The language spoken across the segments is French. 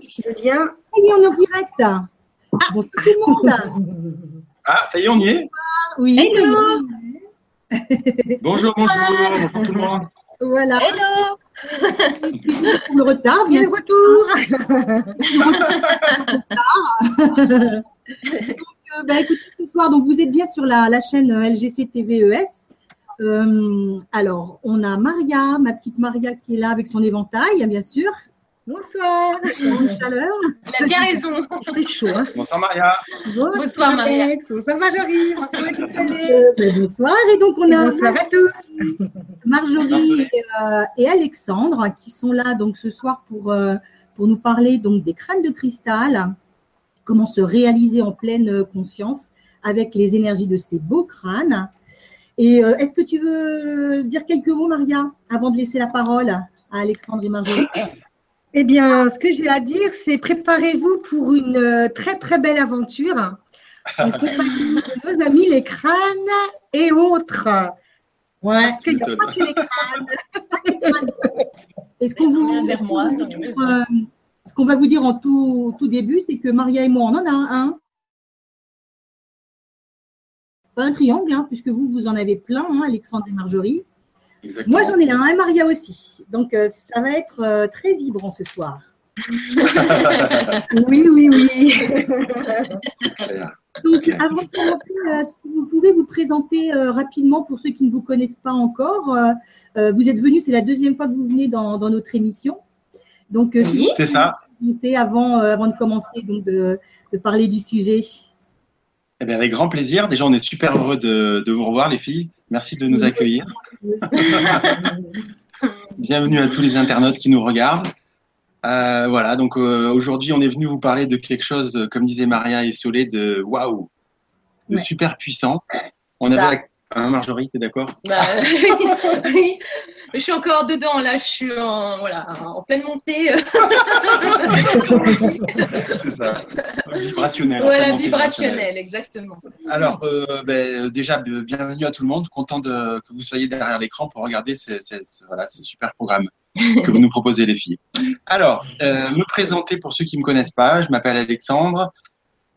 tu veux bien. Ça y est, on est en direct. Ah, bonsoir tout le monde. Ah, ça y est, on y est? Oui, Hello. Bonjour, bonjour, bonjour tout le monde. Voilà. Hello Pour le retard, bien Le sûr. donc, euh, bah, écoutez, ce soir, donc vous êtes bien sur la, la chaîne euh, LGC TVES. Euh, alors, on a Maria, ma petite Maria qui est là avec son éventail, bien sûr. Bonsoir. En chaleur. Il a bien raison. C'est chaud. Hein. Bonsoir Maria. Bonsoir, Maria. Alex. Bonsoir Marjorie. Bonsoir à tous. Euh, bah, bonsoir. Et donc, on a Bonsoir à tous. Marjorie et, euh, et Alexandre qui sont là donc ce soir pour, euh, pour nous parler donc des crânes de cristal, comment se réaliser en pleine conscience avec les énergies de ces beaux crânes. Et euh, est-ce que tu veux dire quelques mots, Maria, avant de laisser la parole à Alexandre et Marjorie? Eh bien, ce que j'ai à dire, c'est préparez-vous pour une euh, très très belle aventure en compagnie de nos amis les crânes et autres. Ouais. Parce qu'il n'y a pas que les crânes. Et ce qu'on vous, vers est-ce qu'on moi, euh, ce qu'on va vous dire en tout, tout début, c'est que Maria et moi, on en a un. Pas un triangle, hein, puisque vous, vous en avez plein, hein, Alexandre et Marjorie. Exactement. Moi, j'en ai un, et Maria aussi. Donc, euh, ça va être euh, très vibrant ce soir. Oui, oui, oui. Clair. Donc, avant de commencer, euh, si vous pouvez vous présenter rapidement pour ceux qui ne vous connaissent pas encore. Vous êtes venu, c'est la deuxième fois que vous venez dans, dans notre émission. Donc, si Oui. vous C'est ça. avant, avant de commencer donc de, de parler du sujet. Eh bien, avec grand plaisir. Déjà, on est super heureux de, de vous revoir, les filles. Merci de nous accueillir. Bienvenue à tous les internautes qui nous regardent. Euh, voilà, donc euh, aujourd'hui, on est venu vous parler de quelque chose, comme disait Maria et Solé, de waouh, de Ouais. super puissant. On Ça. avait, hein, Marjorie, t'es d'accord? Bah, oui. Je suis encore dedans, là, je suis en, voilà, en pleine montée. C'est ça. Vibrationnel. voilà, vraiment vibrationnelle, exactement. Alors, euh, ben, déjà, bienvenue à tout le monde. Content de, que vous soyez derrière l'écran pour regarder ces, ces- ces- voilà, ce super programme que vous nous proposez, les filles. Alors, euh, me présenter pour ceux qui me connaissent pas, je m'appelle Alexandre.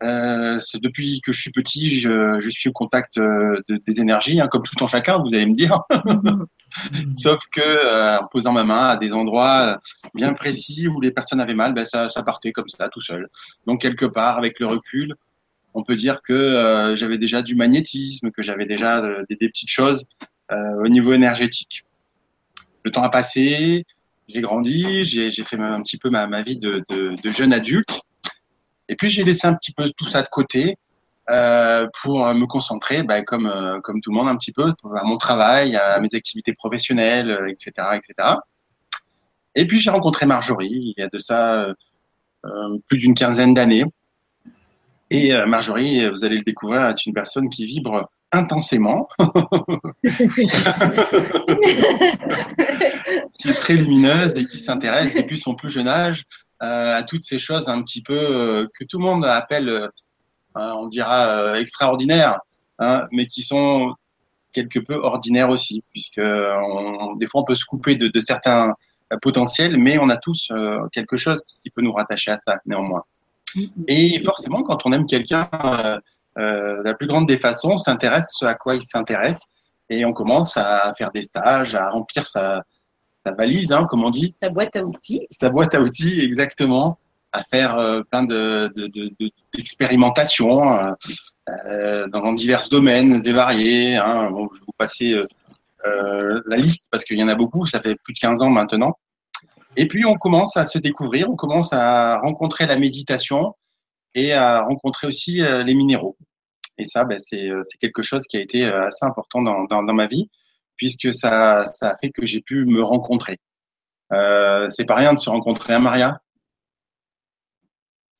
Euh, c'est depuis que je suis petit, je, je suis au contact euh, de- des énergies, hein, comme tout en chacun, vous allez me dire. Sauf que euh, en posant ma main à des endroits bien précis où les personnes avaient mal, ben, ça, ça partait comme ça, tout seul. Donc quelque part, avec le recul, on peut dire que euh, j'avais déjà du magnétisme, que j'avais déjà euh, des, des petites choses euh, au niveau énergétique. Le temps a passé, j'ai grandi, j'ai j'ai fait un petit peu ma, ma vie de, de, de jeune adulte, et puis j'ai laissé un petit peu tout ça de côté euh, pour me concentrer, ben, comme euh, comme tout le monde un petit peu, à mon travail, à mes activités professionnelles, euh, etc., etc. Et puis j'ai rencontré Marjorie il y a de ça euh, euh, plus d'une quinzaine d'années. Et euh, Marjorie, vous allez le découvrir, est une personne qui vibre intensément, qui est très lumineuse et qui s'intéresse depuis son plus jeune âge euh, à toutes ces choses un petit peu euh, que tout le monde appelle, euh, on dira, euh, extraordinaires, hein, mais qui sont quelque peu ordinaires aussi, puisque des fois on peut se couper de, certains euh, potentiels, mais on a tous euh, quelque chose qui peut nous rattacher à ça néanmoins. Et forcément, quand on aime quelqu'un, euh, euh, la plus grande des façons, on s'intéresse à quoi il s'intéresse et on commence à faire des stages, à remplir sa, sa valise, hein, comme on dit, Sa boîte à outils. sa boîte à outils exactement, à faire euh, plein de, de, de, de- d'expérimentations euh, euh, dans divers domaines et variés. Hein. Bon, je vais vous passer la liste parce qu'il y en a beaucoup, ça fait plus de 15 ans maintenant. Et puis on commence à se découvrir, on commence à rencontrer la méditation et à rencontrer aussi les minéraux. Et ça, ben, c'est quelque chose qui a été assez important dans, dans, dans ma vie, puisque ça, ça a fait que j'ai pu me rencontrer. Euh, c'est pas rien de se rencontrer, hein, Maria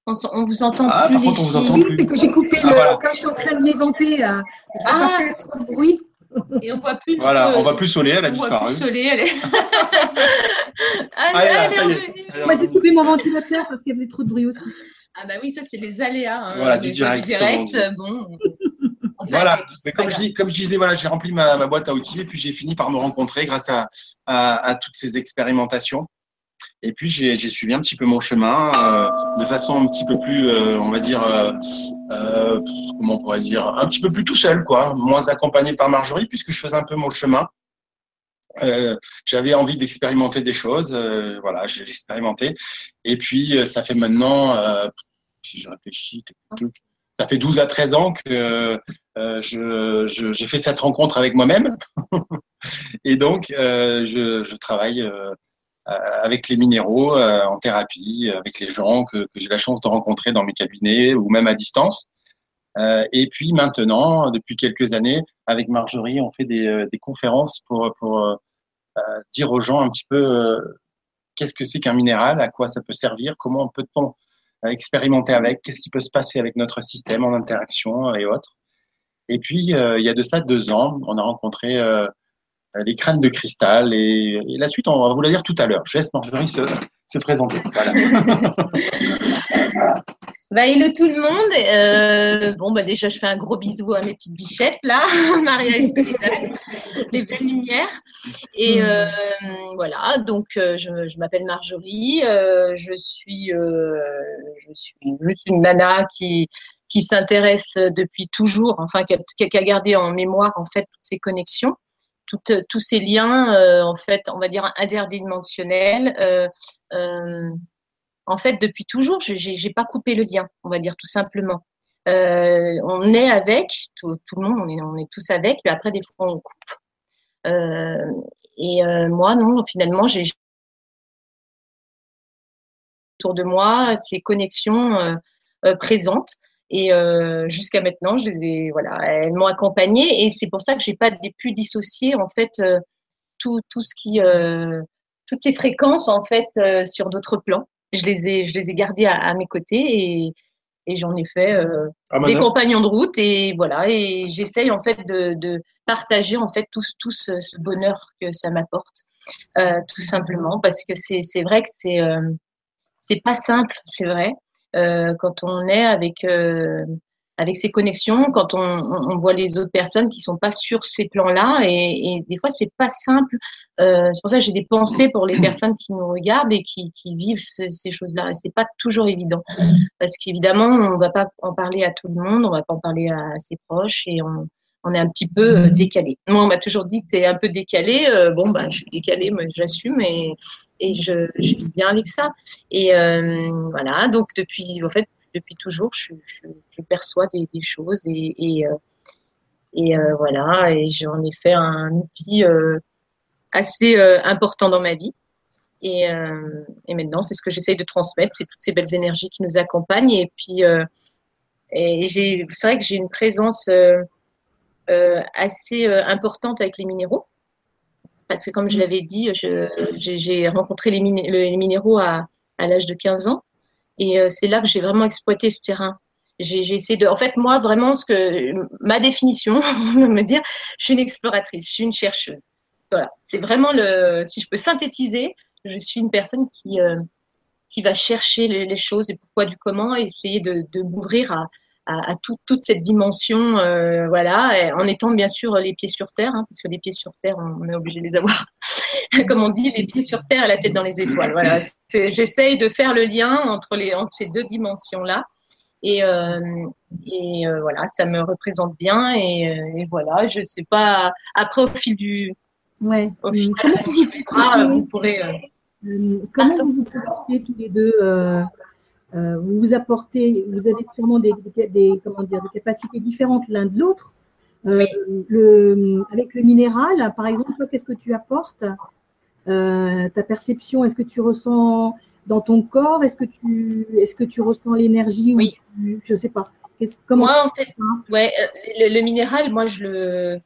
On, vous entend Ah, plus. par contre, on vous entend Oui, plus. c'est que j'ai coupé Ah, le. voilà. Quand je suis en train de m'éventer, là, je vais Ah. pas faire trop de bruit. Et on voit plus. Voilà, euh, on voit plus Solé, elle a on voit disparu. plus Solé, elle est. Ah, allez, là, est. revenue. Elle est Moi, j'ai coupé mon ventilateur parce qu'il faisait trop de bruit aussi. Ah bah oui, ça c'est les aléas. hein, Voilà, des du direct, direct. Bon. Fait Voilà, mais comme je, grave. dis- comme je disais, voilà, j'ai rempli ma, ma boîte à outils et puis j'ai fini par me rencontrer grâce à, à, à toutes ces expérimentations. Et puis j'ai suivi un petit peu mon chemin euh, de façon un petit peu plus, euh, on va dire, euh, comment on pourrait dire, un petit peu plus tout seul, quoi, moins accompagné par Marjorie, puisque je faisais un peu mon chemin. J'avais envie d'expérimenter des choses, voilà, j'ai expérimenté. Et puis ça fait maintenant, si je réfléchis, ça fait 12 à 13 ans que je j'ai fait cette rencontre avec moi-même. et donc, je, je, travaille euh, avec les minéraux euh, en thérapie, avec les gens que, que j'ai la chance de rencontrer dans mes cabinets ou même à distance. Euh, et puis maintenant, depuis quelques années, avec Marjorie, on fait des, des conférences pour, pour dire aux gens un petit peu qu'est-ce que c'est qu'un minéral, à quoi ça peut servir, comment peut-on expérimenter avec, qu'est-ce qui peut se passer avec notre système en interaction et autres. Et puis, il y a de ça deux ans, on a rencontré euh, les crânes de cristal. Et, la suite, on va vous la dire tout à l'heure. Je laisse Marjorie se, se présenter. Voilà. Bah, hello tout le monde. Euh, bon, bah, déjà, je fais un gros bisou à mes petites bichettes, là, Maria et les belles lumières. Et euh, voilà, donc, je, je m'appelle Marjorie. je, suis, je suis juste une nana qui, qui s'intéresse depuis toujours, enfin, qui a, gardé en mémoire, en fait, toutes ces connexions tous ces liens, euh, en fait, on va dire interdimensionnels. Euh, euh, en fait, depuis toujours, je n'ai pas coupé le lien, on va dire tout simplement. on est avec, tout, le monde, on est, tous avec, mais après, des fois, on coupe. et moi, non, finalement, j'ai autour de moi ces connexions présentes. Et euh, jusqu'à maintenant, je les ai, voilà, elles m'ont accompagnée et c'est pour ça que j'ai pas pu dissocier en fait euh, tout, tout ce qui, euh, toutes ces fréquences en fait euh, sur d'autres plans. Je les ai, je les ai gardées à, mes côtés et, et j'en ai fait euh, ah, des compagnons de route et voilà. Et j'essaye en fait de, de, partager en fait tout, tout ce, ce bonheur que ça m'apporte, tout simplement parce que c'est, c'est vrai que c'est, c'est pas simple, c'est vrai. Euh, quand on est avec euh, avec ces connexions, quand on, on, voit les autres personnes qui sont pas sur ces plans-là, et, et, des fois c'est pas simple. Euh, c'est pour ça que j'ai des pensées pour les personnes qui nous regardent et qui, qui vivent ces choses-là. Et c'est pas toujours évident, parce qu'évidemment on va pas en parler à tout le monde, on va pas en parler à ses proches, et on, on est un petit peu décalé. Moi, on m'a toujours dit que tu es un peu décalé. bon, ben, je suis décalée, mais j'assume. Et, et je, vis bien avec ça. Et euh, voilà, donc depuis, en fait, depuis toujours, je, perçois des, choses et, euh, euh, voilà, et j'en ai fait un outil assez important dans ma vie. Et, maintenant, c'est ce que j'essaye de transmettre, c'est toutes ces belles énergies qui nous accompagnent. Et puis, c'est vrai que j'ai une présence assez importante avec les minéraux parce que comme je l'avais dit, j'ai rencontré les, minéraux à, l'âge de 15 ans et euh, c'est là que j'ai vraiment exploité ce terrain. J'ai essayé de, en fait, moi vraiment, ce que ma définition, on me dire, je suis une exploratrice, je suis une chercheuse. Voilà, c'est vraiment le, si je peux synthétiser, je suis une personne qui euh, qui va chercher les, choses et pourquoi du comment, et essayer de, de m'ouvrir à, à, toute cette dimension, euh, voilà, en étant bien sûr les pieds sur terre, hein, parce que les pieds sur terre, on, est obligé de les avoir, comme on dit, les pieds sur terre et la tête dans les étoiles. Voilà, j'essaye de faire le lien entre les entre ces deux dimensions là, et, euh, et euh, voilà, ça me représente bien, et, euh, et, voilà, je sais pas. Après, au fil du, ouais. au fil, vous, vous pourrez. Euh, comment vous vous comportez tous les deux euh, vous vous apportez, vous avez sûrement des, des, comment dire, des capacités différentes l'un de l'autre. Euh, le, avec le minéral, par exemple, qu'est-ce que tu apportes? Euh, Ta perception, est-ce que tu ressens dans ton corps? Est-ce que tu, est-ce que tu ressens l'énergie Oui. je ne sais pas. Comment moi, en fait, ouais, le, le, minéral, moi, je le.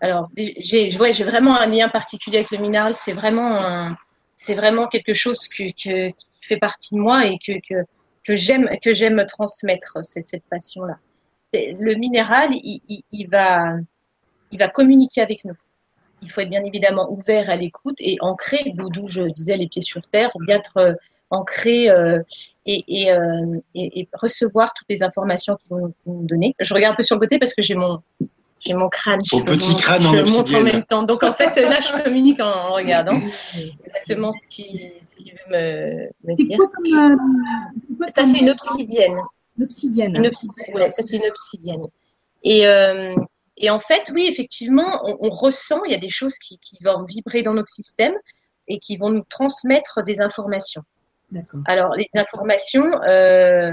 Alors, j'ai, ouais, vraiment un lien particulier avec le minéral. C'est vraiment, c'est vraiment quelque chose que, que, fait partie de moi et que, que, que j'aime que j'aime transmettre cette, cette passion là. Le minéral, il, va il va communiquer avec nous. Il faut être bien évidemment ouvert à l'écoute et ancré, d'où je disais les pieds sur terre, bien être euh, ancré euh, et, et, euh, et, et, recevoir toutes les informations qu'ils vont nous donner. Je regarde un peu sur le côté parce que j'ai mon J'ai mon crâne. Au petit montre, crâne en Je montre en même temps. Donc en fait, là, je communique en, en regardant exactement ce qu'il ce qu'il veut me, me C'est dire. quoi comme. euh, quoi Ça, c'est une obsidienne. L'obsidienne. Une obsidienne. Ouais, ça, c'est une obsidienne. Et, euh, et en fait, oui, effectivement, on, on ressent, il y a des choses qui, qui vont vibrer dans notre système et qui vont nous transmettre des informations. D'accord. Alors, les informations, euh,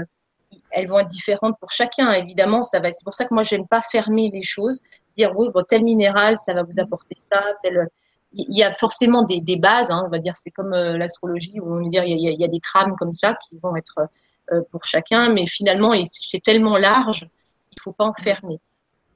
elles vont être différentes pour chacun. Évidemment, ça va. C'est pour ça que moi, j'aime pas fermer les choses. Dire oui, bon, tel minéral, ça va vous apporter ça. Tel. Il y a forcément des, des bases. Hein, on va dire, c'est comme euh, l'astrologie où on va dire il y, a, il y a des trames comme ça qui vont être euh, pour chacun, mais finalement, c'est tellement large, il faut pas en fermer.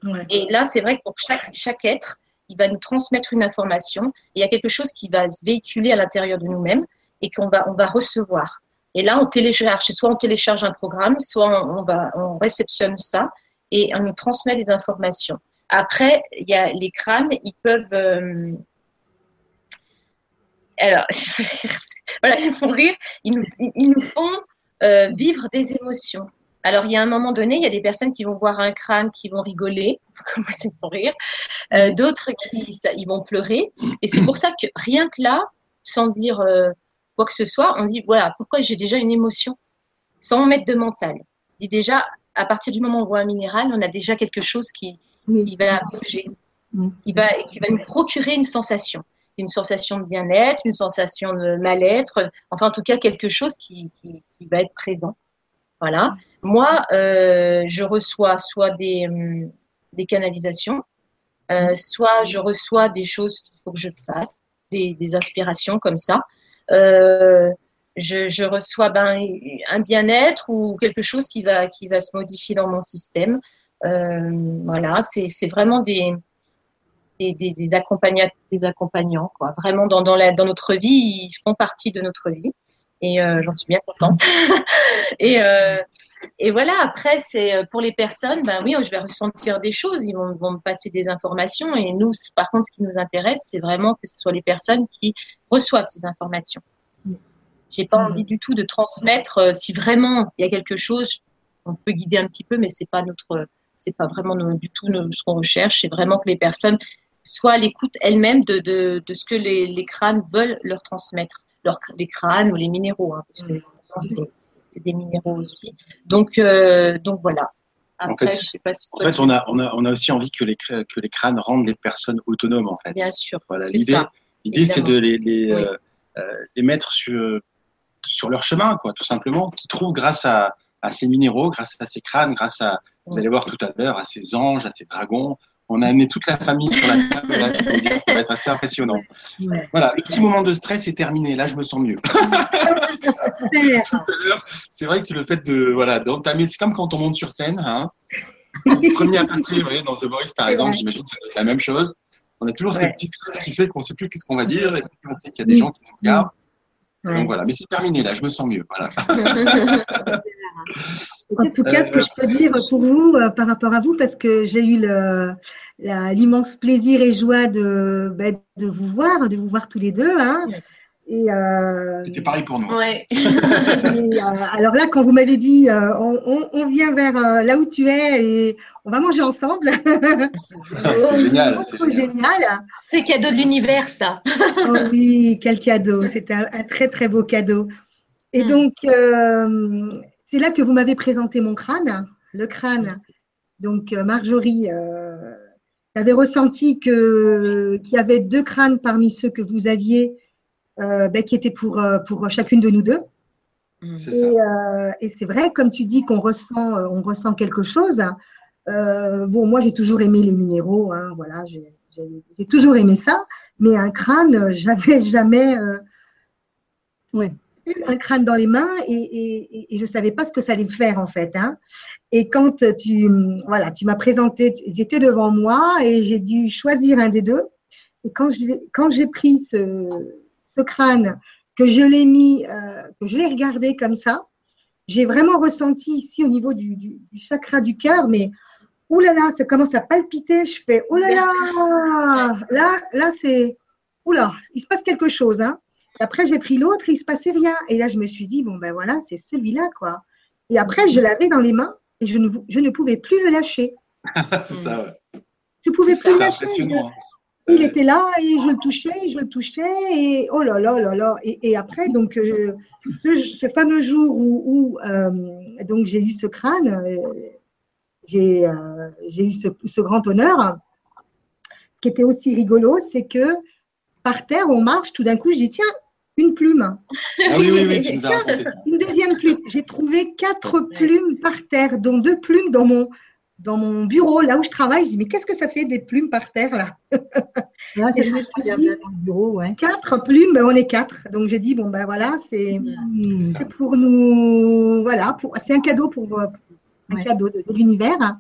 Ouais. Et là, c'est vrai que pour chaque, chaque être, il va nous transmettre une information. Et il y a quelque chose qui va se véhiculer à l'intérieur de nous-mêmes et qu'on va, on va recevoir. Et là, on télécharge, soit on télécharge un programme, soit on, va, on réceptionne ça et on nous transmet des informations. Après, il y a les crânes, ils peuvent. euh, Alors, voilà, ils font rire. Ils nous, ils nous font euh, vivre des émotions. Alors, il y a un moment donné, il y a des personnes qui vont voir un crâne, qui vont rigoler, commencer pour rire, euh, d'autres qui ils vont pleurer. Et c'est pour ça que rien que là, sans dire quoi que ce soit, on dit voilà, pourquoi j'ai déjà une émotion, sans mettre de mental? On dit déjà, à partir du moment où on voit un minéral, on a déjà quelque chose qui, Oui. qui va bouger, qui va, qui va nous procurer une sensation. Une sensation de bien-être, une sensation de mal-être, enfin en tout cas quelque chose qui, qui, qui va être présent. Voilà. Moi, euh, je reçois soit des, hum, des canalisations, euh, soit je reçois des choses qu'il faut que je fasse, des, des inspirations comme ça. Euh, je, reçois ben, un bien-être ou quelque chose qui va, qui va se modifier dans mon système. Euh, voilà, c'est vraiment des, des, des, des, accompagna- des accompagnants. Quoi. Vraiment, dans, dans, la, dans notre vie, ils font partie de notre vie. Et euh, j'en suis bien contente. et, et voilà, après, c'est pour les personnes, ben oui, je vais ressentir des choses, ils vont, vont me passer des informations. Et nous, par contre, ce qui nous intéresse, c'est vraiment que ce soit les personnes qui reçoivent ces informations. J'ai pas Mhm. envie du tout de transmettre. euh, si vraiment il y a quelque chose, on peut guider un petit peu, mais c'est pas notre, c'est pas vraiment nos- du tout nos- ce qu'on recherche. C'est vraiment que les personnes soient à l'écoute elles-mêmes de, de, de ce que les, les crânes veulent leur transmettre, leur, les crânes ou les minéraux, hein, parce que c'est, c'est des minéraux aussi. Donc, euh, donc voilà. Après, fait, je sais pas si En fait, on a, on a, on a aussi envie que les, que les crânes rendent les personnes autonomes, en fait. bien sûr. Voilà, C'est l'idée, ça. L'idée, c'est de les, les, Oui. euh, euh, les mettre sur, sur leur chemin, quoi, tout simplement, qu'ils trouvent grâce à, à ces minéraux, grâce à ces crânes, grâce à, vous allez voir tout à l'heure, à ces anges, à ces dragons. On a amené toute la famille sur la table, là, je peux vous dire, ça va être assez impressionnant. Ouais. Voilà, le petit moment de stress est terminé, là, je me sens mieux. Tout à l'heure, c'est vrai que le fait de, voilà, d'entamer, c'est comme quand on monte sur scène, hein. Le premier à passer, vous voyez, dans The Voice, par exemple, j'imagine que ça doit être la même chose. On a toujours ce Ouais. petit stress qui fait qu'on ne sait plus qu'est-ce qu'on va dire, et puis on sait qu'il y a des gens qui nous regardent. Ouais. Donc voilà, mais c'est terminé, là, je me sens mieux. Voilà. En tout cas, ce que je peux dire pour vous, euh, par rapport à vous, parce que j'ai eu l'immense plaisir et joie de, ben, de vous voir, de vous voir tous les deux. Hein. Et, euh, C'était pareil pour nous. Ouais. et, euh, alors là, quand vous m'avez dit, euh, on, on- on vient vers euh, là où tu es et on va manger ensemble. c'est génial. c'est C'est génial. C'est cadeau de l'univers, ça. Oh oui, quel cadeau. C'était un, un très, très beau cadeau. Et Mm. donc, euh, c'est là que vous m'avez présenté mon crâne, le crâne. Donc, Marjorie, euh, avait ressenti que, qu'il y avait deux crânes parmi ceux que vous aviez ben, qui étaient pour, euh, pour chacune de nous deux. C'est ça. Et, euh, et c'est vrai, comme tu dis, qu'on ressent, euh, on ressent quelque chose. Euh, bon, moi, j'ai toujours aimé les minéraux. Hein, voilà, j'ai, toujours aimé ça. Mais un crâne, euh, j'avais jamais euh, Ouais. eu un crâne dans les mains et, et, et- et je savais pas ce que ça allait me faire en fait. Hein. Et quand tu, voilà, tu m'as présenté, ils étaient devant moi et j'ai dû choisir un des deux. Et quand j'ai, quand j'ai pris ce, ce crâne, que je l'ai mis, euh, que je l'ai regardé comme ça, j'ai vraiment ressenti ici au niveau du, du, du chakra du cœur, mais là là, ça commence à palpiter. Je fais oh là là, là, là c'est ouh là, il se passe quelque chose. Hein. Et après j'ai pris l'autre, il se passait rien. Et là je me suis dit bon ben voilà, c'est celui-là quoi. Et après je l'avais dans les mains et je ne, je ne pouvais plus le lâcher. c'est ça, ouais. Je pouvais C'est plus C'est lâcher. impressionnant. Il était là et je le touchais, je le touchais et oh là là là là. Et, et après, donc, euh, ce, ce fameux jour où, où, euh, donc j'ai eu ce crâne, euh, j'ai euh, eu ce, ce grand honneur. Ce qui était aussi rigolo, c'est que par terre, on marche, tout d'un coup, je dis tiens, une plume, Ah oui, oui, oui, tu nous as raconté ça. une deuxième plume. J'ai trouvé quatre plumes par terre, dont deux plumes dans mon, dans mon bureau, là où je travaille. Je dis mais qu'est-ce que ça fait des plumes par terre là? Et c'est bureau, ouais. Quatre plumes, ben, on est quatre. Donc j'ai dit bon ben voilà, c'est c'est pour nous, voilà, pour, c'est un cadeau pour, pour- un Ouais. cadeau de, de l'univers.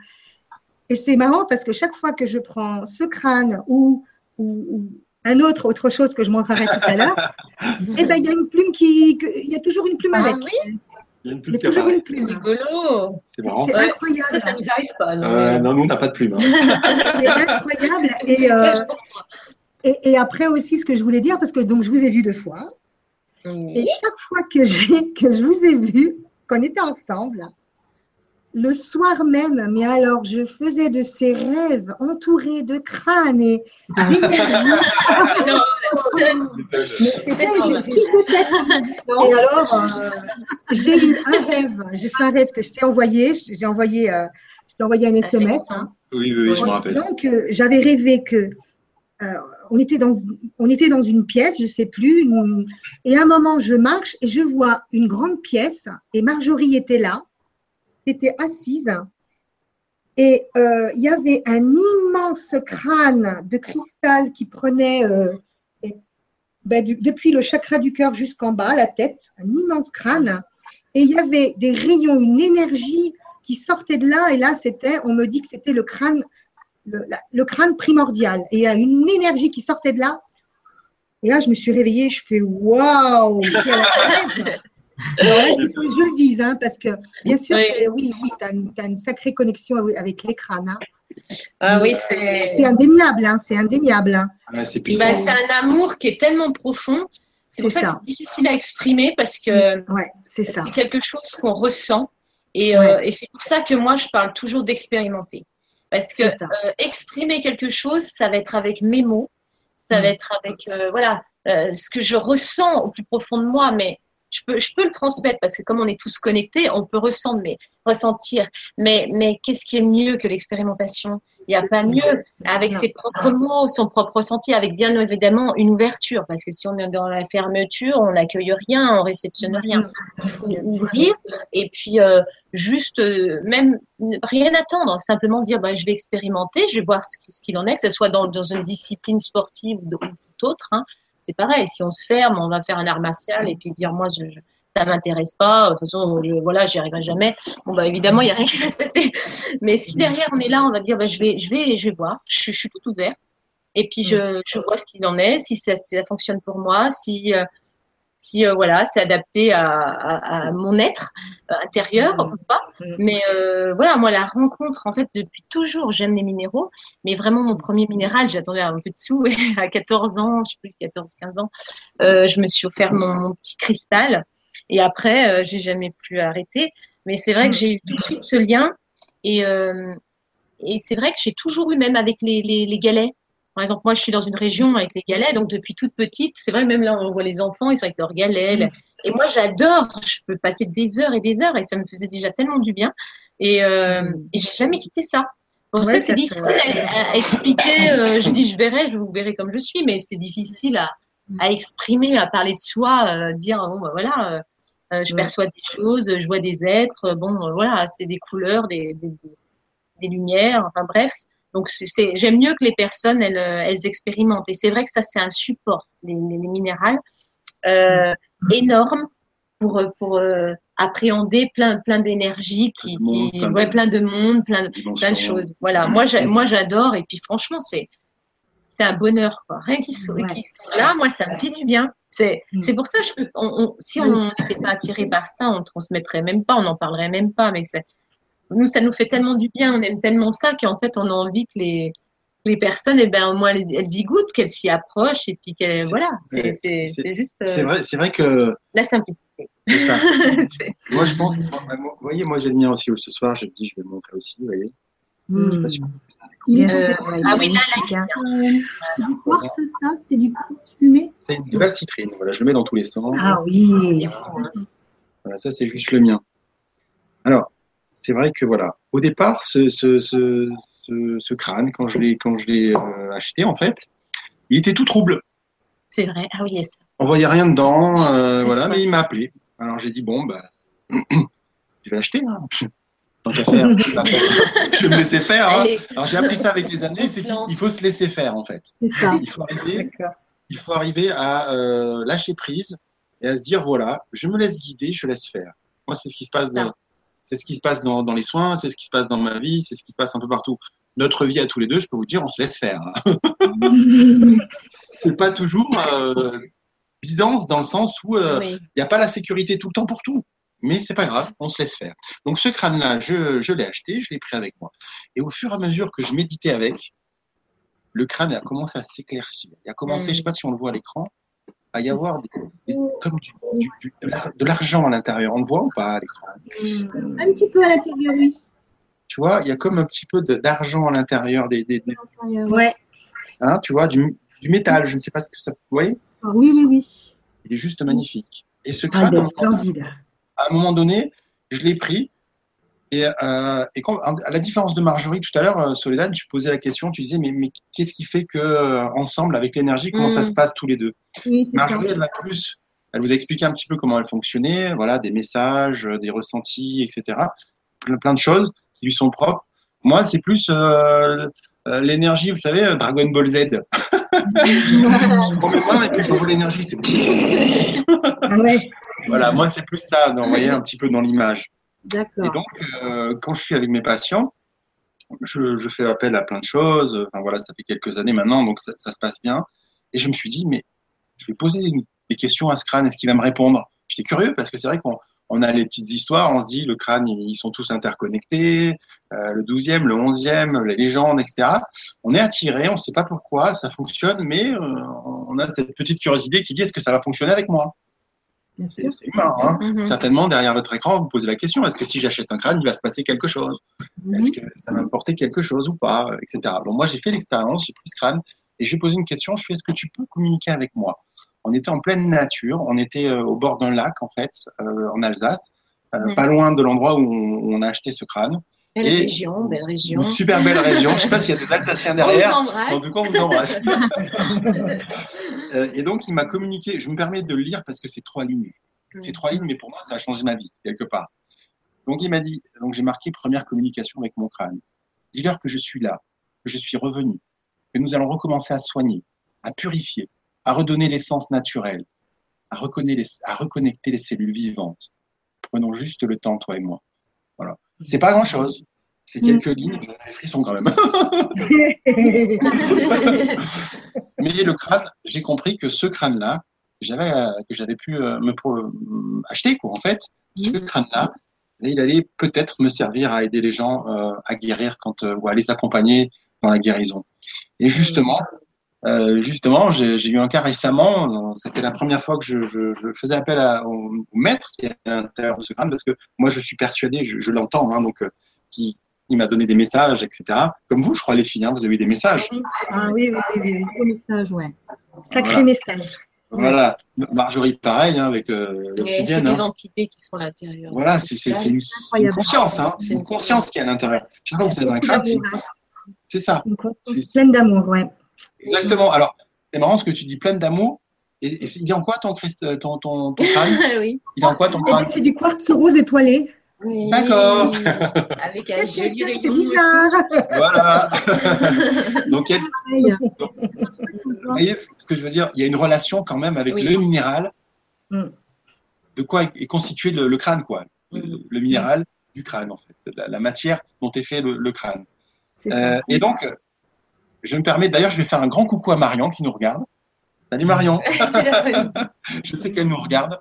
Et c'est marrant parce que chaque fois que je prends ce crâne ou, ou, ou un autre, autre chose que je montrerai tout à l'heure, eh ben il y a une plume qui, il y a toujours une plume Ah avec. oui, Il y a une plume qui toujours apparaît. une plume. rigolo. C'est marrant. C'est incroyable. Ça, ça nous arrive pas. non. Euh, non, nous, on n'a pas de plume. hein. C'est incroyable. Et, euh, et, et après aussi, ce que je voulais dire, parce que donc je vous ai vu deux fois, Et chaque fois que, j'ai, que je vous ai vu, qu'on était ensemble, le soir même, mais alors je faisais de ces rêves entourés de crânes et d'énergie. Mais c'était. Et alors, euh, j'ai eu un rêve. J'ai fait un rêve que je t'ai envoyé. J'ai envoyé, euh, je t'ai envoyé un SMS. hein, Oui, oui, oui, je me rappelle. que j'avais rêvé que euh, on, était dans, on était dans une pièce, je sais plus, une- et à un moment je marche et je vois une grande pièce et Marjorie était là, était assise et euh, il y avait un immense crâne de cristal qui prenait euh, ben, du- depuis le chakra du cœur jusqu'en bas, la tête, un immense crâne, et il y avait des rayons, une énergie qui sortait de là, et là c'était, on me dit que c'était le crâne le, la- le crâne primordial. Et il y a une énergie qui sortait de là. Et là, je me suis réveillée, je fais waouh Alors là, il faut que je le dise, hein, parce que bien sûr, Oui. oui, oui, tu as, une sacrée connexion avec- avec les crânes. hein. Ah oui, c'est. C'est indéniable, hein, c'est indéniable. hein. Ouais, c'est puissant. Bah, c'est un amour qui est tellement profond. C'est pour ça, ça. que c'est difficile à exprimer parce que Ouais, c'est quelque chose qu'on ressent. Et, euh, et c'est pour ça que moi, je parle toujours d'expérimenter. Parce que euh, exprimer quelque chose, ça va être avec mes mots, ça Mm. va être avec euh, voilà euh, ce que je ressens au plus profond de moi, mais je peux, je peux le transmettre parce que comme on est tous connectés, on peut ressentir, mais, ressentir. Mais, mais qu'est-ce qui est mieux que l'expérimentation? Il n'y a pas mieux avec ses propres mots, son propre ressenti, avec bien évidemment une ouverture. Parce que si on est dans la fermeture, on n'accueille rien, on réceptionne rien. Il faut ouvrir et puis euh, juste euh, même rien attendre, simplement dire bah, je vais expérimenter, je vais voir ce, qui- ce qu'il en est, que ce soit dans, dans une discipline sportive ou, autre. hein. C'est pareil, si on se ferme, on va faire un art martial et puis dire moi je, je- ça m'intéresse pas, de toute façon je- voilà j'y arriverai jamais. Bon bah évidemment il y a rien qui va se passer. Mais si derrière on est là, on va dire bah, je vais je vais je vais voir, je, suis- tout ouvert et puis je, je vois ce qu'il en est, si ça, ça fonctionne pour moi, si euh, si euh, voilà, c'est adapté à, à, à mon être euh, intérieur Mhm. ou pas. Mhm. Mais euh, voilà, moi la rencontre, en fait, depuis toujours, j'aime les minéraux. Mais vraiment, mon premier minéral, j'attendais un peu de sous. Et à 14 ans, je sais plus, 14, 15 ans, euh, je me suis offert mon, mon petit cristal. Et après, euh, j'ai jamais plus arrêté. Mais c'est vrai que j'ai eu tout de suite ce lien. Et, euh, et c'est vrai que j'ai toujours eu, même avec les, les, les galets. Par exemple, moi, je suis dans une région avec les galets, donc depuis toute petite, c'est vrai, même là, on voit les enfants, ils sont avec leurs galets. là. Et moi, j'adore. Je peux passer des heures et des heures, et ça me faisait déjà tellement du bien. Et, euh, et j'ai jamais quitté ça. Pour ça Ouais, c'est difficile à, à expliquer. Euh, je dis, je verrai, je vous verrai comme je suis, mais c'est difficile à, à exprimer, à parler de soi, euh, dire, bon, bah, voilà, euh, euh, je Ouais. perçois des choses, je vois des êtres, bon, euh, voilà, c'est des couleurs, des, des, des- des lumières, enfin bref. Donc, c'est, j'aime mieux que les personnes, elles, euh, elles expérimentent. Et c'est vrai que ça, c'est un support, les, les, les minérales, euh, énorme pour, euh, pour euh, appréhender plein, plein d'énergie, qui, Plein de monde, qui, plein de- plein de monde, plein de, Dimension. plein de choses. Voilà, moi, j'a- moi j'adore. Et puis, franchement, c'est c'est un bonheur. Quoi. Rien qu'ils soient, Ouais. qu'ils soient là, moi, ça me fait du bien. C'est Mm. c'est pour ça que je on, on- si on n'était pas attiré par ça, on ne transmettrait même pas, on n'en parlerait même pas. Mais c'est nous, ça nous fait tellement du bien, on aime tellement ça qu'en fait, on a envie que les, les personnes, eh ben, au moins, elles, elles y goûtent, qu'elles s'y approchent. Et puis, qu'elles, C'est- voilà, c'est juste euh, C'est vrai, c'est vrai que la simplicité. c'est ça. Moi, je pense, vous voyez, moi, j'ai le mien aussi ce soir. Je dis, je vais le montrer aussi. Vous voyez, je sais pas si vous pouvez Il est Bien Euh, ah oui, là, magnifique, hein. c'est du quartz, ça C'est du quartz fumé C'est de la citrine. Voilà, je le mets dans tous les sens. Ah oui. Voilà, ça, c'est juste le mien. Alors, c'est vrai que voilà, au départ, ce, ce, ce, ce, ce crâne, quand je l'ai quand je l'ai euh, acheté, en fait, il était tout trouble. C'est vrai. Ah oui, yes. On voyait rien dedans, euh, voilà, mais il m'a appelé. Alors j'ai dit bon, bah, je vais l'acheter. Hein. Tant qu'à faire, je vais me laisser faire. hein. Alors j'ai appris ça avec les années, c'est qu'il il faut se laisser faire en fait. C'est ça. Il faut arriver, il faut arriver à euh, lâcher prise et à se dire voilà, je me laisse guider, je laisse faire. Moi, c'est ce qui se passe dans. C'est ce qui se passe dans, dans les soins, c'est ce qui se passe dans ma vie, c'est ce qui se passe un peu partout. Notre vie à tous les deux, je peux vous dire, on se laisse faire. c'est pas toujours euh, bidance dans le sens où euh, il Oui. n'y a pas la sécurité tout le temps pour tout. Mais c'est pas grave, on se laisse faire. Donc ce crâne-là, je, je l'ai acheté, je l'ai pris avec moi. Et au fur et à mesure que je méditais avec, le crâne a commencé à s'éclaircir. Il a commencé, Mm. je sais pas si on le voit à l'écran, à y avoir des, des- comme du, du- du- de l'ar- de l'argent à l'intérieur. On le voit ou pas à l'écran? Un petit peu à l'intérieur, oui. Tu vois, il y a comme un petit peu d'argent à l'intérieur, des, des- des- À l'intérieur. Ouais. hein, tu vois, du, du métal. Je ne sais pas ce que ça. Vous voyez? Ah, oui, oui, oui. Il est juste magnifique. Et ce Ah, crâne, ben, splendide. à un moment donné, je l'ai pris. Et, euh, et quand, à la différence de Marjorie tout à l'heure, euh, Soledad, tu posais la question, tu disais, mais, mais qu'est-ce qui fait que euh, ensemble, avec l'énergie, comment ça Mm. se passe tous les deux? Oui, c'est ça. Marjorie, elle va plus, elle vous a expliqué un petit peu comment elle fonctionnait, voilà, des messages, euh, des ressentis, etc. Plein, plein de choses qui lui sont propres. Moi, c'est plus euh, l'énergie, vous savez, Dragon Ball Z. mains et puis j'envoie l'énergie. c'est- Ah ouais. Voilà, moi, c'est plus ça, d'envoyer un petit peu dans l'image. Et donc, euh, quand je suis avec mes patients, je, fais appel à plein de choses. Enfin voilà, ça fait quelques années maintenant, donc ça, se passe bien. Et je me suis dit, mais je vais poser des, questions à ce crâne. Est-ce qu'il va me répondre? J'étais curieux parce que c'est vrai qu'on on a les petites histoires. On se dit, le crâne, ils, sont tous interconnectés. euh, le douzième, le onzième, les légendes, etc. On est attiré, on ne sait pas pourquoi, ça fonctionne, mais euh, on a cette petite curiosité qui dit, est-ce que ça va fonctionner avec moi? C'est humain. Hein Mhm. Certainement, derrière votre écran, vous posez la question est-ce que si j'achète un crâne, il va se passer quelque chose? Mhm. Est-ce que ça va me porter quelque chose ou pas Etc. Bon, moi, j'ai fait l'expérience, j'ai pris ce crâne et je lui ai posé une question je fais est-ce que tu peux communiquer avec moi? On était en pleine nature, on était euh, au bord d'un lac, en fait, euh, en Alsace, euh, Mhm. pas loin de l'endroit où on, où on a acheté ce crâne. Belle Et- région, belle région. Une super belle région. Je sais pas s'il y a des Alsaciens On derrière. vous embrasse. En tout cas, on vous embrasse. Euh, et donc, il m'a communiqué. Je me permets de le lire parce que c'est trois lignes. Ces trois lignes, mais pour moi, ça a changé ma vie, quelque part. Donc, il m'a dit, donc j'ai marqué première communication avec mon crâne. Dis-leur que je suis là, que je suis revenu, que nous allons recommencer à soigner, à purifier, à redonner l'essence naturelle, à reconnecter les cellules vivantes. Prenons juste le temps, toi et moi. Voilà. C'est pas grand chose. C'est quelques lignes, j'ai des frissons quand même. Mais le crâne, j'ai compris que ce crâne-là, j'avais, euh, que j'avais pu euh, me pro- euh, acheter, quoi, en fait, ce crâne-là, il allait peut-être me servir à aider les gens euh, à guérir quand, euh, ou à les accompagner dans la guérison. Et justement, euh, justement, j'ai eu un cas récemment. euh, C'était la première fois que je, je, je faisais appel à, au, au maître qui est à l'intérieur de ce crâne, parce que moi, je suis persuadé, je, je l'entends, hein, donc euh, qui, il m'a donné des messages, etc. Comme vous, je crois, les filles, hein, vous avez eu des messages. Ah oui, oui, oui, oui. Beau message, ouais. Sacré Voilà. message. Voilà. Marjorie, pareil, hein, avec euh, Et C'est l'obsidienne. des hein. entités qui sont à l'intérieur. Voilà, c'est une, conscience, hein. c'est une conscience qui est à l'intérieur. Chaque fois que vous êtes dans un crâne, c'est ça. Une conscience C'est- pleine d'amour, ouais. Exactement. Alors, c'est marrant ce que tu dis, plein d'amour. Et, et c'est- il est en quoi ton, euh, ton, ton, ton crâne? Oui. Il est en quoi ton Eh ben, crâne C'est du quartz rose étoilé. Oui. D'accord. Avec un joli C'est rayon. bizarre. Voilà. Donc, il y a- vous voyez ce que je veux dire? Il y a une relation quand même avec Oui. le minéral. Mm. De quoi est constitué le, le crâne, quoi. Le, Mm. le minéral du crâne, en fait. La, la matière dont est fait le, le crâne. C'est ça. Euh, et donc, je me permets, d'ailleurs, je vais faire un grand coucou à Marion qui nous regarde. Salut Marion, je sais qu'elle nous regarde.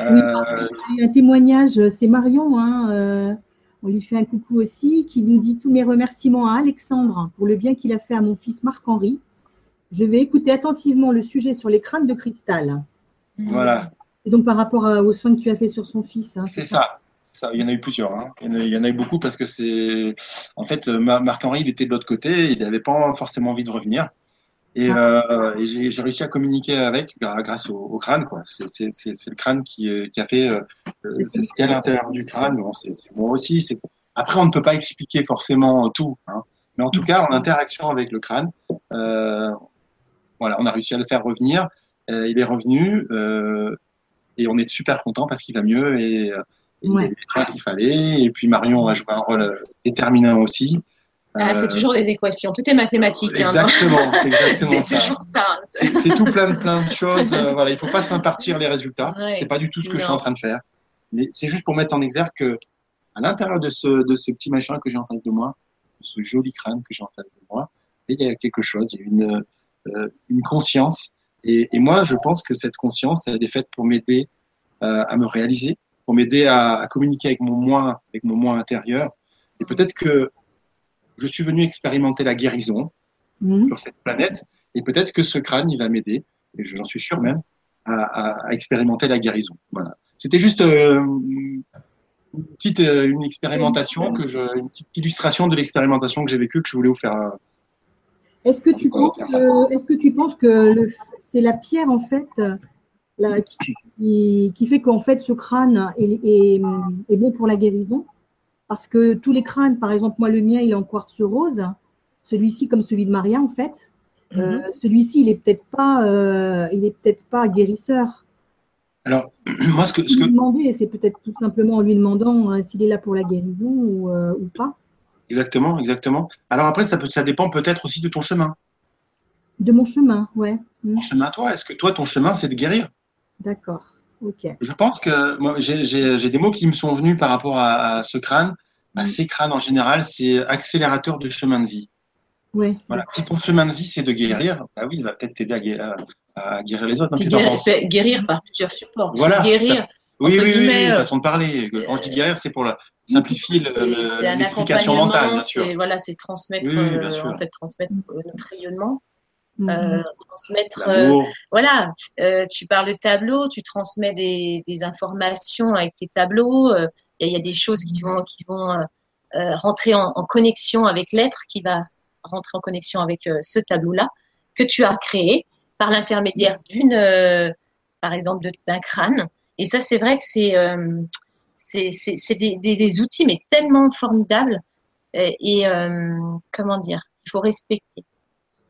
Oui, Euh, parce qu'il y a eu un témoignage, c'est Marion, hein, euh, on lui fait un coucou aussi, qui nous dit tous mes remerciements à Alexandre pour le bien qu'il a fait à mon fils Marc-Henri. Je vais écouter attentivement le sujet sur les crânes de cristal. voilà, Et donc par rapport à- aux soins que tu as fait sur son fils. hein, c'est ça. Ça, il y en a eu plusieurs. Hein. Il, y en a, eu beaucoup parce que c'est. En fait, Marc-Henri, il était de l'autre côté. Il n'avait pas forcément envie de revenir. Et, euh, et j'ai réussi à communiquer avec grâce au, au crâne. C'est le crâne qui, qui a fait. Euh, c'est ce qu'il y a à l'intérieur du crâne. Bon, c'est moi aussi. Après, on ne peut pas expliquer forcément tout. Hein. Mais en tout cas, en interaction avec le crâne, euh, voilà, on a réussi à le faire revenir. Euh, il est revenu euh, et on est super content parce qu'il va mieux et, euh, et il qu'il fallait. Et puis Marion a joué un rôle déterminant aussi. Ah, c'est toujours des équations, tout est mathématique. Hein. Exactement, c'est exactement ça. toujours ça. C'est tout plein de plein de choses. voilà, il faut pas s'impartir les résultats. Ouais. C'est pas du tout ce que je suis en train de faire. Mais c'est juste pour mettre en exergue que à l'intérieur de ce de ce petit machin que j'ai en face de moi, ce joli crâne que j'ai en face de moi, il y a quelque chose, il y a une euh, une conscience. Et, et, moi, je pense que cette conscience, elle est faite pour m'aider euh, à me réaliser, pour m'aider à, à, communiquer avec mon moi, avec mon moi intérieur. Et peut-être que je suis venu expérimenter la guérison mmh. sur cette planète. Et peut-être que ce crâne, il va m'aider, et j'en suis sûr même, à, à, à, expérimenter la guérison. Voilà. C'était juste euh, une petite euh, une expérimentation que je, une petite illustration de l'expérimentation que j'ai vécue que je voulais vous faire est-ce que tu penses que, est-ce que tu penses que c'est la pierre en fait qui, qui, fait qu'en fait ce crâne est, est, est, bon pour la guérison Parce que tous les crânes, par exemple moi le mien il est en quartz rose, celui-ci comme celui de Maria en fait, mm -hmm. euh, celui-ci il est peut-être pas, euh, il est peut-être pas guérisseur. Alors moi ce que, ce que... demander, c'est peut-être tout simplement en lui demandant euh, s'il est là pour la guérison ou, euh, ou pas. Exactement, exactement. Alors après, ça, peut, ça dépend peut-être aussi de ton chemin. De mon chemin, ouais. Ton chemin, toi, est-ce que toi, ton chemin, c'est de guérir? D'accord, ok. Je pense que moi, j'ai des mots qui me sont venus par rapport à, à ce crâne. À ces crânes en général, c'est accélérateur de chemin de vie. Ouais. Voilà. Si ton chemin de vie, c'est de guérir, bah oui, il va peut-être t'aider à, guérir, à, guérir les autres. Guérir, guérir, par plusieurs supports. Voilà. Guérir. Ça, oui, oui, oui, oui, façon de parler. Quand je dis guérir, c'est pour la, simplifier l'explication mentale, bien sûr. Voilà, c'est transmettre, oui, oui, euh, en fait, transmettre notre rayonnement. Euh, transmettre, euh, voilà, euh, tu parles de tableau, tu transmets des, des informations avec tes tableaux. Il y, y, a des choses qui vont, qui vont rentrer en, en, connexion avec l'être, qui va rentrer en connexion avec ce tableau-là que tu as créé par l'intermédiaire d'une, par exemple, d'un crâne. Et ça, c'est vrai que c'est c'est des, des, des, outils, mais tellement formidables. Et, et euh, comment dire, il faut respecter.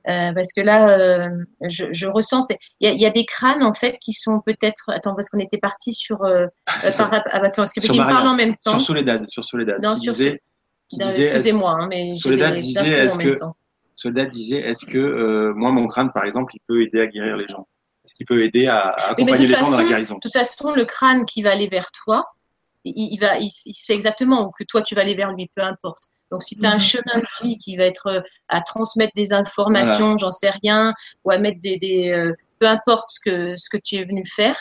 Euh, parce que là, euh, je, je, ressens, il y, y, a des crânes en fait qui sont peut-être. Attends, parce qu'on était parti sur. Euh, ah, par, ah, attends, parce qu'ils parlent en même temps. Sur Soledad, sur Soledad. Non, sur. Disait, Excusez-moi, hein, mais. Soledad disait, est-ce que. Soledad disait, est-ce que euh, moi, mon crâne, par exemple, il peut aider à guérir les gens? Est-ce qu'il peut aider à, à accompagner les façon, gens dans la guérison? De toute façon, le crâne qui va aller vers toi, il, il va, il, il, sait exactement que toi tu vas aller vers lui, peu importe. Donc si tu as un mhm. chemin de vie qui va être euh, à transmettre des informations, voilà. j'en sais rien, ou à mettre des, des euh, peu importe ce que ce que tu es venu faire,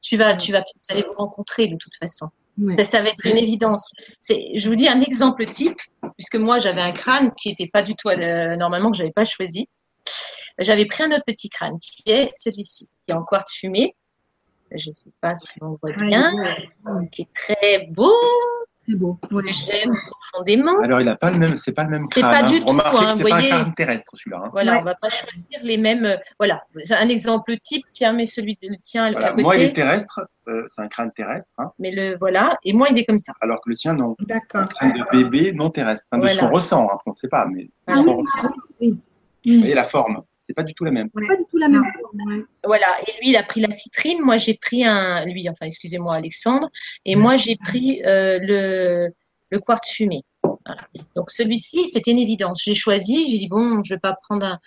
tu vas, tu vas, vous allez vous rencontrer de toute façon. Ouais. Ça, ça, va être une évidence. Je vous dis un exemple type, puisque moi j'avais un crâne qui était pas du tout euh, normalement que j'avais pas choisi. J'avais pris un autre petit crâne qui est celui-ci, qui est en quartz fumé je ne sais pas si on voit bien, qui est très beau. C'est beau. Que j'aime profondément. Alors, il n'a pas le même, c'est pas le même crâne. C'est pas hein. du tout. Remarquez hein, que c'est pas un crâne terrestre, celui-là. Hein. Voilà, ouais. on va pas choisir les mêmes. Euh, voilà, un exemple type. Tiens, mais celui de tien voilà. à côté. Moi, il est terrestre. Euh, c'est un crâne terrestre. Hein. Mais le voilà, et moi, il est comme ça. Alors que le sien, non. D'accord. Un crâne de bébé non terrestre. Enfin, voilà. De ce qu'on ressent, hein, on ne sait pas, mais ah, oui, oui. Vous voyez la forme c'est pas du tout la même. Pas du tout la même forme. Ouais. Voilà. Et lui, il a pris la citrine. Moi, j'ai pris un, lui, enfin, excusez-moi, Alexandre. Et moi, j'ai pris euh, le, le quartz fumé. Voilà. Donc celui-ci, c'était une évidence. J'ai choisi. J'ai dit bon, je vais pas prendre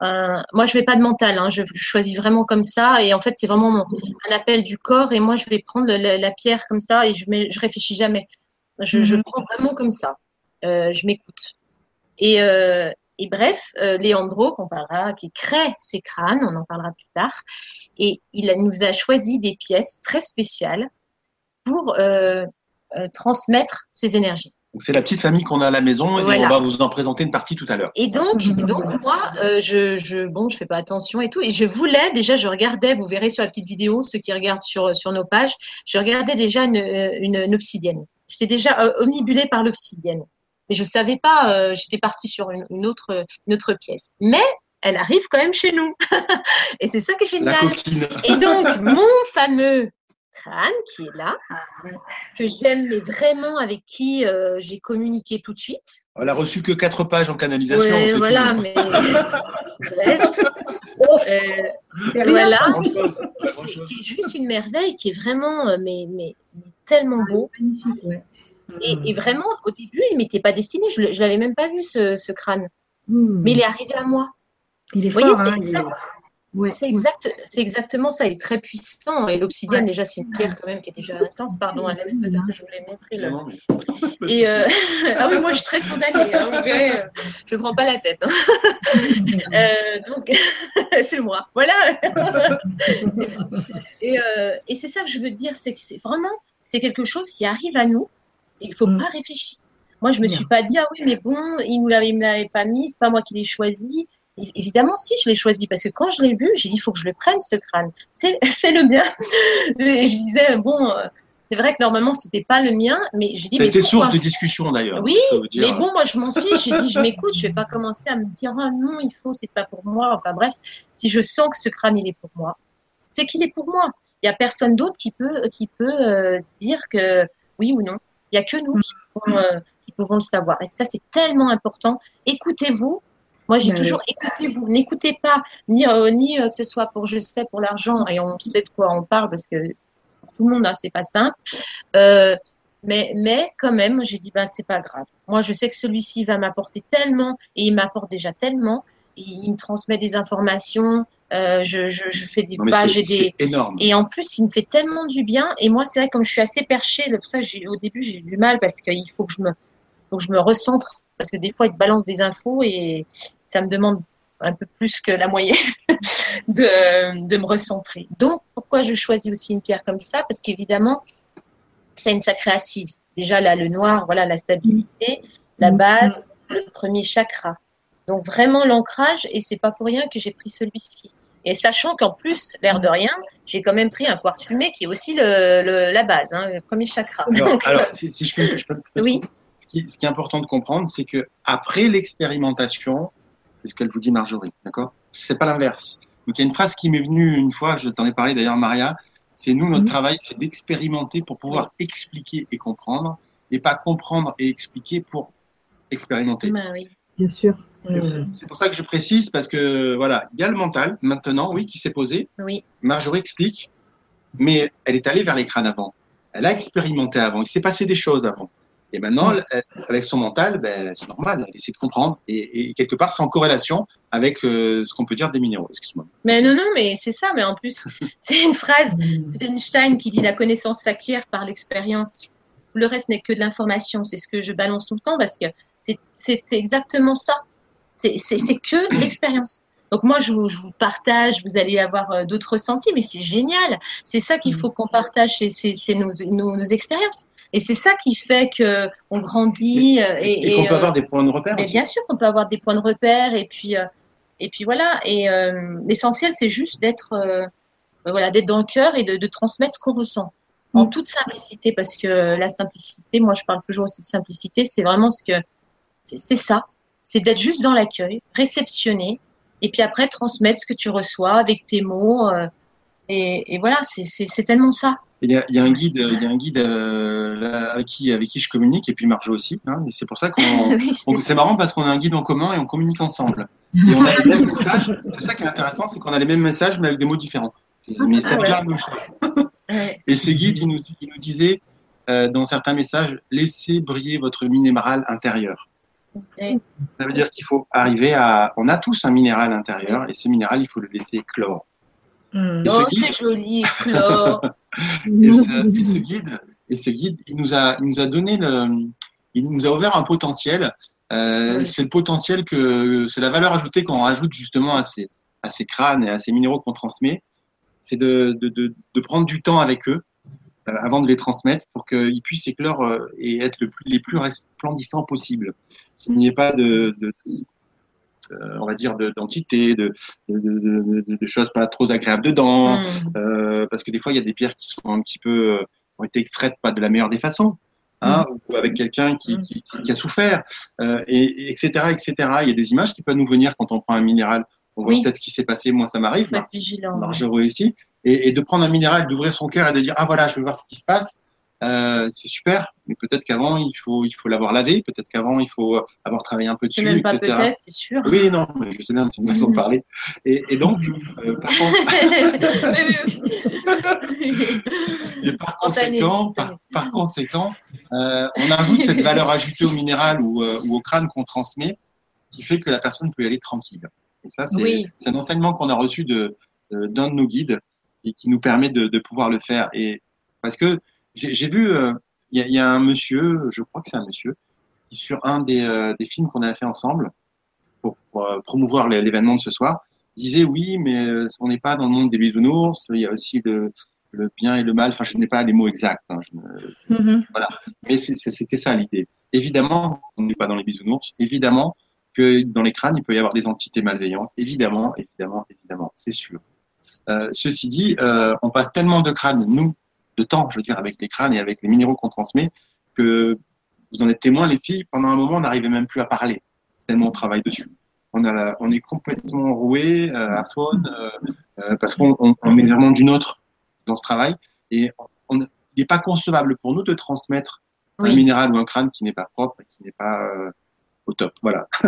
un. Moi, je vais pas de mental. Hein. Je, je, choisis vraiment comme ça. Et en fait, c'est vraiment mon, un appel du corps. Et moi, je vais prendre la, la pierre comme ça. Et je, mets, je réfléchis jamais. Je, mm -hmm. je prends vraiment comme ça. Euh, je m'écoute. Et, euh, et bref, euh, Leandro, qu'on parlera, qui crée ces crânes, on en parlera plus tard, et il nous a choisi des pièces très spéciales pour euh, euh, transmettre ces énergies. C'est la petite famille qu'on a à la maison et Voilà. on va vous en présenter une partie tout à l'heure. Et donc, donc moi, euh, je, je, bon, je fais pas attention et tout. Et je voulais déjà, je regardais, vous verrez sur la petite vidéo, ceux qui regardent sur sur nos pages, je regardais déjà une, une, une obsidienne. J'étais déjà euh, omnibulée par l'obsidienne. Et je savais pas, euh, j'étais partie sur une, une autre une autre pièce. Mais elle arrive quand même chez nous. et c'est ça qui est génial. Et donc, mon fameux crâne qui est là, que j'aime, mais vraiment avec qui euh, j'ai communiqué tout de suite. Elle a reçu que quatre pages en canalisation. Ouais, voilà, tout. mais bref. Euh, voilà, qui est juste une merveille, qui est vraiment, mais, mais, mais tellement beau. Magnifique, ouais. Et, et vraiment, au début, il m'était pas destiné. Je, je l'avais même pas vu ce, ce crâne, Hmm. mais il est arrivé à moi. Il est Vous voyez, fort. c'est hein, est-. Ouais. C'est exact, exactement ça. Il est très puissant. Et l'obsidienne, déjà, c'est une pierre quand même qui est déjà intense. Pardon, Alex, que je voulais montrer là. Non, mais- Et euh, ah oui, moi je suis très spontanée. Hein, vous verrez, euh, je ne prends pas la tête. hein. Euh, donc c'est moi. Voilà. et euh, et c'est ça que je veux dire, c'est que c'est vraiment c'est quelque chose qui arrive à nous. Il faut Mm. pas réfléchir. Moi, je me suis pas dit ah oui, mais bon, il nous l'avait, il me l'avait pas mis, c'est pas moi qui l'ai choisi. Et évidemment, si je l'ai choisi parce que quand je l'ai vu, j'ai dit il faut que je le prenne ce crâne. C'est c'est le mien. Je, je disais bon. euh, c'est vrai que normalement c'était pas le mien, mais j'ai dit Ça a mais été pourquoi source de discussion d'ailleurs. Oui, mais bon, moi, je m'en fiche. J'ai dit, je m'écoute. Je vais pas commencer à me dire, ah non, il faut, c'est pas pour moi. Enfin bref, si je sens que ce crâne, il est pour moi, c'est qu'il est pour moi. Il y a personne d'autre qui peut, qui peut euh, dire que oui ou non. Il y a que nous qui pouvons, euh, qui pouvons le savoir. Et ça, c'est tellement important. Écoutez-vous. Moi, j'ai toujours écoutez-vous. N'écoutez pas ni, euh, ni euh, que ce soit pour je sais pour l'argent et on sait de quoi on parle parce que tout le monde, hein, c'est pas simple. Mais, mais quand même, j'ai dit, ben, c'est pas grave. Moi, je sais que celui-ci va m'apporter tellement, et il m'apporte déjà tellement. Il, il me transmet des informations, euh, je, je, je fais des Non, pages et des. c'est énorme. Et en plus, il me fait tellement du bien. Et moi, c'est vrai, comme je suis assez perchée, c'est pour ça que au début, j'ai eu du mal parce qu'il faut que je me, faut que je me recentre. Parce que des fois, il te balance des infos et ça me demande un peu plus que la moyenne de, de me recentrer. Donc, pourquoi je choisis aussi une pierre comme ça? Parce qu'évidemment, c'est une sacrée assise. Déjà, là, le noir, voilà, la stabilité, la base, le premier chakra. Donc, vraiment l'ancrage, et c'est pas pour rien que j'ai pris celui-ci. Et sachant qu'en plus, l'air de rien, j'ai quand même pris un quartz fumé qui est aussi le, le- la base, hein, le premier chakra. Alors, Donc, alors, si, si je peux, je peux oui, ce, qui, ce qui est important de comprendre, c'est que après l'expérimentation, c'est ce qu'elle vous dit Marjorie, d'accord? C'est pas l'inverse. Donc il y a une phrase qui m'est venue une fois, je t'en ai parlé d'ailleurs Maria, c'est nous notre Mhm. travail, c'est d'expérimenter pour pouvoir expliquer et comprendre, et pas comprendre et expliquer pour expérimenter. ben oui. Bien sûr. Mm. C'est pour ça que je précise parce que voilà, il y a le mental maintenant, oui, qui s'est posé. Oui, Marjorie explique, mais elle est allée vers les crânes avant. Elle a expérimenté avant. Il s'est passé des choses avant. Et maintenant, elle- avec son mental, ben, c'est normal. Elle essaie de comprendre. Et, et quelque part, c'est en corrélation avec euh, ce qu'on peut dire des minéraux. Excuse-moi. mais non, non, mais c'est ça. Mais en plus, c'est une phrase d'Einstein qui dit la connaissance s'acquiert par l'expérience. Le reste n'est que de l'information. C'est ce que je balance tout le temps parce que c'est exactement ça. C'est que l'expérience. Donc moi, je vous, je vous partage, vous allez avoir euh, d'autres ressentis, mais c'est génial. C'est ça qu'il faut qu'on partage, c'est- nos, nos, nos expériences. Et c'est ça qui fait que on grandit. euh, Et, et, et qu'on peut euh, avoir des points de repère bien sûr qu'on peut avoir des points de repère et puis euh, et puis voilà. Et euh, l'essentiel, c'est juste d'être euh, voilà, d'être dans le cœur et de, de transmettre ce qu'on ressent en Mm. toute simplicité, parce que la simplicité, moi, je parle toujours aussi de simplicité, c'est vraiment ce que c'est ça, c'est d'être juste dans l'accueil, réceptionner et puis après transmettre ce que tu reçois avec tes mots. euh, et, et voilà, c'est tellement ça. Il y a, il y a un guide, il y a un guide euh, là, avec qui avec qui je communique et puis Marjo aussi. Hein, et c'est pour ça qu'on c'est- marrant parce qu'on a un guide en commun et on communique ensemble. Et on a les mêmes messages. C'est ça qui est intéressant, c'est qu'on a les mêmes messages mais avec des mots différents. Mais ça Ah veut ouais. dire la même chose. Et ce guide, il nous, il nous disait euh, dans certains messages, laissez briller votre minéral intérieur. Ça veut dire qu'il faut arriver à. On a tous un minéral intérieur et ce minéral, il faut le laisser éclore. Mm. Ce Oh, guide- c'est joli, Chlore. Et ce, et ce guide, et ce guide, il nous a, il nous a donné le, il nous a ouvert un potentiel. Euh, Oui. C'est le potentiel que, c'est la valeur ajoutée qu'on rajoute justement à ces, à ces crânes et à ces minéraux qu'on transmet. C'est de, de, de, de prendre du temps avec eux avant de les transmettre pour qu'ils puissent éclore et être le plus, les plus resplendissants possibles. Qu'il n'y ait pas de, de euh, on va dire, d'entités, de, de, de, choses pas trop agréables dedans, mm. euh, parce que des fois, il y a des pierres qui sont un petit peu, euh, ont été extraites pas de la meilleure des façons. Hein, mm. ou avec quelqu'un qui, mm. qui, qui, a souffert, et, etc., etc. Il y a des images qui peuvent nous venir quand on prend un minéral. On voit peut-être ce qui s'est passé. Moi, ça m'arrive. vigilant. Je réussis. Et, et, de prendre un minéral, d'ouvrir son cœur et de dire ah voilà, je veux voir ce qui se passe. Euh, c'est super, mais peut-être qu'avant il faut il faut l'avoir lavé, peut-être qu'avant il faut avoir travaillé un peu dessus, même pas etc. Peut-être, c'est sûr. Oui, non, mais je sais bien, c'est une façon de parler. Et, et donc, euh, par contre, et par conséquent, par, par conséquent, euh, on ajoute cette valeur ajoutée au minéral ou, euh, ou au crâne qu'on transmet, qui fait que la personne peut y aller tranquille. Et ça, c'est oui. un enseignement qu'on a reçu de d'un de nos guides et qui nous permet de, de pouvoir le faire. Et parce que j'ai vu, euh, il y, a un monsieur, je crois que c'est un monsieur, qui sur un des, euh, des films qu'on avait fait ensemble pour, euh, promouvoir l'événement de ce soir, disait oui, mais on n'est pas dans le monde des bisounours, il y a aussi le, le bien et le mal. Enfin, je n'ai pas les mots exacts. Hein, mm-hmm. Voilà. Mais c'était ça l'idée. Évidemment, on n'est pas dans les bisounours. Évidemment que dans les crânes, il peut y avoir des entités malveillantes. Évidemment, évidemment, évidemment, c'est sûr. Euh, ceci dit, euh, on passe tellement de crânes, nous, de temps, je veux dire, avec les crânes et avec les minéraux qu'on transmet, que vous en êtes témoins, les filles, pendant un moment, on n'arrivait même plus à parler, tellement on travaille dessus. On, a on est complètement roué euh, à faune, euh, euh, parce qu'on on, on, est vraiment d'une autre dans ce travail, et on, il n'est pas concevable pour nous de transmettre oui. un minéral ou un crâne qui n'est pas propre qui n'est pas euh, au top. Voilà.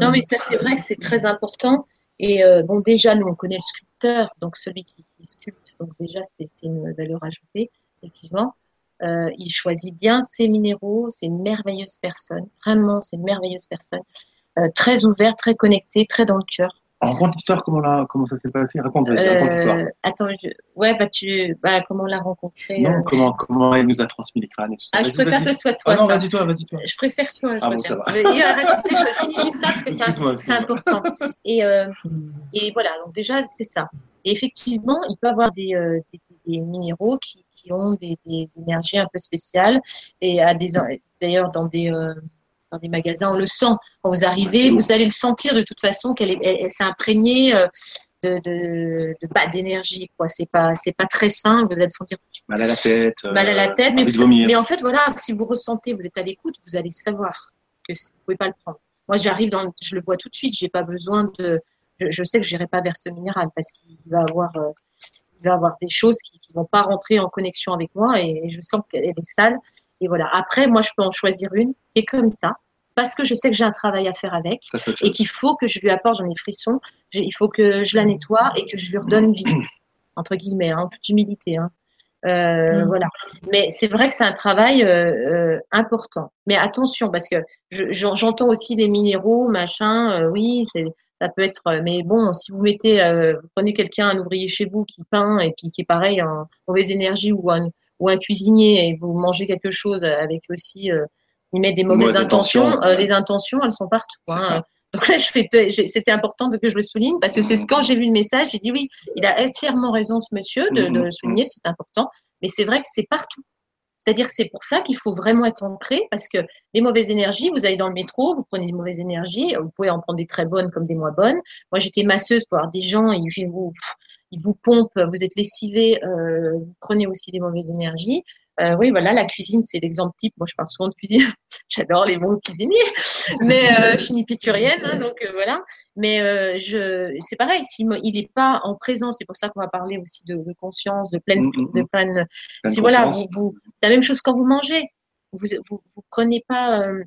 non, mais ça, c'est vrai que c'est très important. Et euh, bon, déjà, nous, on connaît le donc celui qui, qui sculpte. Donc déjà, c'est une valeur ajoutée, effectivement. Euh, il choisit bien ses minéraux. C'est une merveilleuse personne. Vraiment, c'est une merveilleuse personne. Euh, très ouverte, très connectée, très dans le cœur. Raconte l'histoire, comment, la, comment ça s'est passé Raconte, raconte l'histoire. Euh, attends, je... ouais, bah, tu, bah, comment on l'a rencontré Non, euh... comment, comment elle nous a transmis les crânes et tout ça. Ah, je préfère que ce soit toi. Ah, non, vas-y toi, vas-y toi. Je préfère toi. Je ah, bon, ça va. je finis juste ça parce que c'est important. Et, euh, et voilà, donc déjà, c'est ça. Et effectivement, il peut y avoir des, euh, des, des minéraux qui, qui ont des, des, énergies un peu spéciales et à des, d'ailleurs, dans des, euh, dans des magasins, on le sent. Quand vous arrivez, vous allez le sentir de toute façon qu'elle est, elle, elle s'est imprégnée euh, de, de, de bas d'énergie. Quoi, c'est pas, c'est pas très sain. Vous allez le sentir. Mal à la tête. Mal à la tête, mais, vous, mais en fait, voilà, si vous ressentez, vous êtes à l'écoute, vous allez savoir que vous pouvez pas le prendre. Moi, j'arrive dans, je le vois tout de suite. J'ai pas besoin de, je, je sais que j'irai pas vers ce minéral parce qu'il va avoir, euh, il va avoir des choses qui, qui vont pas rentrer en connexion avec moi et, et je sens qu'elle est sale. Et voilà. Après, moi, je peux en choisir une qui est comme ça, parce que je sais que j'ai un travail à faire avec et qu'il faut que je lui apporte, j'en ai frissons, il faut que je la nettoie et que je lui redonne vie, entre guillemets, en hein, toute humilité. Hein. Euh, mmh. Voilà. Mais c'est vrai que c'est un travail euh, euh, important. Mais attention, parce que j'entends aussi des minéraux, machin, euh, oui, c'est ça peut être, mais bon, si vous mettez, euh, vous prenez quelqu'un, un ouvrier chez vous qui peint et puis qui est pareil en mauvaise énergie ou un, ou un cuisinier et vous mangez quelque chose avec aussi, euh, il met des mauvaises intentions, euh, les intentions, elles sont partout. Hein. Donc là, je fais, c'était important que je le souligne parce que c'est quand j'ai vu le message, j'ai dit oui, il a entièrement raison ce monsieur de, de le souligner, c'est important. Mais c'est vrai que c'est partout. C'est-à-dire que c'est pour ça qu'il faut vraiment être ancré parce que les mauvaises énergies, vous allez dans le métro, vous prenez des mauvaises énergies, vous pouvez en prendre des très bonnes comme des moins bonnes. Moi, j'étais masseuse pour avoir des gens, ils vous, ils vous pompent, vous êtes lessivé, euh, vous prenez aussi des mauvaises énergies. Euh, oui, voilà, la cuisine, c'est l'exemple type. Moi, je parle souvent de cuisine. J'adore les bons cuisiniers, mais euh, je suis une épicurienne, hein, donc euh, voilà. Mais euh, je, c'est pareil. S'il il n'est pas en présence, c'est pour ça qu'on va parler aussi de, de conscience, de pleine, mm, mm, de pleine. pleine si voilà, vous, vous, c'est la même chose quand vous mangez. Vous, vous, vous prenez pas, euh,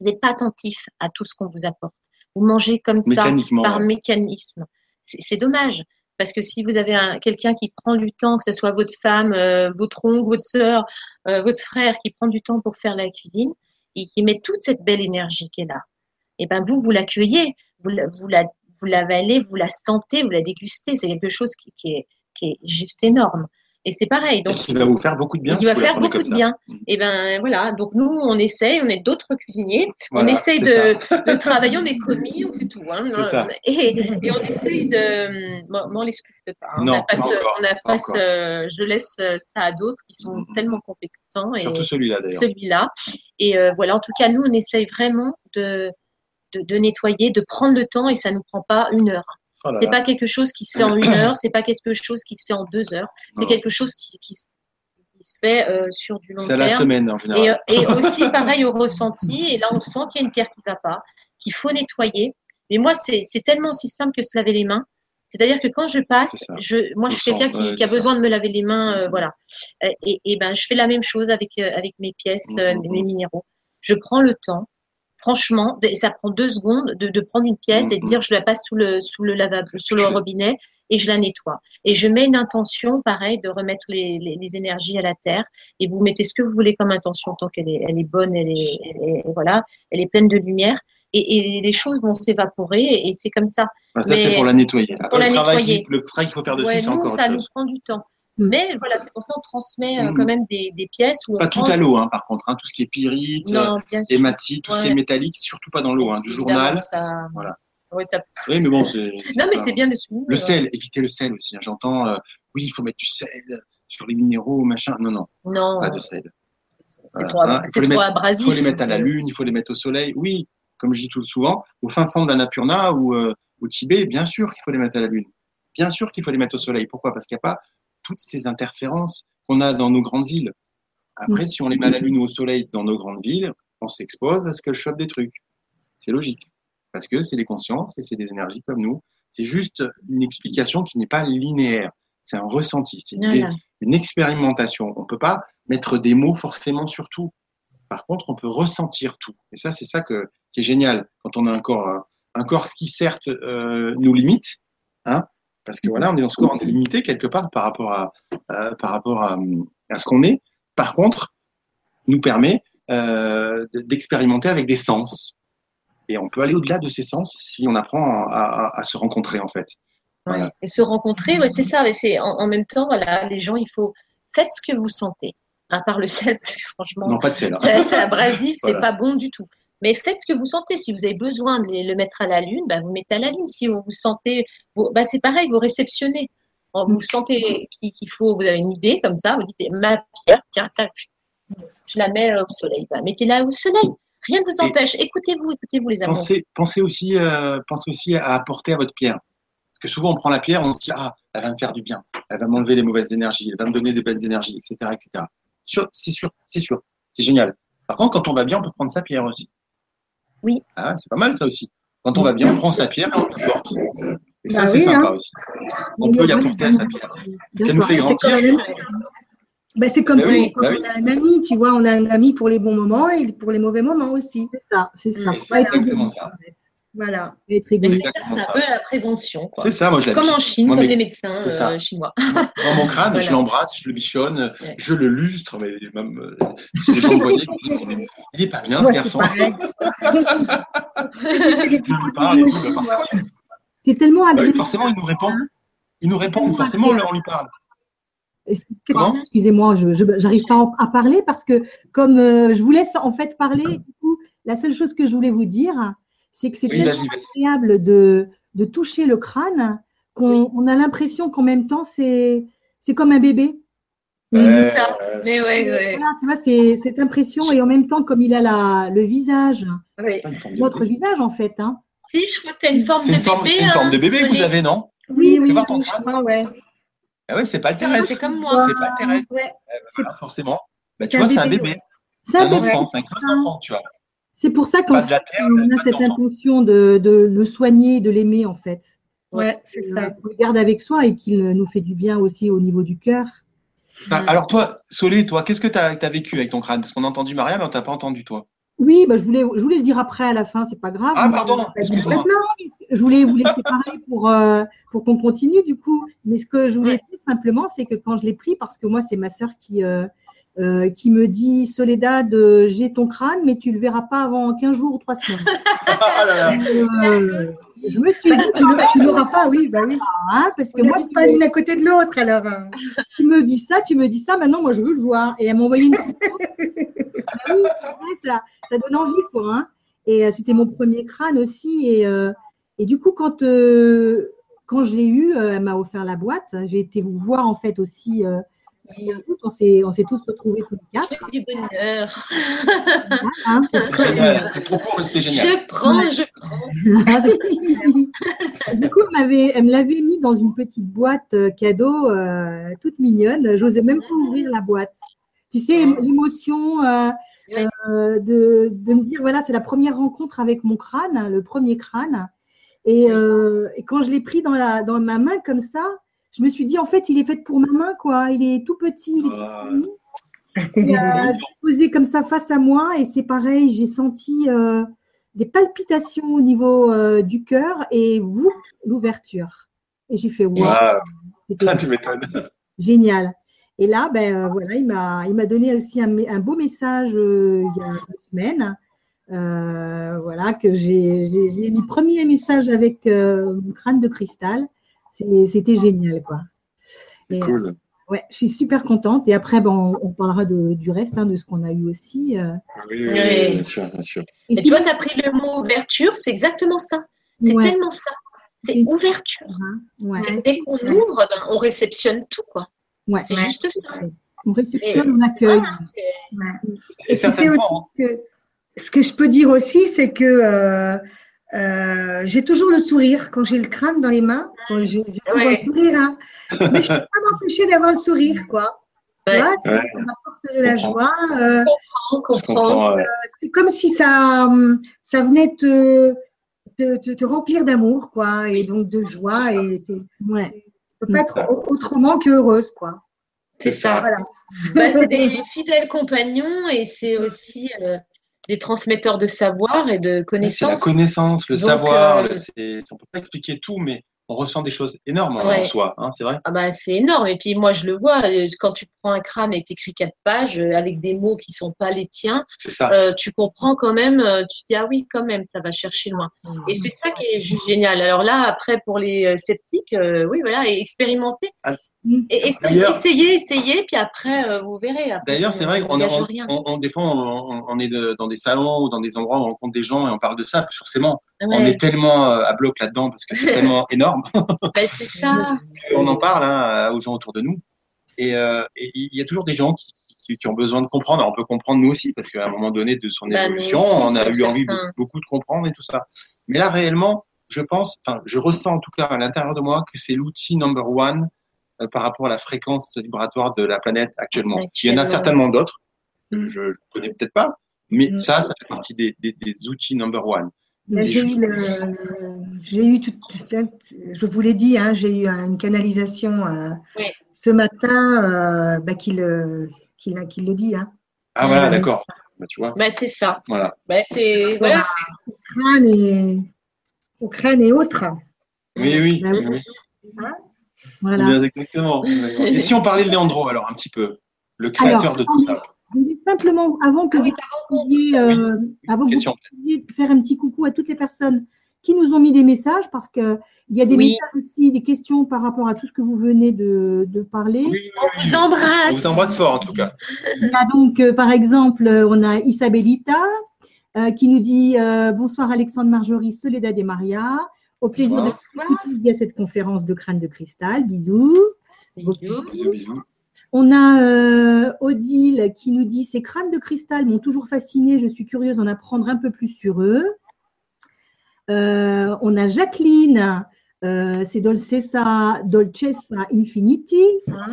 vous n'êtes pas attentif à tout ce qu'on vous apporte. Vous mangez comme ça par mécanisme. C'est dommage. Parce que si vous avez quelqu'un qui prend du temps, que ce soit votre femme, euh, votre oncle, votre sœur, euh, votre frère, qui prend du temps pour faire la cuisine et qui met toute cette belle énergie qui est là, et eh ben vous, vous l'accueillez, vous, vous la, vous l'avalez, vous la sentez, vous la dégustez. C'est quelque chose qui, qui, est, qui est juste énorme. Et c'est pareil. Donc, qui va vous faire beaucoup de bien. il va si faire beaucoup de bien. Et ben voilà. Donc nous, on essaye, on est d'autres cuisiniers, on essaye de, travailler, on est commis, on fait tout. Hein, C'est ça. Et, et on essaye de. Moi, moi, on les sculpte pas. hein. Non, on a pas pas ce- encore, on a pas pas encore. ce- je laisse ça à d'autres qui sont Mhm. tellement compétents. Et, Surtout celui-là d'ailleurs. celui-là. Et euh, voilà, en tout cas, nous, on essaye vraiment de, de, de nettoyer, de prendre le temps et ça ne nous prend pas une heure. Oh C'est pas quelque chose qui se fait en une heure, c'est pas quelque chose qui se fait en deux heures, c'est quelque chose qui, qui, se- qui se fait euh, sur du long C'est à la terme. semaine en général. et aussi, pareil, au ressenti. Et là, on sent qu'il y a une pierre qui va pas, qu'il faut nettoyer. Mais moi, c'est c'est tellement aussi simple que se laver les mains. C'est-à-dire que quand je passe, C'est je, moi, je suis quelqu'un qui, ouais, qui a c'est ça. besoin de me laver les mains, euh, voilà. Et, et ben, je fais la même chose avec euh, avec mes pièces, euh, Mhm. mes minéraux. Je prends le temps, franchement, et ça prend deux secondes de, de prendre une pièce et de dire je la passe sous le sous le lavabo, sous le robinet et je la nettoie. Et je mets une intention, pareil, de remettre les, les, les énergies à la terre. Et vous mettez ce que vous voulez comme intention tant qu'elle est, elle est bonne, elle est, elle est- voilà, elle est pleine de lumière. Et, et les choses vont s'évaporer et, c'est comme ça. Ah, ça, c'est pour la nettoyer. Après, pour le, la travail nettoyer. qu'il- le travail qu'il faut faire dessus, Ouais, c'est encore ça autre nous prend du temps. Mm. Mais voilà, c'est pour ça qu'on transmet euh, Mm. quand même des, des pièces où on Pas tout prend- à l'eau, hein, par contre. hein, tout ce qui est pyrite, Non, hématite, tout ce qui est métallique, surtout pas dans l'eau. Hein, du journal. Ça... Voilà. Ça... Oui, mais bon, c'est. Non, mais c'est bien de souligner. Le sel, évitez le sel aussi. hein. J'entends, euh, oui, il faut mettre du sel sur les minéraux, machin. Non, non, Non, pas de sel. c'est Voilà, trop, hein, c'est les trop mettre- abrasif. Il faut les mettre à la lune, il faut les mettre au soleil. Oui, comme je dis tout souvent, au fin fond de la Napurna ou euh, au Tibet, bien sûr qu'il faut les mettre à la lune. Bien sûr qu'il faut les mettre au soleil. Pourquoi? Parce qu'il n'y a pas toutes ces interférences qu'on a dans nos grandes villes. Après, si on les met à la lune ou au soleil dans nos grandes villes, on s'expose à ce qu'elles chopent des trucs. C'est logique. Parce que c'est des consciences et c'est des énergies comme nous. C'est juste une explication qui n'est pas linéaire. C'est un ressenti. C'est une, expérimentation. On peut pas mettre des mots forcément sur tout. Par contre, on peut ressentir tout. Et ça, c'est ça que, qui est génial quand on a un corps, un corps qui certes euh, nous limite, hein, parce que voilà, on est dans ce corps, on est limité quelque part par rapport à, à- par rapport à, à ce qu'on est. Par contre, nous permet euh, de- d'expérimenter avec des sens. Et on peut aller au-delà de ces sens si on apprend à, à- à se rencontrer en fait. Ouais. Et se rencontrer, ouais, c'est ça. Mais c'est en, en même temps, voilà, les gens, il faut faites ce que vous sentez. À part le sel, parce que franchement, Non, pas de sel. hein. c'est c'est abrasif, c'est Voilà. pas bon du tout. Mais faites ce que vous sentez. Si vous avez besoin de le mettre à la lune, bah, vous mettez à la lune. Si vous vous sentez, bah, c'est pareil, vous réceptionnez. Vous sentez qu'il faut, vous avez une idée comme ça, vous dites ma pierre, tiens, je la mets euh, au soleil. Bah, Mettez-la au soleil. Rien ne vous empêche. Écoutez-vous, écoutez-vous les amours. Pensez, pensez aussi, euh, pensez aussi à apporter à votre pierre. Parce que souvent, on prend la pierre, on se dit, ah, elle va me faire du bien. Elle va m'enlever les mauvaises énergies. Elle va me donner des belles énergies, etc., etc. C'est sûr, c'est sûr. C'est génial. Par contre, quand on va bien, on peut prendre sa pierre aussi. Oui. Ah, c'est pas mal, ça aussi. Quand on va bien, on prend sa pierre et on l'apporte. Et ça, Bah c'est oui, sympa hein. aussi. On peut y apporter à sa pierre. Ce qu'elle nous fait C'est comme, grandir. Ben, c'est comme Bah oui, quand bah oui. on a un ami, tu vois, on a un ami pour les bons moments et pour les mauvais moments aussi. C'est ça, c'est ça. C'est exactement ça. Voilà. C'est ça, c'est un ça. peu la prévention. Quoi. C'est ça, moi je Comme en. Chine, Moi, comme mais les médecins ça. euh, chinois. Dans mon crâne, Voilà. je l'embrasse, je le bichonne, Ouais. je le lustre, mais même euh, si les gens me voyaient, ils me disaient, il est pas bien ce Ouais, garçon. Je lui parle et tout, bah, forcément, C'est tellement bah agréable. forcément, il nous répond. Il nous répond, forcément, on lui parle. Comment? Excusez-moi, je j'arrive pas à parler parce que comme euh, je vous laisse en fait parler, du coup, la seule chose que je voulais vous dire, c'est que c'est Oui, tellement agréable de, de toucher le crâne qu'on on a l'impression qu'en même temps c'est c'est comme un bébé. Ouais, ça. Mais ouais, ouais. Voilà, tu vois, c'est cette impression et en même temps comme il a la, le visage, c'est notre bébé. visage en fait. Hein. Si, je crois que tu as une forme C'est de une forme, bébé. c'est une forme de hein, bébé que vous avez, non? Oui, oui, ton oui, crâne je crois, ouais. Ah ouais, c'est pas le C'est terrestre. c'est comme moi. C'est pas le terrestre. Ouais. Eh ben voilà, forcément. Bah, tu C'est un vois, c'est un bébé. C'est Un un bébé. enfant, c'est un crâne d'enfant, tu vois. C'est pour ça qu'en Pas de fait, la terre, on a cette intention de, de le soigner, de l'aimer en fait. Ouais, c'est ça. qu'on le garde avec soi et qu'il nous fait du bien aussi au niveau du cœur. Alors toi, Solé, toi, qu'est-ce que tu as, vécu avec ton crâne? Parce qu'on a entendu Maria, mais on t'a pas entendu, toi. Oui, bah, je, voulais, je voulais le dire après à la fin, c'est pas grave. Ah, pardon. Maintenant, je voulais vous laisser parler pour, euh, pour qu'on continue du coup. Mais ce que je voulais Ouais. dire simplement, c'est que quand je l'ai pris, parce que moi, c'est ma sœur qui, euh, euh, qui me dit Soledad, euh, j'ai ton crâne, mais tu le verras pas avant 15 jours ou 3 semaines. Ah là là. Euh, je me suis dit, Tu l'auras- tu l'auras pas, oui, bah oui. hein, parce que On moi, pas l'une à côté de l'autre, alors. euh. tu me dis ça, tu me dis ça, maintenant moi je veux le voir. Et elle m'a envoyé une photo. Ah oui, ça, ça donne envie, quoi. hein. Et euh, c'était mon premier crâne aussi. Et, euh, et du coup, quand, euh, quand je l'ai eu, euh, elle m'a offert la boîte. J'ai été vous voir en fait aussi. Euh, on s'est on s'est tous retrouvés tous les quatre. Du bonheur. hein. C'est génial. C'était trop court, mais c'était génial. Je prends, je prends. Ah, c'est- du coup, elle, m'avait- elle me l'avait mis dans une petite boîte euh, cadeau euh, toute mignonne. J'osais même pas ouvrir la boîte. Tu sais, l'émotion euh, Ouais. euh, de, de me dire, voilà, c'est la première rencontre avec mon crâne, le premier crâne. Et, euh, et quand je l'ai pris dans, la, dans ma main comme ça, je me suis dit, en fait, il est fait pour ma main, quoi. Il est tout petit, il est tout Ah. Et, euh, posé comme ça face à moi et c'est pareil, j'ai senti euh, des palpitations au niveau euh, du cœur et l'ouverture. Et j'ai fait wow, c'était Ah, tu m'étonnes. génial. Et là, ben euh, voilà, il m'a, il m'a donné aussi un, un beau message il y a deux semaines. Euh, voilà, que j'ai, j'ai, j'ai mis premier message avec euh, mon crâne de cristal. C'était génial, quoi. Et, Cool. Ouais, je suis super contente. Et après, ben, on, on parlera de, du reste, hein, de ce qu'on a eu aussi. euh. Oui, oui, oui, bien sûr, bien sûr. Et Et tu vois, tu as pris le mot ouverture, c'est exactement ça. C'est ouais, tellement ça. C'est ouverture. ouais, Dès qu'on ouvre, ben, on réceptionne tout, quoi. ouais. C'est juste ça. On réceptionne, on accueille. Voilà, Et Et tu sais aussi certainement, que ce que je peux dire aussi, c'est que euh, euh, j'ai toujours le sourire quand j'ai le crâne dans les mains. Quand j'ai Ouais. le sourire, hein. mais je peux pas m'empêcher d'avoir le sourire, quoi. Ouais. ça Ouais. m'apporte de la Je comprends. joie. euh, je comprends. ouais. c'est comme si ça, hum, ça venait te, te, te- te remplir d'amour, quoi, et donc de joie. Et Ouais. tu peux pas être au- autrement que heureuse, quoi. C'est ça. Voilà. Bah, c'est des fidèles compagnons et c'est aussi euh, des transmetteurs de savoir et de C'est la connaissances. connaissance, le Donc, savoir. euh, le- on peut pas expliquer tout, mais on ressent des choses énormes en Ouais. soi. Hein, c'est vrai. Ah bah, c'est énorme. Et puis moi, je le vois, euh, quand tu prends un crâne et t'écris quatre pages euh, avec des mots qui sont pas les tiens, ça. euh, tu comprends quand même, tu te dis, ah oui, quand même, ça va chercher loin. Et c'est ça qui est juste génial. Alors là, après, pour les sceptiques, euh, oui, voilà, et expérimenter. Ah. Et essayez, essayez, essayez, puis après, euh, vous verrez. D'ailleurs, c'est vrai qu'on n'engage on, rien. on, on- des fois, on, on est de- dans des salons ou dans des endroits où on rencontre des gens et on parle de ça. Forcément, on est tellement euh, à bloc là-dedans parce que c'est tellement énorme. Ben, c'est ça. on en parle hein, aux gens autour de nous. Et euh, il y a toujours des gens qui, qui, qui ont besoin de comprendre. Alors, on peut comprendre nous aussi, parce qu'à un moment donné de son Bah, évolution, aussi, on a eu envie de, beaucoup de comprendre et tout ça. Mais là, réellement, je pense, enfin, je ressens en tout cas à l'intérieur de moi que c'est l'outil number one euh, par rapport à la fréquence vibratoire de la planète actuellement. Il y en a certainement d'autres, que je ne connais peut-être pas, mais Mm. ça, ça fait partie des, des, des outils number one. J'ai eu, eu tout, je vous l'ai dit, hein, j'ai eu une canalisation euh, Oui. ce matin euh, bah, qui, le, qui, l'a- qui le dit. Hein. Ah voilà, Euh, d'accord. Bah, tu vois, Ben, c'est ça. voilà. Ben, c'est, voilà, c'est- Au crâne et, au crâne et autres. Oui, oui, Bah oui, oui. oui. Voilà. Bien, exactement. Et si on parlait de Léandro, alors un petit peu, le créateur Alors, de tout ça. Je voulais simplement, avant que Ah vous pouviez, euh, avant que vous faire un petit coucou à toutes les personnes qui nous ont mis des messages, parce qu'il y a des Oui. messages aussi, des questions par rapport à tout ce que vous venez de, de parler. Oui, oui, On vous embrasse. On vous embrasse fort en tout cas. Donc, euh, par exemple, euh, on a Isabellita euh, qui nous dit euh, Bonsoir Alexandre Marjorie, Soledad et Maria. Au plaisir de participer à cette conférence de crâne de cristal. Bisous. Bisous. Bisous, bisous. On a euh, Odile qui nous dit Ces crânes de cristal m'ont toujours fasciné. Je suis curieuse d'en apprendre un peu plus sur eux. Euh, on a Jacqueline. euh, c'est Dolcessa, Dolcessa Infinity. Ah,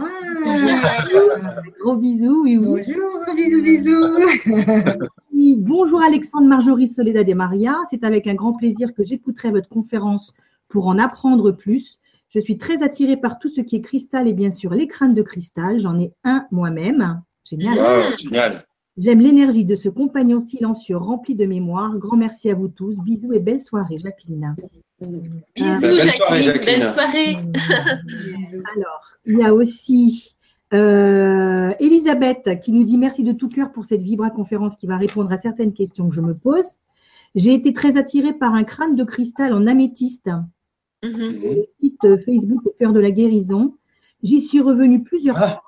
Gros bisous. Oui, oui. bonjour, bisous, bisous. Bonjour Alexandre Marjorie Soledad et Maria. C'est avec un grand plaisir que j'écouterai votre conférence pour en apprendre plus. Je suis très attirée par tout ce qui est cristal et bien sûr les crânes de cristal. J'en ai un moi-même. Génial. Wow, génial. J'aime l'énergie de ce compagnon silencieux rempli de mémoire. Grand merci à vous tous. Bisous et belle soirée, Jacqueline. Bisous, Belle Jacqueline. soirée, Jacqueline. Belle soirée. Alors, il y a aussi Euh, Elisabeth qui nous dit merci de tout cœur pour cette Vibra conférence qui va répondre à certaines questions que je me pose. J'ai été très attirée par un crâne de cristal en améthyste. Mhm. Site Facebook au cœur de la guérison. J'y suis revenue plusieurs Ah. fois.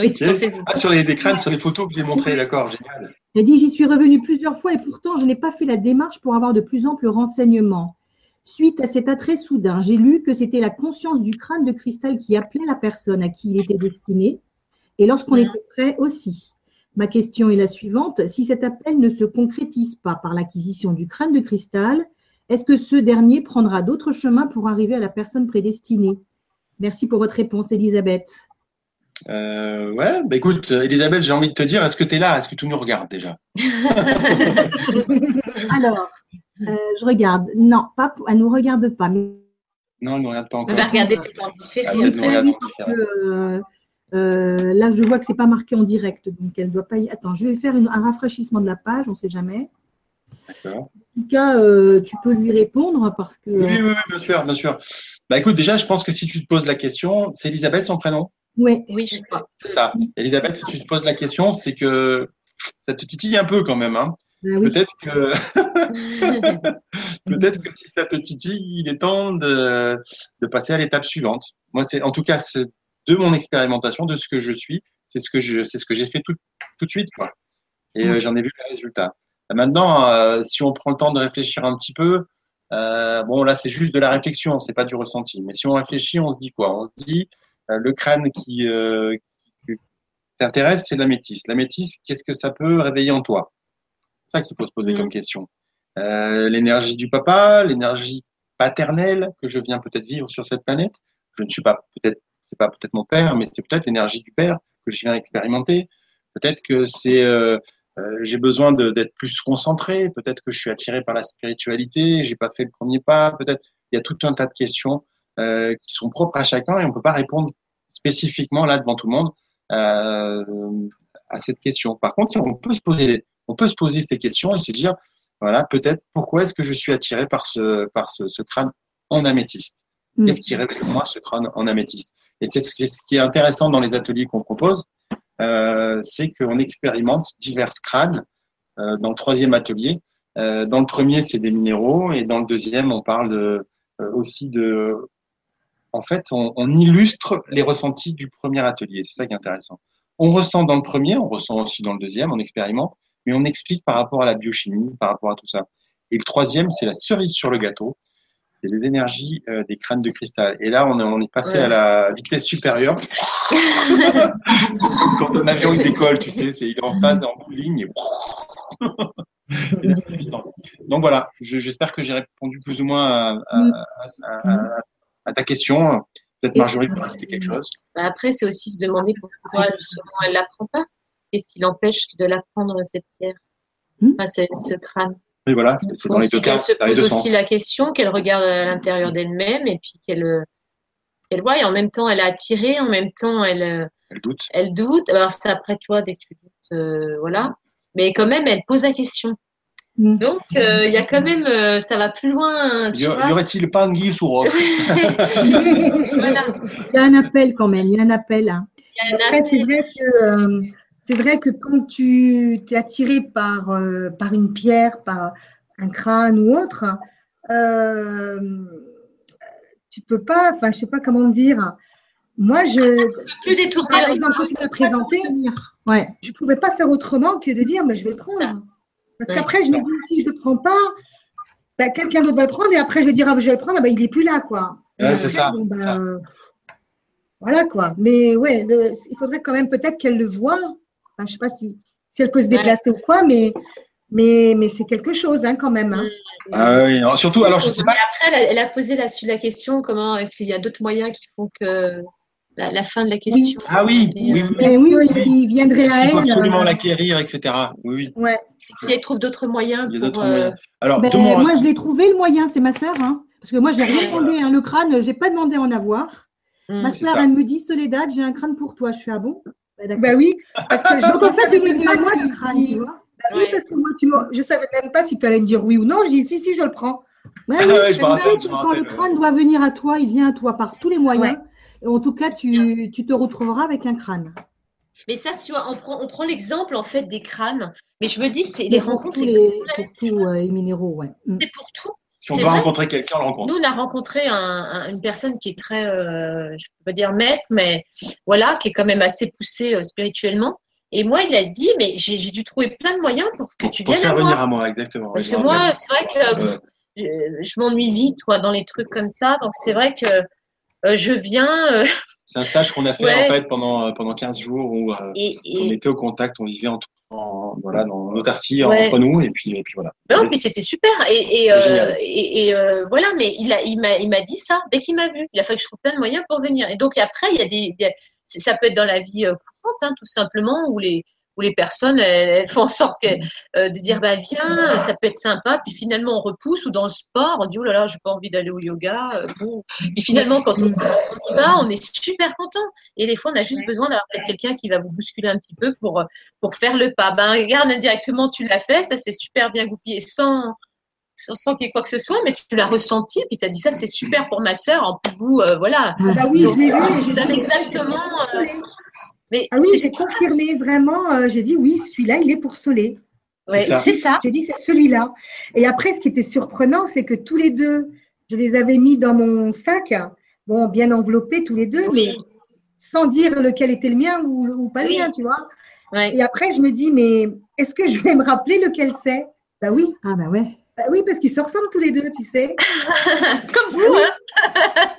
Oui, Facebook. Ah, sur les des crânes, sur les photos que j'ai montrées, d'accord, génial. Elle dit J'y suis revenue plusieurs fois et pourtant je n'ai pas fait la démarche pour avoir de plus amples renseignements. Suite à cet attrait soudain, j'ai lu que c'était la conscience du crâne de cristal qui appelait la personne à qui il était destiné et lorsqu'on était prêt aussi. Ma question est la suivante. Si cet appel ne se concrétise pas par l'acquisition du crâne de cristal, est-ce que ce dernier prendra d'autres chemins pour arriver à la personne prédestinée? Merci pour votre réponse, Elisabeth. Euh, ouais, bah écoute, Elisabeth, j'ai envie de te dire, est-ce que tu es là? Est-ce que tu nous regardes déjà? Alors, euh, je regarde. Non, pas pour- elle ne nous regarde pas. Mais Non, elle ne regarde pas encore. va regarder peut-être en différé. Peut-être nous après. regarder en parce différé. que, euh, euh, là, je vois que c'est pas marqué en direct, donc elle ne doit pas y. Attends, je vais faire une- un rafraîchissement de la page, on ne sait jamais. D'accord. En tout cas, euh, tu peux lui répondre parce que. Oui, oui, oui, bien sûr, bien sûr. Bah écoute, déjà, je pense que si tu te poses la question, c'est Elisabeth son prénom? Ouais. Oui, je crois. C'est ça. Elisabeth, si tu te poses la question, c'est que ça te titille un peu quand même. Hein. bah oui. Peut-être que peut-être que si ça te titille, il est temps de, de passer à l'étape suivante. Moi, c'est en tout cas c'est de mon expérimentation, de ce que je suis, c'est ce que je c'est ce que j'ai fait tout, tout de suite, quoi. Et euh, j'en ai vu les résultats. Maintenant, euh, si on prend le temps de réfléchir un petit peu, euh, bon là c'est juste de la réflexion, c'est pas du ressenti. Mais si on réfléchit, on se dit quoi? On se dit euh, le crâne qui, euh, qui t'intéresse, c'est l'améthyste. L'améthyste, qu'est-ce que ça peut réveiller en toi? C'est ça qu'il faut se poser Mhm. comme question. Euh, l'énergie du papa, l'énergie paternelle que je viens peut-être vivre sur cette planète. Je ne suis pas peut-être, c'est pas peut-être mon père, mais c'est peut-être l'énergie du père que je viens expérimenter. Peut-être que c'est, euh, euh, j'ai besoin d'être plus concentré. Peut-être que je suis attiré par la spiritualité. J'ai pas fait le premier pas. Peut-être il y a tout un tas de questions euh, qui sont propres à chacun et on peut pas répondre spécifiquement là devant tout le monde euh, à cette question. Par contre, on peut se poser, on peut se poser ces questions et se dire, voilà, peut-être pourquoi est-ce que je suis attiré par ce, par ce, ce crâne en améthyste Mm. Qu'est-ce qui révèle moi ce crâne en améthyste Et c'est ce qui est intéressant dans les ateliers qu'on propose, euh, c'est qu'on expérimente divers crânes euh, dans le troisième atelier. Euh, dans le premier, c'est des minéraux, et dans le deuxième, on parle de, aussi de. En fait, on, on illustre les ressentis du premier atelier. C'est ça qui est intéressant. On ressent dans le premier, on ressent aussi dans le deuxième, on expérimente, mais on explique par rapport à la biochimie, par rapport à tout ça. Et le troisième, c'est la cerise sur le gâteau. C'est les énergies euh, des crânes de cristal. Et là, on est, on est passé Ouais. à la vitesse supérieure. Quand un avion il décolle, tu sais, c'est il est en phase en ligne. Et... Et là, c'est puissant. Donc voilà, je- j'espère que j'ai répondu plus ou moins à, à- Oui. à- à- à ta question. Peut-être Marjorie peut rajouter quelque chose. Bah, Après, c'est aussi se demander pourquoi justement elle l'apprend pas. Qu'est-ce qui l'empêche de l'apprendre cette pierre Hmm. enfin, ce, ce crâne Et voilà, c'est dans les Aussi deux cas, qu'elle se pose aussi sens. la question, qu'elle regarde à l'intérieur d'elle-même et puis qu'elle euh, qu'elle voit. Et en même temps, elle a attiré, en même temps, elle, euh, Elle doute. elle doute. Alors, c'est après toi, dès que tu doutes, euh, voilà. Mais quand même, elle pose la question. Mm. Donc, euh, il y a quand même, euh, ça va plus loin. Tu Y vois y aurait-il pas anguille sous roche voilà. Il y a un appel quand même, il y a un appel. hein. Il y a un Après, c'est vrai que euh, c'est vrai que quand tu es attiré par, euh, par une pierre, par un crâne ou autre, euh, tu peux pas, enfin, je sais pas comment dire. Moi, je, plus détourner par la exemple, quand tu m'as présenté, Ouais. je ne pouvais pas faire autrement que de dire, mais je vais le prendre. Parce Ouais. qu'après, je me dis, si je ne le prends pas, ben, quelqu'un d'autre va le prendre, et après, je vais dire, ah, ben, je vais le prendre, ah, ben, il n'est plus là, quoi. Ouais, c'est après, ça, bon, ben, ça. Voilà, quoi. Mais ouais, le- il faudrait quand même peut-être qu'elle le voie. Enfin, je ne sais pas si, si elle peut se Ouais. déplacer ou quoi, mais, mais, mais c'est quelque chose, hein, quand même. hein. Ah oui, alors, surtout, alors je sais pas. après, elle a, elle a posé la, la question comment est-ce qu'il y a d'autres moyens qui font que la, la fin de la question. Ah oui, euh, oui. Eh oui, qu'il viendrait à Il faut elle absolument euh, l'acquérir, etc. Oui, oui. Ouais. Si elle trouve d'autres moyens Il y a d'autres euh, moyens. Alors, Ben, moi, je l'ai trouvé le moyen, c'est ma sœur. Hein, parce que moi, j'ai rien demandé. Hein, le crâne, j'ai pas demandé à en avoir. hmm. Ma sœur, elle me dit Soledad, j'ai un crâne pour toi. Je suis ah bon? Ben, d'accord. Ben oui, parce que je Donc en fait, venu à pas moi si- le crâne, si- tu vois. Ben oui, Ouais. parce que moi, tu m'as- je savais même pas si tu allais me dire oui ou non. J'ai dit, si, si, je le prends. Ouais, Ah oui, ouais, je me en rappelle, fait, je me quand rappelle, le crâne doit venir à toi, il vient à toi par tous les moyens. En tout cas, tu, tu te retrouveras avec un crâne. Mais ça, tu vois, on prend, on prend l'exemple en fait des crânes. Mais je me dis, c'est les rencontres, les, pour tous chose. euh, les minéraux, ouais. Mm. C'est pour tout. Si on doit vrai. rencontrer quelqu'un, on le rencontre. Nous, on a rencontré un- un- une personne qui est très, euh, je peux pas dire maître, mais voilà, qui est quand même assez poussée euh, spirituellement. Et moi, il a dit, mais j'ai dû trouver plein de moyens pour que Pour, tu pour viennes faire à venir moi. à moi, exactement. Parce que moi, c'est vrai que je, je m'ennuie vite, quoi, dans les trucs comme ça. Donc, c'est vrai que euh, je viens euh, c'est un stage qu'on a fait Ouais. en fait pendant, euh, pendant 15 jours où et, on était au contact, on vivait en, en, voilà, dans l'autarcie Ouais. entre nous et puis, et puis voilà. Non, puis c'était super. Et, et, euh, génial. et, et, euh, voilà, mais il a, il m'a, il m'a dit ça dès qu'il m'a vu. Il a fallu que je trouve plein de moyens pour venir. Et donc après, il y a des, des- ça peut être dans la vie euh, courante, hein, tout simplement, où les, où les personnes elles, elles font en sorte que, euh, de dire bah viens, ça peut être sympa. Puis finalement on repousse ou dans le sport, on dit oh là là, j'ai pas envie d'aller au yoga. euh, bon. Et finalement quand on, on y va, on est super content. Et des fois on a juste besoin d'avoir quelqu'un qui va vous bousculer un petit peu pour euh, pour faire le pas. Ben regarde indirectement tu l'as fait, ça s'est super bien goupillé sans sans, sans qu'il y ait quoi que ce soit, mais tu l'as ressenti, puis tu as dit ça c'est super pour ma sœur, en plus vous, euh, voilà. Ah bah oui, Donc, je l'ai vu. dit, exactement, euh. Mais Ah oui, j'ai confirmé vraiment. euh, j'ai dit oui, celui-là, il est pour ouais, C'est ça. J'ai dit c'est celui-là. Et après, ce qui était surprenant, c'est que tous les deux, je les avais mis dans mon sac, bon, bien enveloppés tous les deux, Oui. mais sans dire lequel était le mien ou, ou pas le mien, tu vois. Ouais. Et après, je me dis, mais est-ce que je vais me rappeler lequel c'est? Bah oui, Ah bah ouais. bah oui, parce qu'ils se ressemblent tous les deux, tu sais. Comme vous, hein.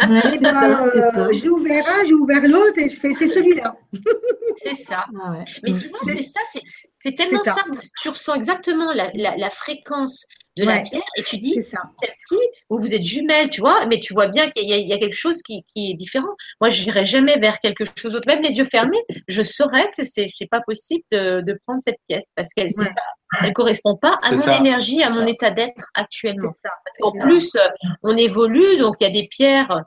Ouais, ben, ça, c'est euh, j'ai ouvert un, j'ai ouvert l'autre, et je fais, c'est celui-là. c'est ça. Ah ouais. Mais vois, c'est ça, c'est- tellement ça. ça. Tu ressens exactement la, la, la fréquence de la pierre et tu dis, celle-ci, où vous êtes jumelles, tu vois, mais tu vois bien qu'il y, a- il y a quelque chose qui, qui est différent. Moi, je n'irai jamais vers quelque chose d'autre. Même les yeux fermés, je saurais que c'est c'est pas possible de, de prendre cette pièce parce qu'elle Ouais. ne correspond pas à mon ça. énergie, à mon ça. état d'être actuellement. Parce qu'en plus, euh, on évolue, donc il y a des pierres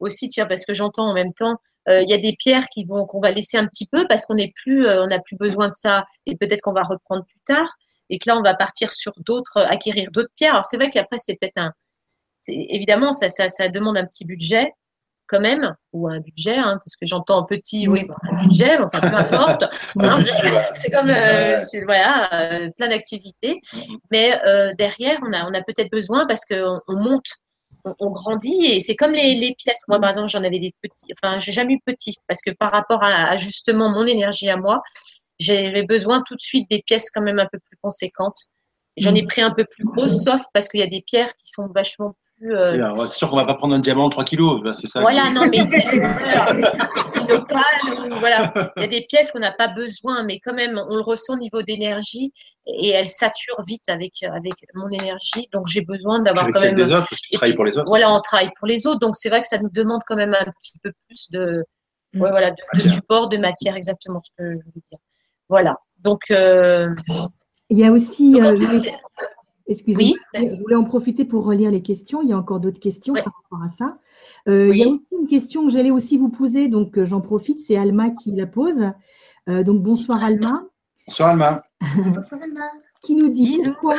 aussi, tiens, parce que j'entends en même temps, euh, il y a des pierres qui vont qu'on va laisser un petit peu parce qu'on n'est plus, euh, on n'a plus besoin de ça et peut-être qu'on va reprendre plus tard et que là on va partir sur d'autres, euh, acquérir d'autres pierres. Alors c'est vrai qu'après c'est peut-être un, évidemment ça, ça, ça demande un petit budget quand même ou un budget, hein, parce que j'entends petit, oui, un budget, enfin peu importe. Hein, c'est comme euh, voilà, euh, plein d'activités, Mhm. mais euh, derrière on a on a peut-être besoin parce qu'on on monte, on, on grandit et c'est comme les, les pièces. Moi par exemple j'en avais des petits, enfin j'ai jamais eu petit parce que par rapport à, à justement mon énergie à moi, j'avais besoin tout de suite des pièces quand même un peu plus conséquentes. J'en ai pris un peu plus grosses, sauf parce qu'il y a des pierres qui sont vachement plus euh, Oui, C'est sûr qu'on va pas prendre un diamant de 3 kilos, ben, c'est ça. voilà, non, mais voilà. Il y a des pièces qu'on n'a pas besoin, mais quand même, on le ressent au niveau d'énergie et elle sature vite avec, avec mon énergie. Donc, j'ai besoin d'avoir quand celle même. des autres, parce que tu Et travailles puis, pour les autres. Voilà, on travaille pour les autres. Donc, c'est vrai que ça nous demande quand même un petit peu plus de, Mm. ouais, voilà, de, support, de matière, exactement ce que je voulais dire. Voilà. Donc, euh, Il y a aussi, euh, excusez-moi, Oui, je voulais en profiter pour relire les questions. Il y a encore d'autres questions par rapport à ça. Euh, Il y a aussi une question que j'allais aussi vous poser, donc euh, j'en profite, c'est Alma qui la pose. Euh, donc bonsoir Alma, Bonsoir Alma. Bonsoir, Alma. qui nous dit Bisous. pourquoi,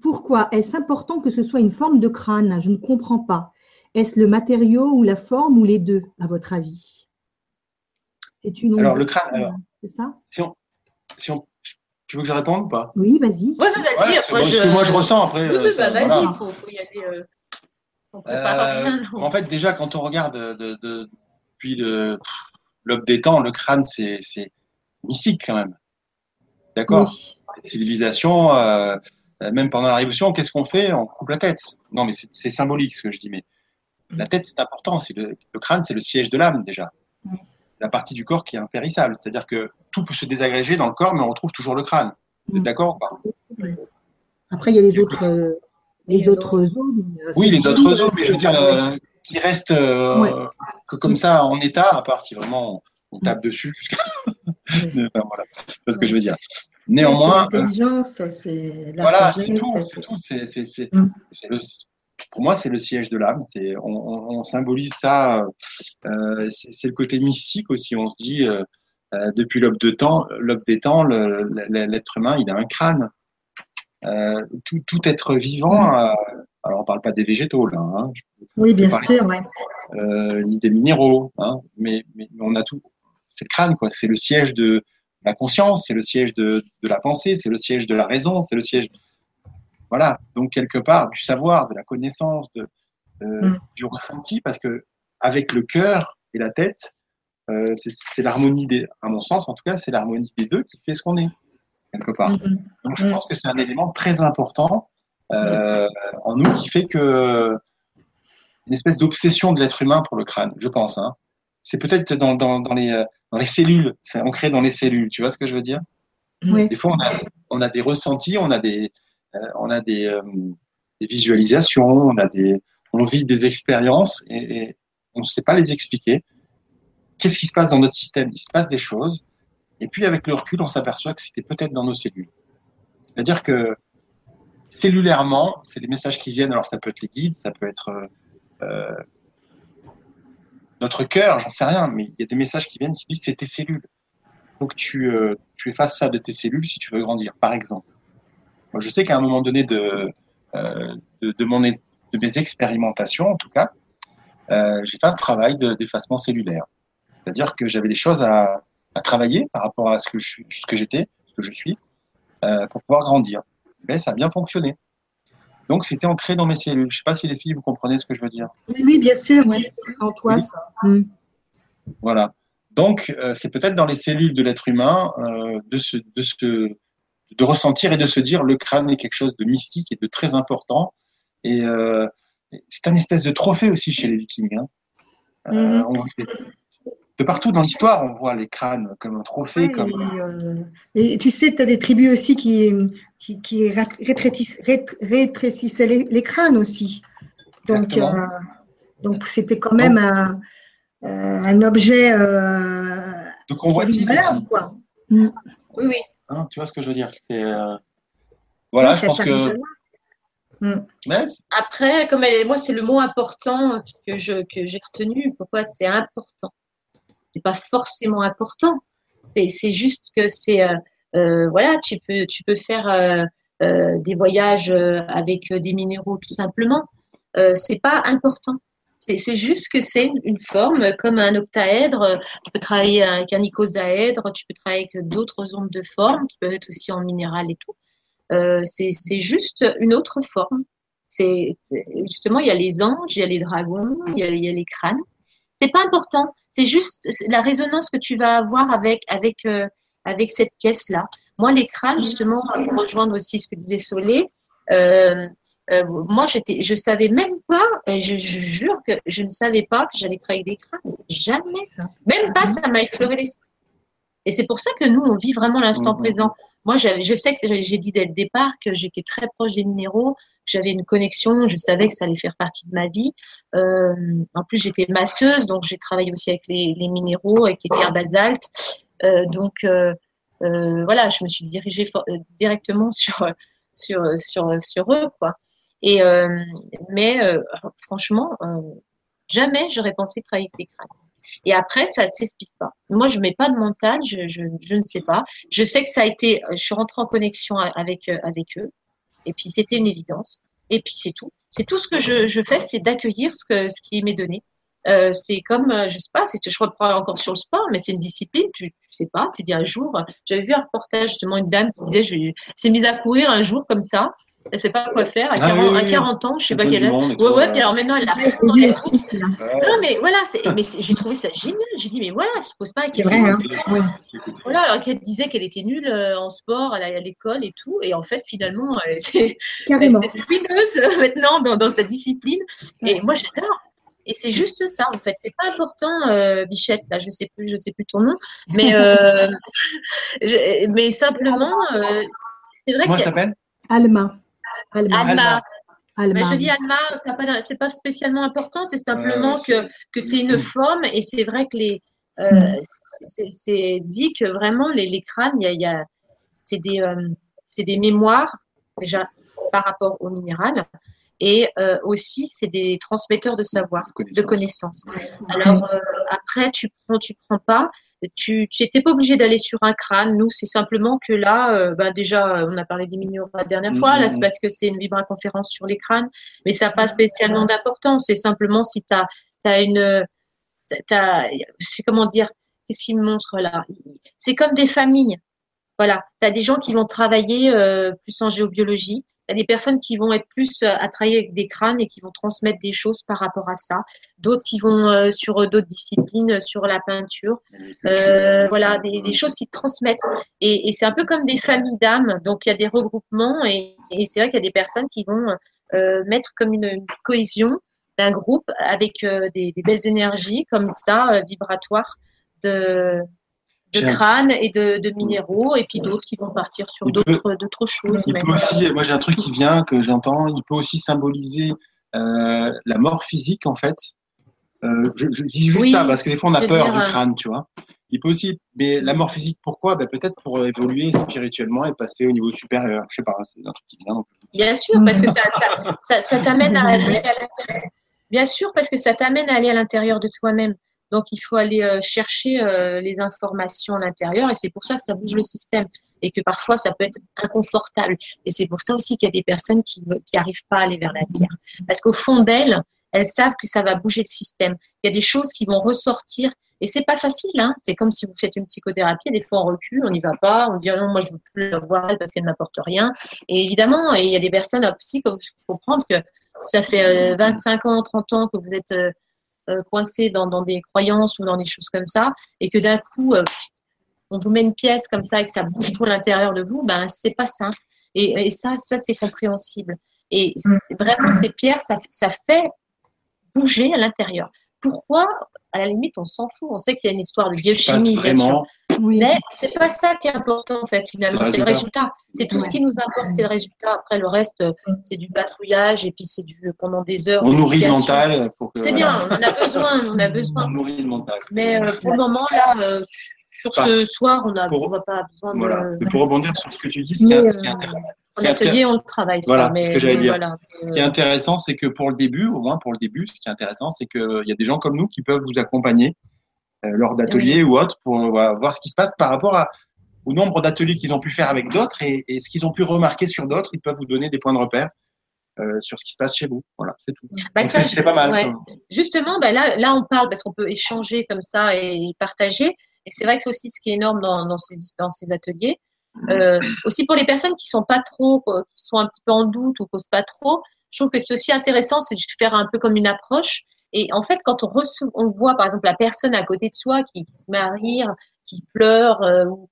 pourquoi est-ce important que ce soit une forme de crâne? Je ne comprends pas. Est-ce le matériau ou la forme ou les deux, à votre avis? C'est une Alors le crâne, alors, c'est ça? si on, si on, tu veux que je réponde ou pas? Oui, vas-y. Ouais, vas-y. Ouais, c'est moi, bon, ce que moi je ressens après. Oui, euh, oui, bah, vas-y, voilà. il faut, faut y aller. euh, on Euh, en fait, déjà, quand on regarde de, de- depuis le l'aube des temps, le crâne, c'est c'est mystique quand même. D'accord? Oui. Les civilisations, euh, même pendant la Révolution, qu'est-ce qu'on fait? On coupe la tête. Non, mais c'est c'est symbolique ce que je dis. Mais la tête, c'est important. C'est le, le crâne, c'est le siège de l'âme déjà. Oui. La partie du corps qui est impérissable. C'est-à-dire que tout peut se désagréger dans le corps, mais on retrouve toujours le crâne. Vous êtes Mm. d'accord ou pas Après, il y a les autres, euh, les autres zones. euh, Oui, les autres zones, mais je veux dire, euh, qui restent euh, Ouais. que comme ça en état, à part si vraiment on, tape dessus. jusqu'à- enfin, voilà, c'est ce que je veux dire. Néanmoins, C'est euh, l'intelligence, c'est la voilà, c'est tout, c'est- c'est tout. C'est, c'est, c'est, Mm. c'est le, pour moi, c'est le siège de l'âme. C'est, on, on, on symbolise ça. euh, c'est, le côté mystique aussi. On se dit, euh, euh, depuis l'aube de temps, l'aube des temps, l'être humain, il a un crâne. Euh, tout, tout être vivant Alors, on parle pas des végétaux, là. Hein. Je- Oui, bien sûr, ouais. ni des minéraux, hein, mais, mais on a tout. C'est le crâne, quoi. C'est le siège de la conscience, c'est le siège de, de la pensée, c'est le siège de la raison, c'est le siège. Voilà. Donc quelque part du savoir, de la connaissance, de, euh, Mm. du ressenti, parce que avec le cœur et la tête, euh, c'est- l'harmonie des, à mon sens en tout cas, c'est l'harmonie des deux qui fait ce qu'on est quelque part. Mhm. Donc je Mm. pense que c'est un élément très important euh, en nous qui fait que une espèce d'obsession de l'être humain pour le crâne, je pense. Hein. C'est peut-être dans, dans, dans, les, dans les cellules, c'est ancré dans les cellules, tu vois ce que je veux dire? Oui. Des fois, on a, on a des ressentis, on a des, on a des, euh, des visualisations, on a des, on vit des expériences et, on ne sait pas les expliquer. Qu'est-ce qui se passe dans notre système? Il se passe des choses, et puis avec le recul, on s'aperçoit que c'était peut-être dans nos cellules. C'est-à-dire que cellulairement, c'est les messages qui viennent. Alors ça peut être les guides, ça peut être euh, euh, notre cœur, j'en sais rien, mais il y a des messages qui viennent qui disent c'est tes cellules. Il faut que tu, euh, tu effaces ça de tes cellules si tu veux grandir, par exemple. Moi, je sais qu'à un moment donné de, euh, de, de, mon, de mes expérimentations, en tout cas, euh, j'ai fait un travail de- d'effacement cellulaire. C'est-à-dire que j'avais des choses à, à travailler par rapport à ce que je ce que j'étais, ce que je suis, euh, pour pouvoir grandir. Mais ça a bien fonctionné. Donc c'était ancré dans mes cellules. Je sais pas si les filles vous comprenez ce que je veux dire. Oui, oui, bien sûr. C'est en toi, ça. Mm. Voilà. Donc euh, c'est peut-être dans les cellules de l'être humain euh, de se, de se, de ressentir et de se dire le crâne est quelque chose de mystique et de très important. Et euh, c'est un espèce de trophée aussi chez les Vikings. hein. Euh, Mhm. on- de partout dans l'histoire, on voit les crânes comme un trophée, Ouais, comme et, euh, et tu sais, tu as des tribus aussi qui, qui, qui rétrécissaient les, les crânes aussi. Donc, euh, donc c'était quand même un, un objet euh, de convoitise. quoi. Oui, oui. Hein, tu vois ce que je veux dire euh, Voilà, Oui, je ça- pense que. c'est- Après, comme elle, moi, c'est le mot important que je que j'ai retenu. Pourquoi c'est important? C'est pas forcément important. C'est juste que c'est euh, euh, voilà, tu peux tu peux faire euh, euh, des voyages avec des minéraux tout simplement. Euh, c'est pas important. C'est juste que c'est une forme comme un octaèdre. Tu peux travailler avec un icosaèdre, tu peux travailler avec d'autres ondes de forme qui peuvent être aussi en minéral et tout. Euh, c'est c'est juste une autre forme. C'est justement il y a les anges, il y a les dragons, il y a, il y a les crânes. C'est pas important. C'est juste la résonance que tu vas avoir avec avec euh, avec cette pièce là. Moi les crânes justement pour rejoindre aussi ce que disait Solé. Euh, euh, moi j'étais je savais même pas et je, je jure que je ne savais pas que j'allais travailler avec des crânes. Jamais. Même pas, ça m'a effleuré l'esprit. Et c'est pour ça que nous, on vit vraiment l'instant Mhm. présent. Moi, je sais que j'ai dit dès le départ que j'étais très proche des minéraux, que j'avais une connexion, je savais que ça allait faire partie de ma vie. Euh, en plus, j'étais masseuse, donc j'ai travaillé aussi avec les, les minéraux, avec les pierres basaltes. Euh, donc, euh, euh, voilà, je me suis dirigée euh, directement sur, sur, sur, sur eux, quoi. Et, euh, mais euh, franchement, euh, jamais j'aurais pensé travailler avec les crânes. Et après, ça s'explique pas. Moi, je mets pas de mental, je, ne sais pas. Je sais que ça a été, je suis rentrée en connexion avec, avec eux. Et puis, c'était une évidence. Et puis, c'est tout. C'est tout ce que je, fais, c'est d'accueillir ce, que, ce qui m'est donné. Euh, c'est comme, je sais pas, je reprends encore sur le sport, mais c'est une discipline, tu, tu sais pas, tu dis un jour, j'avais vu un reportage, justement, une dame qui disait, je, s'est mise à courir un jour comme ça, elle sait pas quoi faire, à Ah 40, oui, oui, à oui. 40 ans, je sais pas du âge. Ouais, ouais, puis alors maintenant, elle a non, mais voilà, mais j'ai trouvé ça génial. J'ai dit, mais voilà, elle se pose pas la C'est question. vrai, hein. Voilà, alors qu'elle disait qu'elle était nulle euh, en sport, à l'école et tout. Et en fait, finalement, elle, c'est, Carrément. elle s'est ruineuse euh, maintenant dans, dans sa discipline. Et moi, j'adore. Et c'est juste ça, en fait. C'est pas important, euh, Bichette, là, je sais plus, je sais plus ton nom. Mais, euh, je- mais simplement, euh, c'est vrai Comment elle s'appelle? Alma. Alma. Alma. Mais je dis Alma, ça n'a pas- c'est pas spécialement important, c'est simplement que, que c'est une forme et c'est vrai que les, euh, Mm. c'est- dit que vraiment les, les crânes, il y a, y a- c'est des, euh, c'est des mémoires déjà par rapport au minéral et euh, aussi c'est des transmetteurs de savoir, De de connaissances. connaissances. Alors euh, après tu prends, tu prends pas. Tu n'étais pas obligé d'aller sur un crâne. Nous, c'est simplement que là, euh, bah, déjà, on a parlé des minions la dernière fois. Là, c'est parce que c'est une vibra-conférence sur les crânes. Mais ça n'a pas spécialement d'importance. C'est simplement si tu as, as, une. C'est comment dire Qu'est-ce qu'il me montre là? C'est comme des familles. Voilà, tu as des gens qui vont travailler euh, plus en géobiologie, tu as des personnes qui vont être plus euh, à travailler avec des crânes et qui vont transmettre des choses par rapport à ça, d'autres qui vont euh, sur d'autres disciplines, sur la peinture, voilà, des, choses qui transmettent. Et, c'est un peu comme des familles d'âmes, donc il y a des regroupements et, c'est vrai qu'il y a des personnes qui vont mettre comme une, cohésion d'un groupe avec des, des, belles énergies comme ça, vibratoires de de crâne et de, minéraux, et puis d'autres qui vont partir sur d'autres choses. Il peut aussi, moi j'ai un truc qui vient que j'entends, il peut aussi symboliser euh, la mort physique en fait. Euh, je, dis juste ça parce que des fois on a peur du crâne, tu vois. Il peut aussi, mais la mort physique, pourquoi? Ben, Peut-être pour évoluer spirituellement et passer au niveau supérieur. Je sais pas, c'est un truc qui vient. Bien sûr, parce que ça, ça, ça t'amène à aller à l'intérieur. Bien sûr, parce que ça t'amène à aller à l'intérieur de toi-même. Donc, il faut aller euh, chercher euh, les informations à l'intérieur et c'est pour ça que ça bouge le système et que parfois ça peut être inconfortable. Et c'est pour ça aussi qu'il y a des personnes qui n'arrivent pas à aller vers la pierre. Parce qu'au fond d'elles, elles savent que ça va bouger le système. Il y a des choses qui vont ressortir et c'est pas facile. Hein. C'est comme si vous faites une psychothérapie. Des fois, on recule, on n'y va pas. On dit ah non, moi je veux plus la voir parce qu'elle n'apporte rien. Et évidemment, il y a des personnes en psy, il comprendre que ça fait 25 euh, ans, 30 ans que vous êtes euh, coincé dans, dans, des croyances ou dans des choses comme ça, et que d'un coup, euh, on vous met une pièce comme ça et que ça bouge tout à l'intérieur de vous, ben c'est pas ça. Et, et ça, ça c'est compréhensible. Et vraiment, ces pierres, ça, ça fait bouger à l'intérieur. Pourquoi À la limite, on s'en fout? On sait qu'il y a une histoire de biochimie, bien sûr. Oui. Mais c'est pas ça qui est important en fait finalement, c'est le résultat. C'est tout ce qui nous importe, c'est le résultat. Après le reste, c'est du bafouillage et puis c'est du pendant des heures. On nourrit le mental. C'est bien, on en a besoin, on a besoin. On nourrit le mental. Mais euh, pour le moment là, euh, sur ce soir, on n'a pas besoin de. Mais pour rebondir sur ce que tu dis, ce qui est, intéressant. En atelier, on le travaille. Voilà, ce que j'allais dire. Ce qui est intéressant, c'est que pour le début, au moins pour le début, ce qui est intéressant, c'est qu'il y a des gens comme nous qui peuvent vous accompagner euh, lors d'ateliers ou autres pour voir ce qui se passe par rapport à, au nombre d'ateliers qu'ils ont pu faire avec d'autres et, ce qu'ils ont pu remarquer sur d'autres. Ils peuvent vous donner des points de repère. Euh, sur ce qui se passe chez vous. Voilà, c'est tout. Bah, c'est pas mal. Justement, bah là, là, on parle parce qu'on peut échanger comme ça et partager. Et c'est vrai que c'est aussi ce qui est énorme dans, dans, ces, dans ces ateliers. Euh, aussi pour les personnes qui sont pas trop, qui sont un petit peu en doute ou qui n'osent pas trop, je trouve que c'est aussi intéressant, c'est de faire un peu comme une approche et en fait, quand on, reçoit, on voit par exemple la personne à côté de soi qui, se met à rire, qui pleure, euh, ou,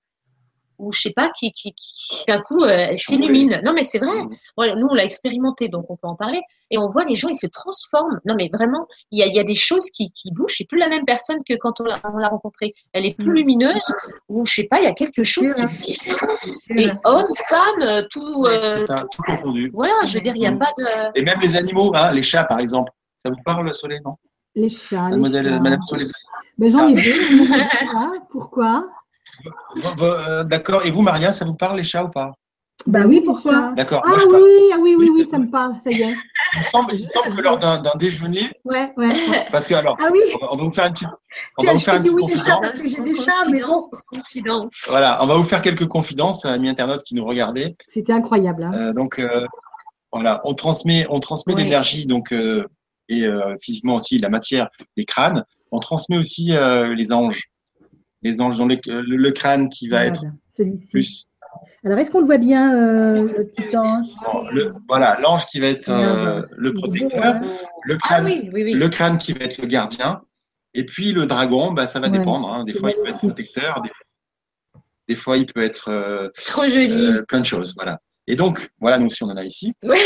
ou je sais pas, qui, qui, qui d'un coup, euh, elle s'illumine. Non, mais c'est vrai. nous, on l'a expérimenté, donc on peut en parler. Et on voit les gens, ils se transforment. Non, mais vraiment, il y a, y a des choses qui, bougent. C'est plus la même personne que quand on l'a, rencontrée. Elle est plus mm. lumineuse, ou je sais pas, il y a quelque chose qui Et homme, femme, euh, tout. c'est ça, tout, confondu. Voilà, je veux dire, il n'y a mm. pas de. Et même les animaux, hein, les chats, par exemple. Ça vous parle, le Soleil, non? Les chats. Mademoiselle, les chats. Madame Soleil. Ben, J'en ai deux. Pourquoi? Euh, D'accord. Et vous, Maria, ça vous parle, les chats ou pas? Bah oui, pourquoi? D'accord. Ah oui, ah oui, oui, oui, ça me parle, ça y est. Il me semble, il semble que lors d'un déjeuner. Ouais, ouais. Parce que alors, ah oui. on va vous faire une petite, on va vous faire une petite confidence. J'ai des chats, mais bon. Confidence. Voilà, on va vous faire quelques confidences, amis internautes qui nous regardaient. C'était incroyable. Hein. Euh, donc, euh, voilà, on transmet, on transmet l'énergie, donc euh, et euh, physiquement aussi la matière des crânes. On transmet aussi euh, les anges. Les anges dans le, crâne qui va être plus. Alors, est-ce qu'on le voit bien, euh, le petit ange? Voilà, l'ange qui va être le protecteur, le ah crâne, le crâne qui va être le gardien, et puis le dragon, bah, ça va dépendre. Hein. Des fois, il peut être protecteur, des, fois, il peut être Trop joli. plein de choses. Voilà. Et donc, voilà, nous si on en a ici. Oui,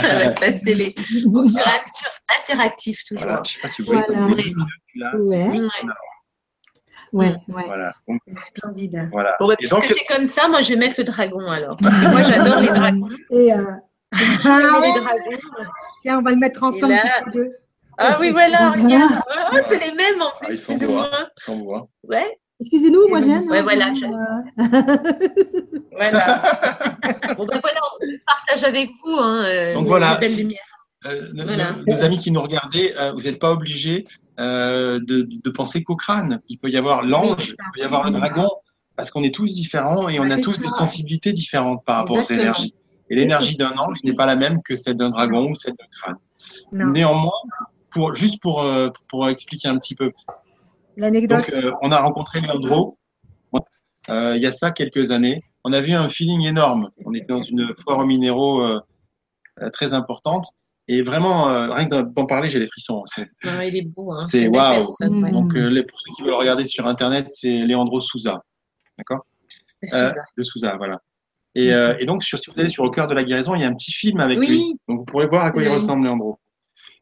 ça va se passer les au fur et à mesure interactif toujours. Voilà, je ne sais pas si vous voyez voilà. là. Ouais. Ouais, ouais. Voilà. Donc, Splendide. Voilà. Bon, bah, puisque donc... c'est comme ça, moi je vais mettre le dragon alors. Moi j'adore les dragons. Et euh... ah, les dragons. Tiens, on va le mettre ensemble là... deux. Ah oui, voilà, regarde. Oh, c'est les mêmes en plus, ah, plus ou moins. Sans voix. Ouais. Excusez-nous, moi j'aime. Ouais, voilà. voilà. bon, ben voilà, on partage avec vous. Hein, Donc voilà. Euh, nos, amis qui nous regardaient, euh, vous n'êtes pas obligés euh, de, de penser qu'au crâne. Il peut y avoir l'ange, il peut y avoir le dragon, parce qu'on est tous différents et on a tous ça. des sensibilités différentes par rapport Exactement. aux énergies. Et l'énergie d'un ange n'est pas la même que celle d'un dragon ou celle d'un crâne. Non. Néanmoins, pour, juste pour, euh, pour expliquer un petit peu, L'anecdote. euh, on a rencontré Leandro euh, il y a ça quelques années. On a vu un feeling énorme. On était dans une foire aux minéraux euh, très importante. Et vraiment, euh, rien que d'en- parler, j'ai les frissons. C'est- Non, il est beau. Hein. C'est waouh. ouais. Mm. Donc, euh, les- pour ceux qui veulent regarder sur Internet, c'est Leandro Souza. D'accord? De Euh, Souza. De Souza, voilà. Et, euh, et donc, sur, si vous allez sur Au cœur de la guérison, il y a un petit film avec Oui. lui. Donc, vous pourrez voir à quoi il ressemble, Leandro.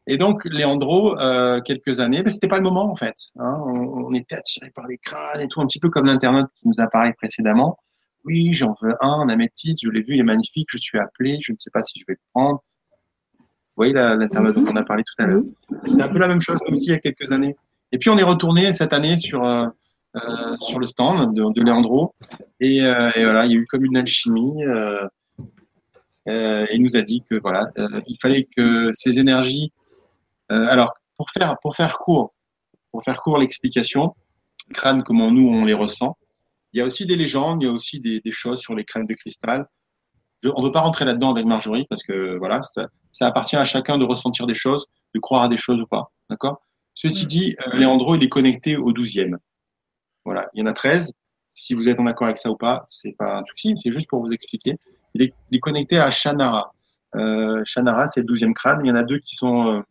Et donc, Leandro, euh, quelques années, ben, c'était pas le moment, en fait. Hein. On, on était attiré par les crânes et tout, un petit peu comme l'internaute qui nous a parlé précédemment. Oui, j'en veux un, un améthyste, je l'ai vu, il est magnifique, je suis appelé, je ne sais pas si je vais le prendre. Vous voyez l'internaute dont on a parlé tout à l'heure. C'était un peu la même chose aussi il y a quelques années. Et puis on est retourné cette année sur euh, euh, sur le stand de, de Leandro et, euh, et voilà, il y a eu comme une alchimie. Euh, euh, et il nous a dit que voilà, euh, il fallait que ces énergies. Euh, alors pour faire pour faire court, pour faire court l'explication, crânes comment nous on les ressent. Il y a aussi des légendes, il y a aussi des, des choses sur les crânes de cristal. Je, on ne veut pas rentrer là-dedans avec Marjorie parce que voilà, ça, ça appartient à chacun de ressentir des choses, de croire à des choses ou pas. D'accord? Ceci dit, euh, Léandro, il est connecté au 12e. Voilà, il y en a 13. Si vous êtes en accord avec ça ou pas, c'est pas un souci, c'est juste pour vous expliquer. Il est, il est connecté à Shannara. Euh, Shannara, c'est le 12e crâne. Il y en a deux qui sont euh,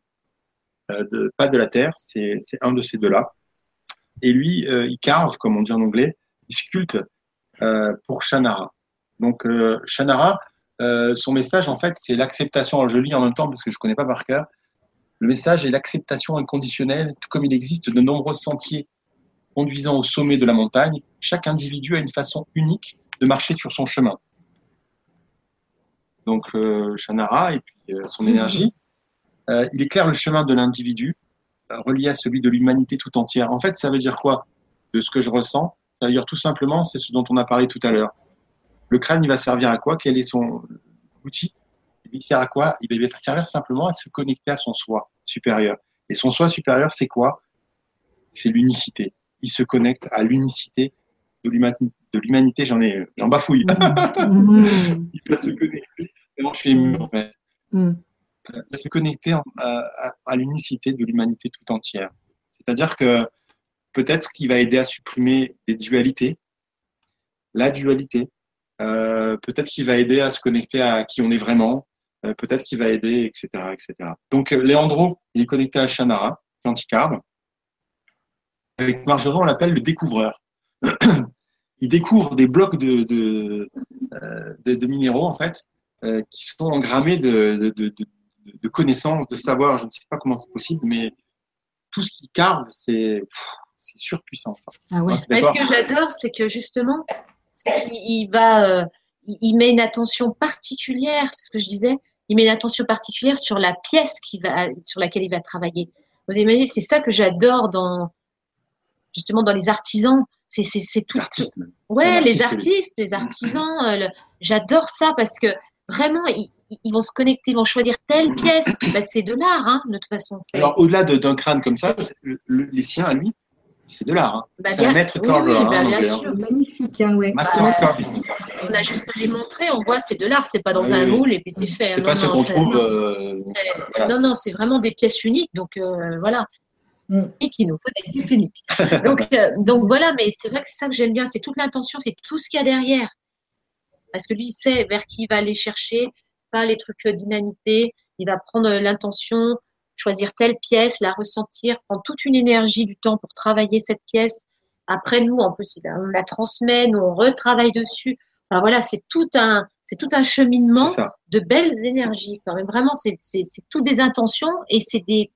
de, pas de la Terre, c'est un de ces deux-là. Et lui, euh, il carve, comme on dit en anglais, il sculpte euh, pour Shannara. Donc, euh, Shannara, euh, son message, en fait, c'est l'acceptation. Je lis en même temps parce que je connais pas par cœur. Le message est l'acceptation inconditionnelle, tout comme il existe de nombreux sentiers conduisant au sommet de la montagne. Chaque individu a une façon unique de marcher sur son chemin. Donc, euh, Shannara et puis euh, son énergie, euh, il éclaire le chemin de l'individu, euh, relié à celui de l'humanité tout entière. En fait, ça veut dire quoi De ce que je ressens, ça veut dire tout simplement, c'est ce dont on a parlé tout à l'heure. Le crâne, il va servir à quoi? Quel est son outil? Il sert à quoi? Il va servir simplement à se connecter à son soi supérieur. Et son soi supérieur, c'est quoi? C'est l'unicité. Il se connecte à l'unicité de l'humanité. J'en ai, j'en bafouille. Il va se connecter. Vraiment, je suis ému, en fait. Mhm. Va se connecter à, l'unicité de l'humanité tout entière. C'est-à-dire que peut-être qu'il va aider à supprimer des dualités, la dualité. Euh, peut-être qu'il va aider à se connecter à qui on est vraiment. Euh, peut-être qu'il va aider, etc., etc. Donc, euh, Léandro, il est connecté à Shannara, Quanticarde. Avec Marjorie, on l'appelle le découvreur. il découvre des blocs de, de, de, de minéraux, en fait, qui sont engrammés de, de, connaissances, de savoir. Je ne sais pas comment c'est possible, mais tout ce qu'il carve, c'est surpuissant. Ah ouais. Mais ce que j'adore, c'est que justement, c'est qu'il il va, euh, il il met une attention particulière, c'est ce que je disais, il met une attention particulière sur la pièce qui va, sur laquelle il va travailler. Vous imaginez, c'est ça que j'adore dans, justement, dans les artisans. C'est, c'est, c'est tout. Les artistes, Ouais, les artiste, artistes, les artisans, euh, le- j'adore ça parce que vraiment, ils vont se connecter, ils vont choisir telle pièce. Bah, c'est de l'art, hein, de toute façon. C'est, Alors, au-delà de- d'un crâne comme ça, c'est- le- le- les siens à lui, c'est de l'art. hein. Bah, c'est un maître oui, carver, oui, hein, bah, en bien anglais, hein. sûr. Magnifique, hein, ouais. Master carving. on a juste à les montrer, on voit, c'est de l'art, c'est pas dans Oui, un oui. moule et puis c'est fait. C'est Non, pas ce non, qu'on c'est- trouve. non. euh, C'est- Voilà. Non, non, c'est vraiment des pièces uniques. Donc euh, voilà. Mm. Et qu'il nous faut des pièces uniques. donc, euh, donc voilà, mais c'est vrai que c'est ça que j'aime bien. C'est toute l'intention, c'est tout ce qu'il y a derrière. Parce que lui, il sait vers qui il va aller chercher, pas les trucs euh, d'inanité. Il va prendre euh, l'intention, choisir telle pièce, la ressentir, prendre toute une énergie du temps pour travailler cette pièce. Après, nous, en plus, on la transmet, nous, on retravaille dessus. Enfin voilà, c'est tout un, c'est tout un cheminement de belles énergies. Quand même, vraiment, c'est, c'est, c'est toutes des intentions et c'est des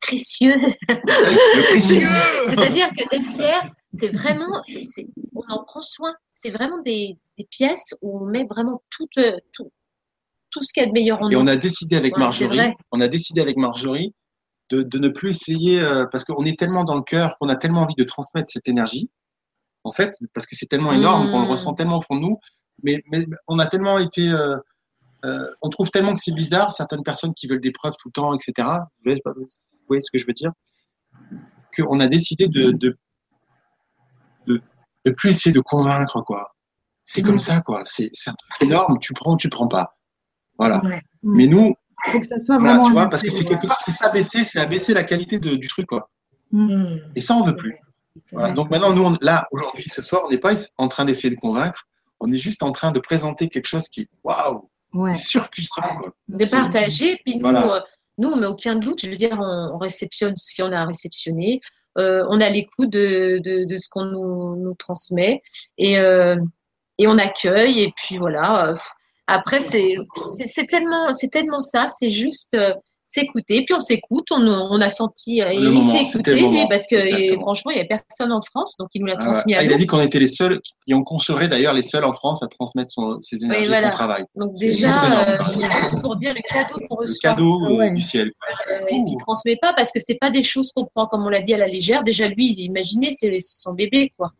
précieux. Le précieux C'est-à-dire que d'être fier, c'est vraiment, c'est, on en prend soin. C'est vraiment des, des pièces où on met vraiment tout, euh, tout, tout ce qu'il y a de meilleur en Et nous. on a décidé avec Ouais, Marjorie, on a décidé avec Marjorie de, de ne plus essayer, euh, parce qu'on est tellement dans le cœur, qu'on a tellement envie de transmettre cette énergie, en fait, parce que c'est tellement énorme, Mm. qu'on le ressent tellement au fond de nous, mais, mais on a tellement été, euh, euh, on trouve tellement que c'est bizarre, certaines personnes qui veulent des preuves tout le temps, etc. Vous voyez, ce que je veux dire? Qu'on a décidé de, de, de, de plus essayer de convaincre, quoi. C'est comme Mhm. ça, quoi. C'est énorme. Tu prends ou tu prends pas. Voilà. Ouais. Mais nous, faut que ça soit voilà, vraiment. tu vois, parce que c'est quelque part, c'est s'abaisser, c'est abaisser la qualité de- du truc, quoi. Mm. Et ça, on veut plus. Voilà. Donc maintenant, nous, on- là, aujourd'hui, ce soir, on n'est pas en train d'essayer de convaincre. On est juste en train de présenter quelque chose qui est waouh, Ouais. surpuissant. Quoi. de partager. Puis nous, Voilà. euh, nous, on met aucun doute. Je veux dire, on, on réceptionne ce qu'on a réceptionné. Euh, on a l'écoute de, de, de ce qu'on nous, nous transmet et, euh, et on accueille. Et puis voilà. Après, c'est tellement, c'est tellement ça. C'est juste euh, s'écouter. Puis on s'écoute. On, on a senti. euh, Le il s'est le écouté, lui, parce que franchement, il n'y a personne en France. Donc, il nous l'a Ah, transmis ah, à il nous. a dit qu'on était les seuls et on qu'on serait d'ailleurs les seuls en France à transmettre son, ses énergies, voilà. son travail. Donc, déjà, juste euh, juste pour dire le cadeau qu'on Le reçoit. cadeau euh, Ouais. du ciel. Euh, et qui transmet pas parce que c'est pas des choses qu'on prend comme on l'a dit à la légère. Déjà lui, imaginez, c'est c'est son bébé quoi.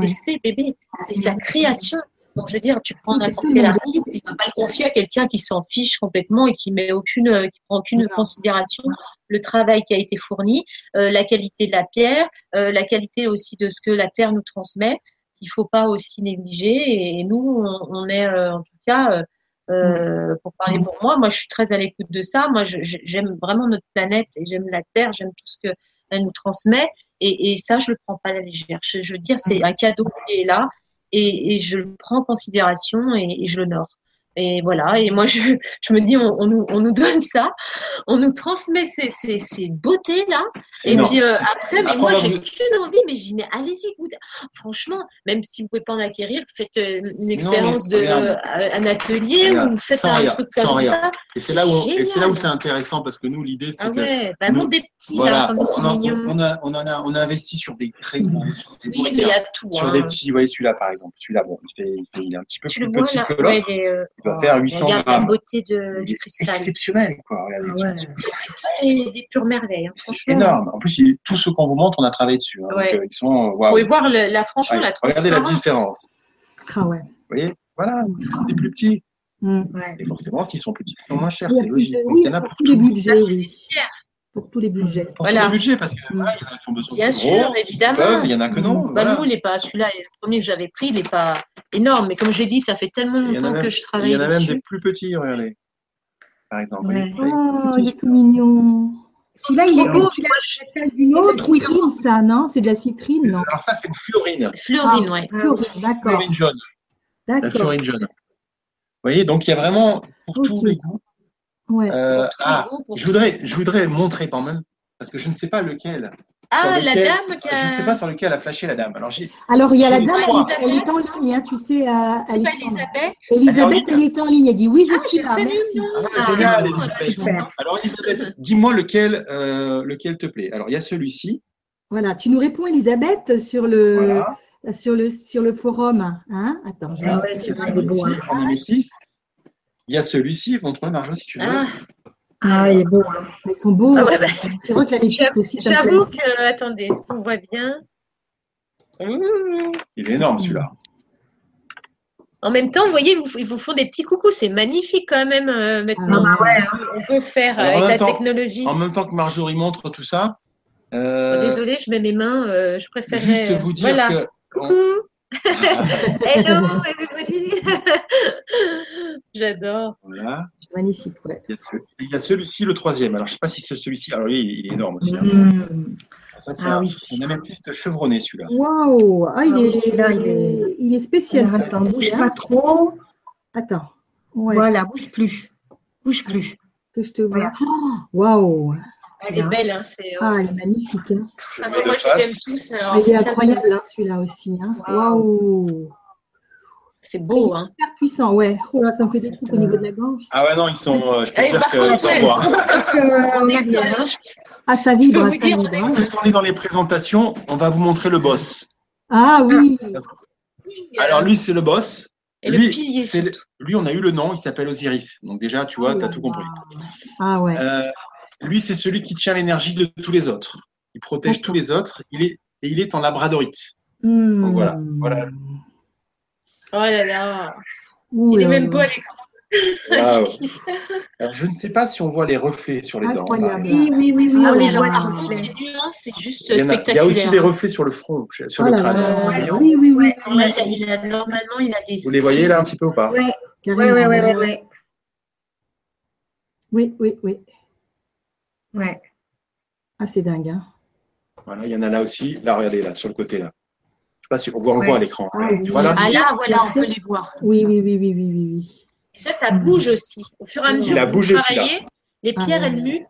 C'est ses bébés, c'est sa création. Donc je veux dire, tu prends n'importe quel artiste, il va pas le confier à quelqu'un qui s'en fiche complètement et qui met aucune, euh, qui prend aucune considération le travail qui a été fourni, euh, la qualité de la pierre, euh, la qualité aussi de ce que la terre nous transmet. Il faut pas aussi négliger. Et nous, on, on est euh, en tout cas. euh, euh, pour parler pour moi, moi je suis très à l'écoute de ça. Moi j'aime vraiment notre planète et j'aime la Terre, j'aime tout ce que elle nous transmet et, et ça je le prends pas à la légère. Je, je veux dire c'est un cadeau qui est là et, je le prends en considération et je l'honore. Et voilà. Et moi je, je me dis on, on nous, on nous donne ça, on nous transmet ces, ces, ces beautés là C'est et puis euh, après, mais moi j'ai qu'une envie, mais j'y mets allez-y. Franchement, même si vous pouvez pas en acquérir, faites euh, une expérience de regarde. euh, un atelier Regarde, ou faites un rien, truc sans comme rien. ça. Et c'est là où, C'est et c'est là où c'est intéressant parce que nous, l'idée, c'est Ah que ouais, bah nous- des petits voilà, là, comme ils sont on, a, mignons. on, a, on, a, on a investi sur des très gros, sur des Oui, moyens, a tout. sur hein. des petits. Vous voyez celui-là, par exemple. Celui-là, bon, il, fait, il, fait- il est un petit peu Tu plus petit que l'autre. Doit faire 800 Regarde la grammes. beauté de, Il du est cristal. exceptionnel, quoi. Regardez, Ah ouais. c'est- Des, des pures merveilles. hein, C'est énorme. En plus, il- tout ce qu'on vous montre, on a travaillé dessus. hein. Ouais. Donc, euh, ils sont, euh, Vous waouh. pouvez voir le- la, franchement, la Regardez la différence. Ah ouais. Vous voyez Voilà, des plus petits. Mm. Ouais. Et forcément, s'ils sont plus petits, ils sont moins chers, c'est logique. de- Donc, oui, il y en a pour pour tous les tout. budgets, Ça, oui. Pour tous les budgets. Pour Voilà. tous les budgets, parce que Mm. il y en a qui ont besoin Bien de sûr, gros, évidemment. peuvent, il y en a que non. Mm. Bah, voilà. nous, il est pas celui-là, le premier que j'avais pris, il n'est pas énorme. Mais comme j'ai dit, ça fait tellement Il a longtemps même- que je Il travaille y en a même dessus. des plus petits, regardez. Par exemple. Ouais. Oh, il est tout mignon. Celui-là, il est beau. la taille C'est d'une de la autre ou il citrine, ça, non? C'est de la citrine, non? Alors ça, c'est une fluorine. Fleurine, ouais. Ah, Florine, d'accord. Fluorine jaune. La D'accord. fluorine jaune. Vous voyez, donc il y a vraiment pour Ok. tous les goûts. Ouais. Euh, ah, pour- je voudrais, je voudrais montrer quand même, parce que je ne sais pas lequel. Ah, la lequel- dame qui a. Je ne sais pas sur lequel a flashé la dame. Alors j'ai. Alors, il y a la dame, elle, elle est en ligne, hein, tu sais, à C'est pas Alexandre. Elisabeth? Elisabeth, Elle est en ligne. Elle dit oui, je Ah, suis là. Merci. Ah, Ah, génial, Elisabeth. Alors Elisabeth, dis-moi lequel, euh, lequel te plaît. Alors il y a celui-ci. Voilà, tu nous réponds, Elisabeth, sur le, Voilà. sur le, sur le forum. Hein? Attends, je vais. Ah ouais, c'est est. celui-ci hein. en améthyste. Il y a celui-ci, montre-le Marjo si tu veux. Ah, Ah, il est beau. hein. Ils sont beaux. Ah ouais, bah, c'est vrai que la métiste aussi, ça J'avoue que. Attendez, est-ce qu'on voit bien? Mmh. Il est énorme celui-là. En même temps, vous voyez, vous- ils vous font des petits coucous. C'est magnifique quand même euh, Ah, maintenant. bah ouais. hein. On peut faire euh, Alors, avec la temps- technologie. En même temps que Marjorie montre tout ça, euh, Désolée, je mets mes mains. euh, je préférerais. juste vous dire voilà. que. Coucou. Hello, everybody. J'adore. Voilà. Magnifique, ouais. Il y a, ce- il y a celui-ci, le troisième. Alors, je ne sais pas si c'est celui-ci. Alors, lui, il est énorme aussi. hein. Mmh. Ça, c'est Ah un, oui. c'est un améthyste chevronné, celui-là. Waouh Ah, il, Ah est, celui-là, il est- il est spécial. Alors, celui-là attends, bouge hein. pas trop. Attends. Ouais, Voilà, bouge plus. Bouge plus. que je te vois. Voilà. Oh, Waouh Elle est belle. Hein, c'est, euh, Ah, elle est magnifique. hein. Ah, moi, je les aime tous. alors, est incroyable, hein, celui-là aussi. Hein. Waouh C'est beau. Hein. Super puissant, ouais. Oh là, ça me fait des trucs au niveau de la gorge. Ah ouais, non, ils sont. euh, je peux te dire ouais. voit. Donc, euh, hein. Ah, ça vibre, hein, ça dire, vibre. hein. Puisqu'on est dans les présentations, on va vous montrer le boss. Ah oui Alors, lui, c'est le boss. Et le lui, pilier. c'est le- surtout. lui, on a eu le nom, il s'appelle Osiris. Donc, déjà, tu vois, tu as tout compris. Ah ouais. Euh, lui, c'est celui qui tient l'énergie de tous les autres. Il protège tous les autres. Il est, et il est en labradorite. Hmm. voilà, voilà. Oh là là. Ouh Il est là même là. beau à l'écran. Alors, je ne sais pas si on voit les reflets sur les dents. Incroyable. Oui, oui, oui, oui. Ah on oui, voit les reflets. les nuances, c'est juste Il y, a, il y a spectaculaire. aussi des reflets sur le front, sur Oh le là crâne. là. Oui, oui, oui. Non, là, il a- il a- normalement, il a des. Vous les voyez là un petit peu ou pas? Ouais, ouais, ouais, ouais, ouais. Oui, oui, oui. Ouais. Ah, c'est dingue. Hein. Voilà, il y en a là aussi. Là, regardez là, sur le côté là. Je sais pas si on voit, on Ouais. voit à l'écran. Ah oui. Voilà. Ah là, voilà, on peut les voir. Oui, oui, oui, oui, oui, oui, oui. Et ça, ça bouge aussi. Au fur et à mesure Il a que vous bougé, travaillez, les Ah pierres, elles mutent.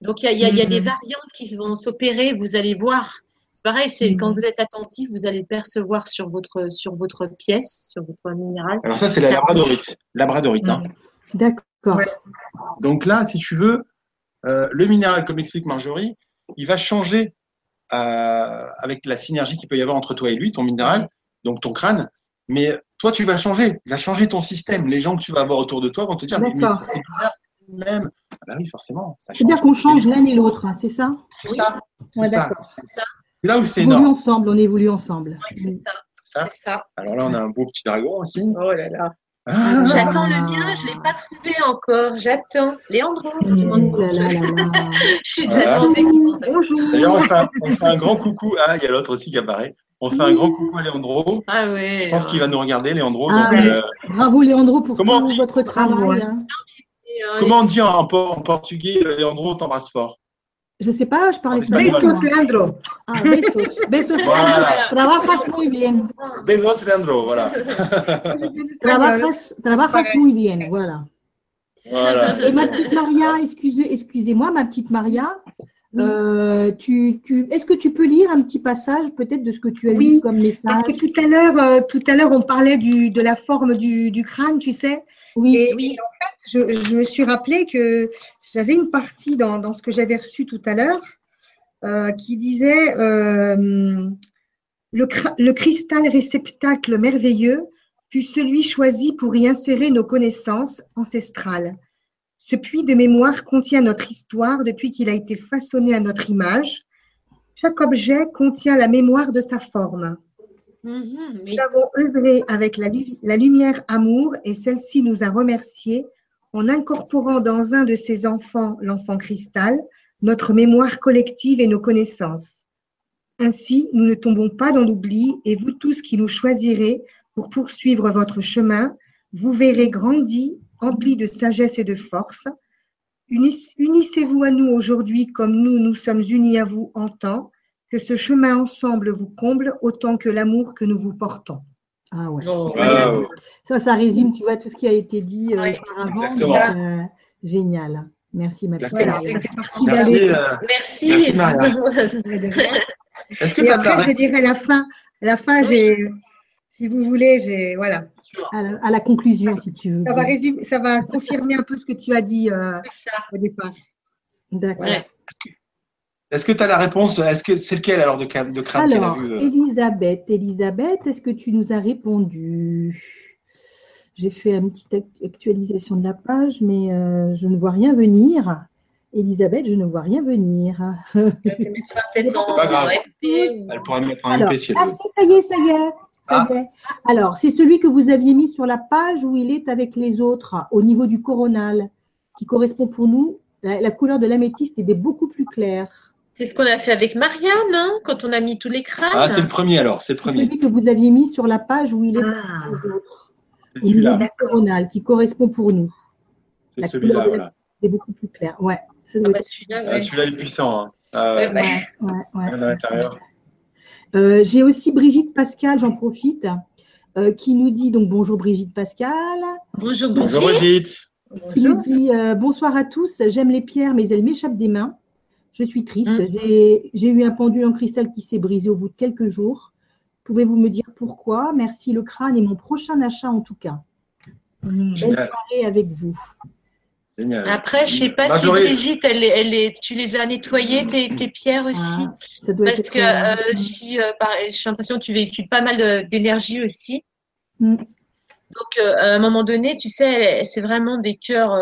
Donc, il y a, il y y a des Mhm. variantes qui vont s'opérer. Vous allez voir. C'est pareil, c'est Mhm. quand vous êtes attentif, vous allez percevoir sur votre, sur votre pièce, sur votre minéral. Alors ça, c'est la labradorite. Labradorite. hein. D'accord. Ouais. Donc là, si tu veux, euh, le minéral, comme explique Marjorie, il va changer euh, avec la synergie qu'il peut y avoir entre toi et lui, ton minéral, donc ton crâne. Mais toi, tu vas changer. Il va changer ton système. Les gens que tu vas avoir autour de toi vont te dire, mais, mais D'accord. c'est bizarre, même. Ah bah oui, forcément. ça C'est-à-dire change. qu'on change l'un et l'autre, hein, c'est ça C'est ça. C'est Ouais, ça. d'accord. C'est là où c'est On évolue énorme. ensemble, on évolue ensemble. Ouais, c'est ça, Ça. c'est ça. Alors là, on a un beau petit dragon aussi. Oh là là. Ah, J'attends le mien, je ne l'ai pas trouvé encore. J'attends. Léandro, si tu m'entends. Je suis déjà m'entende. Bonjour. D'ailleurs, on fait, un, on fait un grand coucou. Ah, il y a l'autre aussi qui apparaît. On fait un grand coucou à Léandro. Ah oui. Je pense qu'il va nous regarder, Léandro. Ah, donc, ouais. euh, Bravo Léandro pour Comment tout dit votre travail. Hein. hein. comment on dit en, en portugais, euh, Léandro, on t'embrasse fort Je sais pas, je parle En espagnol. Besos, Leandro. Ah, besos. Besos. Voilà. Trabajas muy bien. Besos, Leandro, voilà. Trabajas, trabajas muy bien. Voilà. voilà. Et ma petite Maria, excusez, excusez-moi, ma petite Maria, euh, tu, tu, est-ce que tu peux lire un petit passage peut-être de ce que tu as Oui, lu comme message Parce que tout à l'heure, euh, tout à l'heure, on parlait du, de la forme du, du crâne, tu sais. Oui, Et, Oui. en fait, je, je me suis rappelé que j'avais une partie dans, dans ce que j'avais reçu tout à l'heure euh, qui disait euh, le, cristal réceptacle merveilleux fut celui choisi pour y insérer nos connaissances ancestrales. Ce puits de mémoire contient notre histoire depuis qu'il a été façonné à notre image. Chaque objet contient la mémoire de sa forme. Mhm, oui. Nous avons œuvré avec la lumière amour et celle-ci nous a remerciés en incorporant dans un de ses enfants, l'enfant cristal, notre mémoire collective et nos connaissances. Ainsi, nous ne tombons pas dans l'oubli et vous tous qui nous choisirez pour poursuivre votre chemin, vous verrez grandi, empli de sagesse et de force. Unis- Unissez-vous à nous aujourd'hui comme nous nous sommes unis à vous en temps, que ce chemin ensemble vous comble autant que l'amour que nous vous portons. Ah ouais. Oh. Waouh. Ça, ça résume, tu vois, tout ce qui a été dit euh, auparavant. euh, génial. Merci, ma petite D'accord. Maria. Ça fait partie Merci. euh, Merci. Merci, Maria. Est-ce que tu as après, je dirais la fin. À la fin, j'ai, si vous voulez, j'ai, voilà. À la, à la conclusion, si tu veux. Ça va résumer, ça va confirmer un peu ce que tu as dit euh, au départ. D'accord. Ouais. Est-ce que tu as la réponse Est-ce que c'est lequel alors de, de crâne qu'elle a Alors, vu euh Elisabeth, Elisabeth, est-ce que tu nous as répondu? J'ai fait une petite act- actualisation de la page, mais euh, je ne vois rien venir. Elisabeth, je ne vois rien venir. Elle pourrait mettre un MP si elle ah veut. si, ça y est, ça y est. Ça Ah. y est. Alors, c'est celui que vous aviez mis sur la page où il est avec les autres, au niveau du coronal, qui correspond pour nous. La, la couleur de l'améthyste est des beaucoup plus claire. C'est ce qu'on a fait avec Marianne, hein, quand on a mis tous les crânes. Ah, c'est le premier alors, c'est le C'est premier. celui que vous aviez mis sur la page où il est Ah, avec les autres, C'est au niveau celui-là. du coronal, qui correspond pour nous. C'est la celui-là, voilà. C'est beaucoup plus clair. Ouais. Ah bah, celui-là, Ah, ouais. celui-là il est puissant. Hein. Ah, Ouais, bah, ouais, ouais, ouais. à l'intérieur. Euh, J'ai aussi Brigitte Pascal, j'en profite, euh, qui nous dit donc bonjour Brigitte Pascal, Bonjour, Bonjour Brigitte. Brigitte. qui nous dit euh, bonsoir à tous, j'aime les pierres mais elles m'échappent des mains. Je suis triste. Mm. J'ai- eu un pendule en cristal qui s'est brisé au bout de quelques jours. Pouvez-vous me dire pourquoi? Merci le crâne et mon prochain achat en tout cas. mm. Belle soirée avec vous. Génial. Après, je sais pas Marjorie. si Brigitte, elle, est- elle est, tu les as nettoyées, tes, tes pierres aussi? Ah, ça doit Parce être. que euh, euh, si, euh, j'ai l'impression que tu véhicules pas mal d'énergie aussi. Mm. Donc, euh, à un moment donné, tu sais, c'est vraiment des cœurs.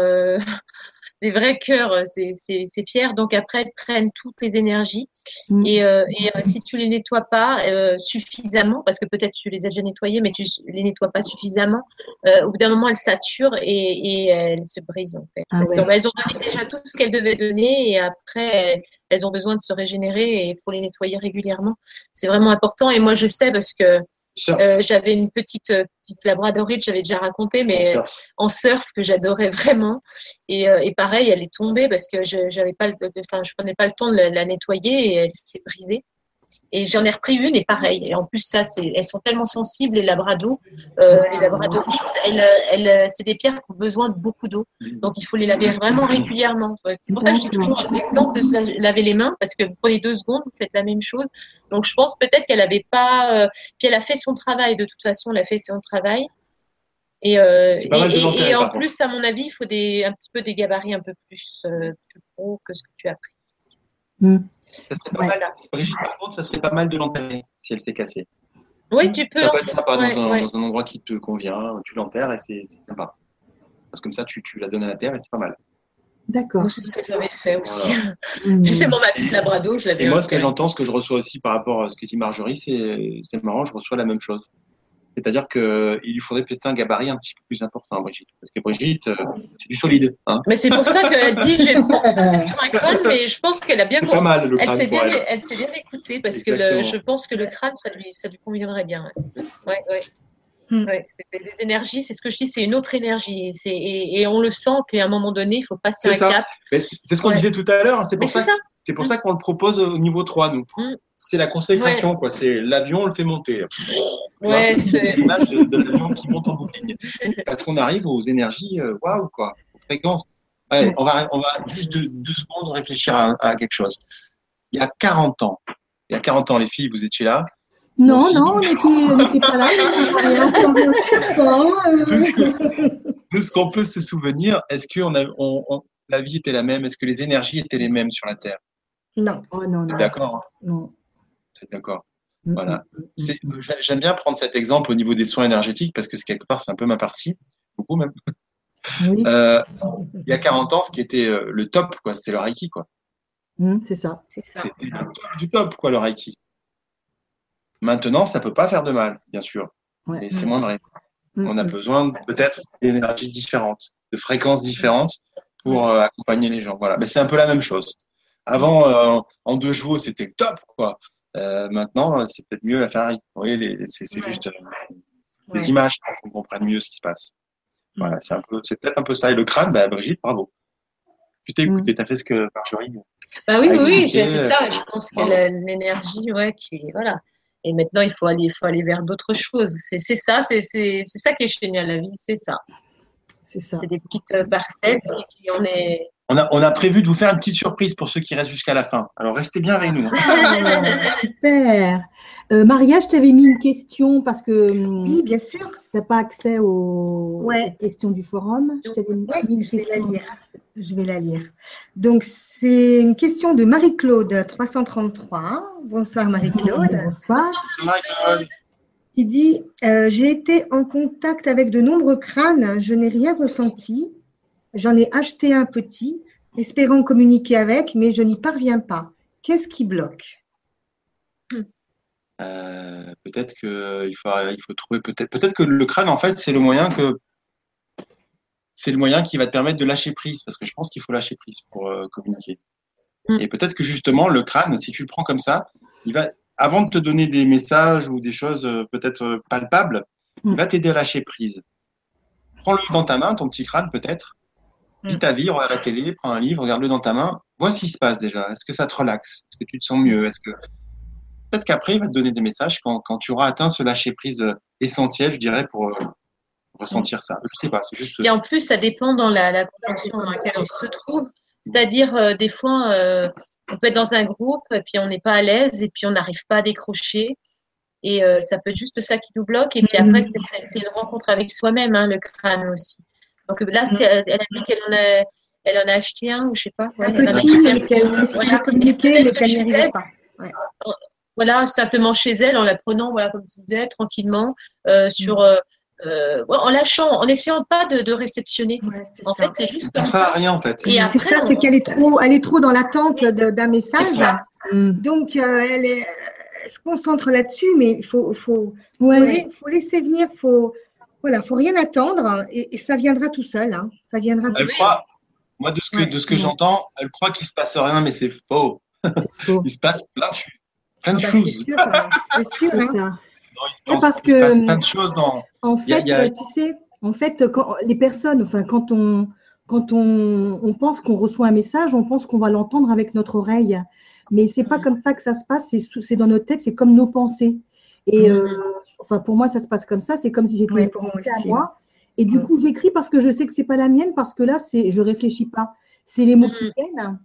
Des vrais cœurs, euh, ces, ces, ces pierres. Donc après, elles prennent toutes les énergies. Mm. Et, euh, et euh, si tu les nettoies pas euh, suffisamment, parce que peut-être tu les as déjà nettoyées, mais tu les nettoies pas suffisamment, euh, au bout d'un moment, elles saturent et, et elles se brisent en fait. Ah parce ouais. qu'elles ont donné déjà tout ce qu'elles devaient donner et après, elles, ont besoin de se régénérer et il faut les nettoyer régulièrement. C'est vraiment important. Et moi, je sais parce que. Euh, j'avais une petite euh, petite labradorite, j'avais déjà raconté, mais surf. en surf que j'adorais vraiment. Et, euh, et pareil, elle est tombée parce que je j'avais pas, le- enfin, je prenais pas le temps de la, la nettoyer et elle s'est brisée. Et j'en ai repris une et pareil. Et en plus, ça, c'est, elles sont tellement sensibles les labrados, euh, les labradorites. Elles, elles, c'est des pierres qui ont besoin de beaucoup d'eau. Donc il faut les laver vraiment régulièrement. C'est pour ça que je dis toujours l'exemple de se la- laver les mains parce que vous prenez deux secondes, vous faites la même chose. Donc je pense peut-être qu'elle avait pas, euh, puis elle a fait son travail de toute façon, elle a fait son travail. Et, euh, et, et- et en contre. plus, à mon avis, il faut des, un petit peu des gabarits un peu plus, euh, plus gros que ce que tu as pris. Ça serait pas Ouais. mal. Brigitte, par contre, ça serait pas mal de l'enterrer si elle s'est cassée. Oui, tu peux. Ça peut être sympa Ouais, dans, un, ouais. dans un endroit qui te convient. Tu l'enterres et c'est sympa. Parce que comme ça, tu, tu la donnes à la terre et c'est pas mal. D'accord. Moi, C'est ce que j'avais fait aussi. C'est mon ma petite labrador, je l'avais. Et moi, ce que j'entends, ce que je reçois aussi par rapport à ce que dit Marjorie, c'est c'est marrant, je reçois la même chose. C'est-à-dire qu'il lui faudrait peut-être un gabarit un petit peu plus important à Brigitte. Parce que Brigitte, euh, c'est du solide. Hein Mais c'est pour ça qu'elle dit j'ai sur un crâne, mais je pense qu'elle a bien c'est pas mal le Elle crâne s'est pour bien, elle. elle s'est bien écoutée parce que le, je pense que le crâne, ça lui, ça lui conviendrait bien. Ouais, ouais. ouais. Hmm. Ouais, c'est des énergies, c'est ce que je dis, c'est une autre énergie. C'est, et, et on le sent, puis à un moment donné, il faut passer C'est un ça. cap. Mais C'est c'est ce qu'on Ouais. disait tout à l'heure. hein, C'est pour c'est ça, ça. c'est pour ça qu'on le propose au niveau 3, nous. Mm. C'est la consécration, quoi. C'est l'avion, on le fait monter. Ouais, c'est l'image de, de l'avion qui monte en booking. Parce qu'on arrive aux énergies, euh, waouh, quoi, aux fréquences. Ouais, on, va, on va juste deux, deux secondes réfléchir à, à quelque chose. Il y a 40 ans, il y a 40 ans, les filles, vous étiez là. Non, Aussi. non, on n'était pas là. Tout ce que- tout ce qu'on peut se souvenir, est-ce que on a, on, on- la vie était la même? Est-ce que les énergies étaient les mêmes sur la Terre? Non. Oh non, non. D'accord, non. D'accord? Mm, Voilà. mm, mm, j'a- J'aime bien prendre cet exemple au niveau des soins énergétiques parce que c'est quelque part, c'est un peu ma partie, beaucoup même. Oui, Euh, il y a 40 ans, ce qui était euh, le top, quoi, c'est le Reiki, quoi. c'est ça. C'était le top du top, quoi, le Reiki. Maintenant, ça peut pas faire de mal, bien sûr, Ouais. mais c'est. Mm, On a besoin peut-être d'énergies différentes, de fréquences différentes pour euh, accompagner les gens. Voilà, mais c'est un peu la même chose. Avant, euh, en deux chevaux, c'était top, quoi. Euh, maintenant, euh, c'est peut-être mieux la Ferrari. Vous voyez, les- c'est c'est Ouais. juste euh, des Ouais. images pour qu'on comprenne mieux ce qui se passe. Voilà, c'est un peu, c'est peut-être un peu ça. Et le crâne, bah, Brigitte, bravo. Tu t'es Mm. écouté, t'as fait ce que Marjorie. Bah oui, oui, c'est c'est ça. Je pense qu'il y bravo. a la- l'énergie, ouais, qui voilà. Et maintenant, il faut aller, il faut aller vers d'autres choses. C'est c'est ça, c'est c'est c'est ça qui est génial la vie, c'est ça. C'est ça. C'est des petites euh, parcelles et puis on est. On a, on a prévu de vous faire une petite surprise pour ceux qui restent jusqu'à la fin. Alors restez bien avec nous. hein. Ah, super. Euh, Maria, je t'avais mis une question parce que Oui, bien sûr. tu n'as pas accès aux, Ouais. questions du forum. Je t'avais mis Ouais, une je vais la question. lire. Je vais la lire. Donc, c'est une question de Marie-Claude 333. Bonsoir Marie-Claude. Bonsoir. Marie-Claude. Qui dit euh, J'ai été en contact avec de nombreux crânes, je n'ai rien ressenti. J'en ai acheté un petit, espérant communiquer avec, mais je n'y parviens pas. Qu'est-ce qui bloque? Euh, peut-être que il faut, il faut trouver peut-être peut-être que le crâne en fait c'est le moyen que c'est le moyen qui va te permettre de lâcher prise parce que je pense qu'il faut lâcher prise pour euh, communiquer. Mm. Et peut-être que justement le crâne si tu le prends comme ça, il va avant de te donner des messages ou des choses euh, peut-être euh, palpables, Mm. il va t'aider à lâcher prise. Prends-le dans ta main, ton petit crâne peut-être. Vis Mm. ta vie, regarde la télé, prends un livre, regarde-le dans ta main, vois ce qui se passe déjà. Est-ce que ça te relaxe? Est-ce que tu te sens mieux? Est-ce que peut-être qu'après il va te donner des messages quand, quand tu auras atteint ce lâcher prise euh, essentiel, je dirais, pour euh, ressentir ça. Je sais pas, c'est juste. Et en plus, ça dépend dans la, la convention dans laquelle on se trouve. C'est-à-dire, euh, des fois, euh, on peut être dans un groupe et puis on n'est pas à l'aise et puis on n'arrive pas à décrocher. Et euh, ça peut être juste ça qui nous bloque. Et puis après, c'est- c'est c'est une rencontre avec soi-même, hein, le crâne aussi. Donc là, c'est- elle, elle a dit qu'elle en a, elle en a acheté un ou je sais pas. Ouais, Un elle en a petit, mais qu'elle Voilà. communiquer, mais qu'elle n'y pas. voilà, simplement chez elle, en la prenant, voilà, comme tu disais, tranquillement, euh, sur, euh, euh, ouais, en lâchant, en essayant pas de, de réceptionner. Ouais, En ça. fait, c'est juste Ça comme sert à ça. rien en fait. Et c'est après, ça, on- c'est qu'elle est trop, elle est trop dans l'attente de- d'un message. Mm. Donc, euh, elle, est- elle se concentre là-dessus, mais il faut, faut, Ouais, faut laisser venir, faut, voilà, faut rien attendre et, et ça viendra tout seul. hein. Ça viendra Elle croit, moi de ce que, Ouais. de ce que Ouais. j'entends, elle croit qu'il se passe rien, mais c'est faux. faux. Il se passe plein de, plein de Ah bah, choses. C'est sûr, hein. c'est sûr. Hein. ça. Non, il se Ouais, passe- parce il se passe que- plein de choses dans. En Il y a- fait, il y a- euh, tu sais, en fait, quand les personnes, enfin, quand on, quand on, on pense qu'on reçoit un message, on pense qu'on va l'entendre avec notre oreille. Mais c'est pas comme ça que ça se passe. C'est dans notre tête, c'est comme nos pensées. Et Mhm. euh, enfin, pour moi, ça se passe comme ça. C'est comme si c'était Ouais, à moi. Et du Mhm. coup, j'écris parce que je sais que c'est pas la mienne, parce que là, c'est, je réfléchis pas. C'est les mots qui Mhm. viennent.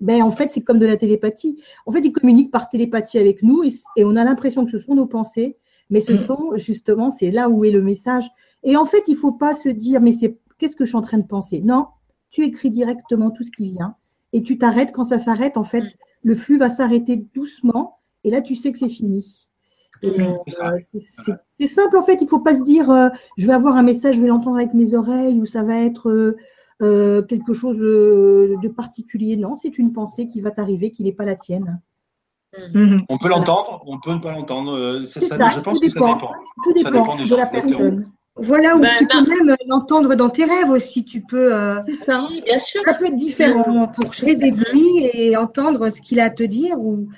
Ben, en fait, c'est comme de la télépathie. En fait, ils communiquent par télépathie avec nous et, et on a l'impression que ce sont nos pensées, mais ce Mm. sont justement, c'est là où est le message. Et en fait, il faut pas se dire, mais c'est qu'est-ce que je suis en train de penser? Non, tu écris directement tout ce qui vient et tu t'arrêtes. Quand ça s'arrête, en fait, Mm. le flux va s'arrêter doucement et là, tu sais que c'est fini. Euh, C'est simple en fait. Il faut pas se dire, euh, je vais avoir un message, je vais l'entendre avec mes oreilles ou ça va être euh, quelque chose de particulier. Non, c'est une pensée qui va t'arriver, qui n'est pas la tienne. Mhm. On peut l'entendre, on peut ne pas l'entendre. ça- C'est ça- ça, je pense tout que ça dépend. dépend. Tout Ça dépend, dépend des de la personne. Voilà, ou Ben, tu ben- peux même l'entendre dans tes rêves aussi. Tu peux, euh, C'est ça. Oui, bien sûr. Ça peut être différent pour chaque créer des bruits et entendre ce qu'il a à te dire, ou,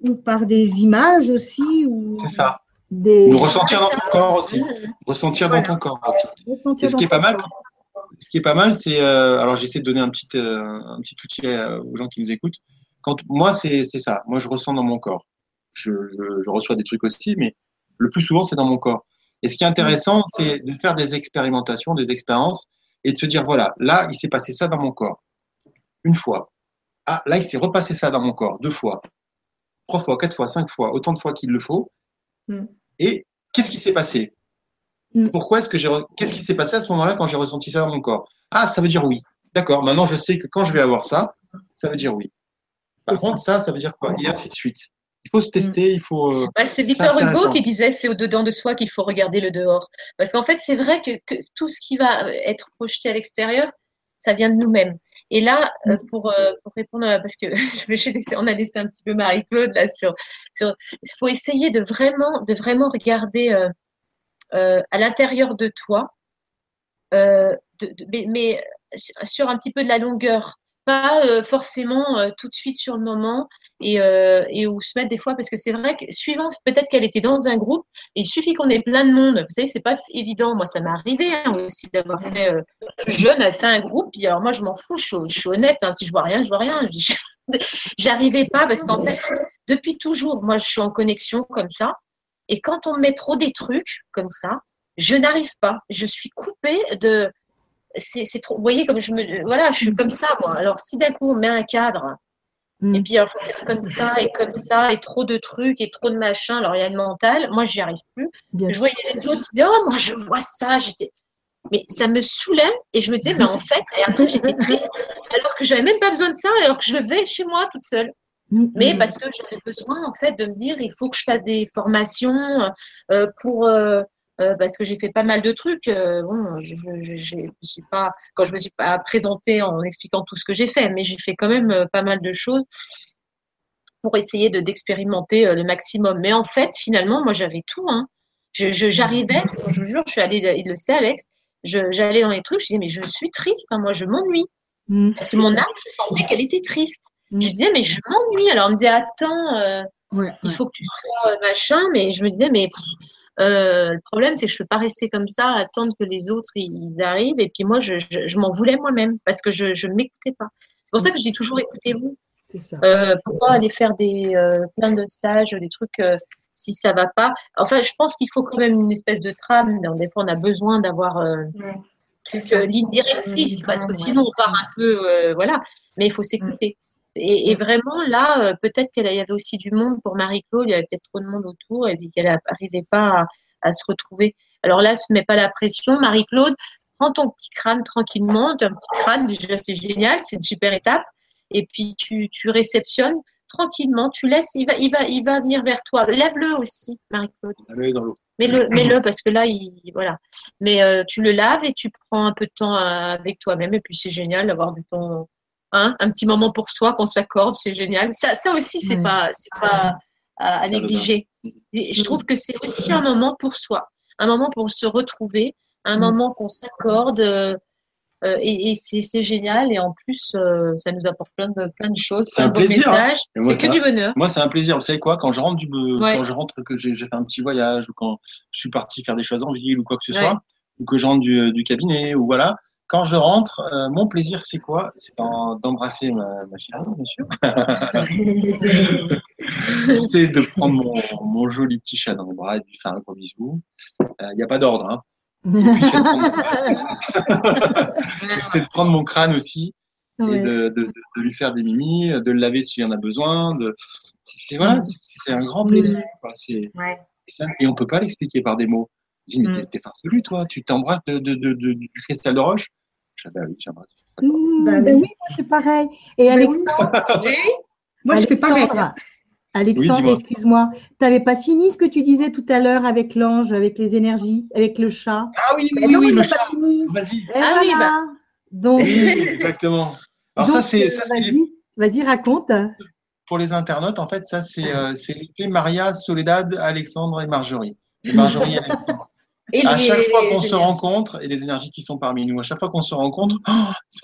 ou par des images aussi. Ou... C'est ça. des Nous ressentir dans ton corps aussi. Ressentir Voilà. dans ton corps aussi. ressentir Et ce qui est pas mal, ce qui est pas mal, c'est euh, alors j'essaie de donner un petit euh, un petit outil euh, aux gens qui nous écoutent. Quand moi c'est c'est ça, moi je ressens dans mon corps. Je, je, je reçois des trucs aussi, mais le plus souvent c'est dans mon corps. Et ce qui est intéressant, c'est de faire des expérimentations, des expériences, et de se dire voilà, là il s'est passé ça dans mon corps, une fois. Ah là il s'est repassé ça dans mon corps, deux fois, trois fois, quatre fois, cinq fois, autant de fois qu'il le faut. Mm. Et qu'est-ce qui s'est passé? Mm. Pourquoi est-ce que j'ai qu'est-ce qui s'est passé à ce moment-là quand j'ai ressenti ça dans mon corps? Ah, ça veut dire oui. D'accord. Maintenant, je sais que quand je vais avoir ça, ça veut dire oui. Par ça. contre, ça, ça veut dire quoi? Et ainsi de suite. Il faut se tester, il faut. euh, Bah, c'est Victor Hugo qui disait c'est au dedans de soi qu'il faut regarder le dehors. Parce qu'en fait, c'est vrai que, que tout ce qui va être projeté à l'extérieur, ça vient de nous-mêmes. Et là, euh, pour, euh, pour répondre, parce que je laissé, on a laissé un petit peu Marie-Claude là sur, sur, il faut essayer de vraiment, de vraiment regarder euh, euh, à l'intérieur de toi, euh, de, de- mais, mais sur un petit peu de la longueur, pas euh, forcément euh, tout de suite sur le moment et, euh, et où se mettre des fois parce que c'est vrai que suivant peut-être qu'elle était dans un groupe il suffit qu'on ait plein de monde. Vous savez c'est pas évident. Moi ça m'est arrivé hein, aussi d'avoir fait jeune à fait un groupe puis alors moi je m'en fous je suis, je suis honnête hein, si je vois rien je vois rien. Je dis, j'arrivais pas parce qu'en fait depuis toujours moi je suis en connexion comme ça. Et quand on me met trop des trucs comme ça je n'arrive pas. Je suis coupée de c'est trop vous voyez comme je me voilà je suis comme ça moi alors si d'un coup on met un cadre Mm. et puis, il faut faire comme ça et comme ça, et trop de trucs et trop de machins. Alors, il y a le mental. Moi, j'y arrive plus. Bien Je voyais les autres disaient, oh, moi, je vois ça. J'étais, mais ça me saoulait. Et je me disais, mais en fait, et après, j'étais triste. Alors que j'avais même pas besoin de ça, alors que je faisais chez moi toute seule. Mm, Mais mm. parce que j'avais besoin, en fait, de me dire, il faut que je fasse des formations euh, pour. euh, euh, parce que j'ai fait pas mal de trucs. euh, bon, je, je, je, je suis pas quand je me suis pas présentée en expliquant tout ce que j'ai fait, mais j'ai fait quand même euh, pas mal de choses pour essayer de d'expérimenter euh, le maximum. Mais en fait, finalement, moi, j'avais tout. Hein. J'arrivais, je vous jure, je suis allée, il le sait, Alex. J'allais dans les trucs, je disais, mais je suis triste, hein, moi, je m'ennuie. Mm. Parce que mon âme, je sentais qu'elle était triste. Mm. Je disais, mais je m'ennuie. Alors, on me disait, attends, euh, Ouais, il ouais. faut que tu sois machin, mais je me disais, mais pff, euh, le problème, c'est que je peux pas rester comme ça, attendre que les autres ils arrivent. Et puis moi, je, je, je m'en voulais moi-même parce que je je ne m'écoutais pas. C'est pour ça que je dis toujours, écoutez-vous. Euh, pourquoi aller faire des euh, plein de stages, des trucs euh, si ça va pas? Enfin, je pense qu'il faut quand même une espèce de trame. Des fois, on a besoin d'avoir euh, Ouais. ligne directrice parce que sinon on part un peu, euh, voilà. Mais il faut s'écouter. Et, et vraiment là, euh, peut-être qu'il y avait aussi du monde pour Marie-Claude. Il y avait peut-être trop de monde autour et puis qu'elle n'arrivait pas à, à se retrouver. Alors là, se met pas la pression, Marie-Claude. Prends ton petit crâne tranquillement. Tu as un petit crâne déjà, c'est génial, c'est une super étape. Et puis tu, tu réceptionnes tranquillement. Tu laisses, il va, il va, il va venir vers toi. Lève-le aussi, Marie-Claude. l'eau. Mets-le, mets-le parce que là, il, voilà. Mais euh, tu le laves et tu prends un peu de temps à- avec toi-même. Et puis c'est génial d'avoir du temps, hein, un petit moment pour soi qu'on s'accorde, c'est génial. Ça, ça aussi, c'est Ouais. pas, c'est pas à, à négliger. Et Je trouve que c'est aussi un moment pour soi, un moment pour se retrouver, un Mm. moment qu'on s'accorde. euh, euh, et et c'est, c'est génial. Et en plus, euh, ça nous apporte plein de, plein de choses, C'est plein un de hein. messages. C'est que du bonheur. Moi, c'est un plaisir. Vous savez quoi Quand je rentre du, Ouais. quand je rentre, que j'ai j'ai fait un petit voyage, ou quand je suis parti faire des choses en ville, ou quoi que ce Ouais. soit, ou que je rentre du, du cabinet, ou voilà. Quand je rentre, euh, mon plaisir, c'est quoi? C'est d'embrasser ma, ma chérie, bien sûr. c'est de prendre mon, mon joli petit chat dans les bras et de lui faire un gros bisou. Il n'y a pas d'ordre. Hein. C'est de prendre- c'est de prendre mon crâne aussi et Ouais. de, de, de, de lui faire des mimis, de le laver s'il y en a besoin. C'est voilà, un grand plaisir. quoi. Ouais. Et on peut pas l'expliquer par des mots. Je dis, mais Mm. t'es- farfelu, toi. Tu t'embrasses de, de, de, de- du cristal de roche. Ah bah oui. Mmh, Bah ben oui. oui, moi, c'est pareil. Et Ben Alexandre, oui. Moi, je fais pareil. Alexandre, Oui, excuse-moi, tu n'avais pas fini ce que tu disais tout à l'heure avec l'ange, avec les énergies, avec le chat? Ah oui, oui, non, oui, il le chat. Vas-y. Et Ah oui, voilà. Donc, Oui, exactement. Alors ça, donc, c'est euh, ça, c'est les- vas-y, vas-y, raconte. pour les internautes. En fait, ça, c'est euh, l'effet Maria, Soledad, Alexandre et Marjorie. Et Marjorie et Alexandre. Et À les- chaque fois qu'on se rencontre, et les énergies qui sont parmi nous, à chaque fois qu'on se rencontre, oh,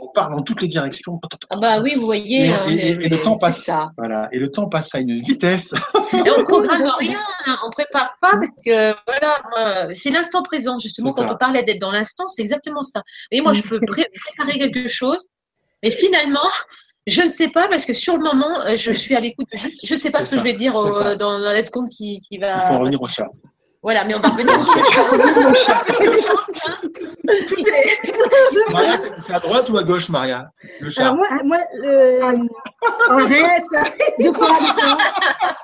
on part dans toutes les directions. Ah bah oui, vous voyez. Et, hein, et- et- et le temps passe. ça. Voilà. Et le temps passe à une vitesse. Et on programme rien, hein, on prépare pas parce que voilà, c'est l'instant présent justement. Quand ça. on parlait d'être dans l'instant, c'est exactement ça. Et moi, je peux pré- préparer quelque chose, mais finalement, je ne sais pas parce que sur le moment, euh, je suis à l'écoute. je sais pas ce que je vais dire au- dans, dans la seconde qui, qui va. Il faut en revenir au chat. Voilà, mais on va revenir sur Maria, c'est- à droite ou à gauche, Maria? Le chat. Alors moi, moi euh, Arrête. de quoi,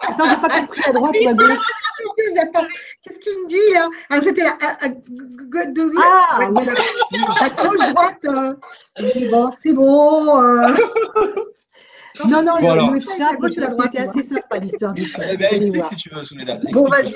Attends, j'ai pas compris à droite ou à gauche? J'attends. Qu'est-ce qu'il me dit là? Ah, c'était là. à- à- g- g- de- Ah, voilà. À gauche, droite. euh. Bon, c'est bon. euh. Non, non, Bon, le, alors. le chat, c'était assez sympa l'histoire du chat. Eh ben, allez explique voir. si tu veux, Soledad. Bon, vas-y.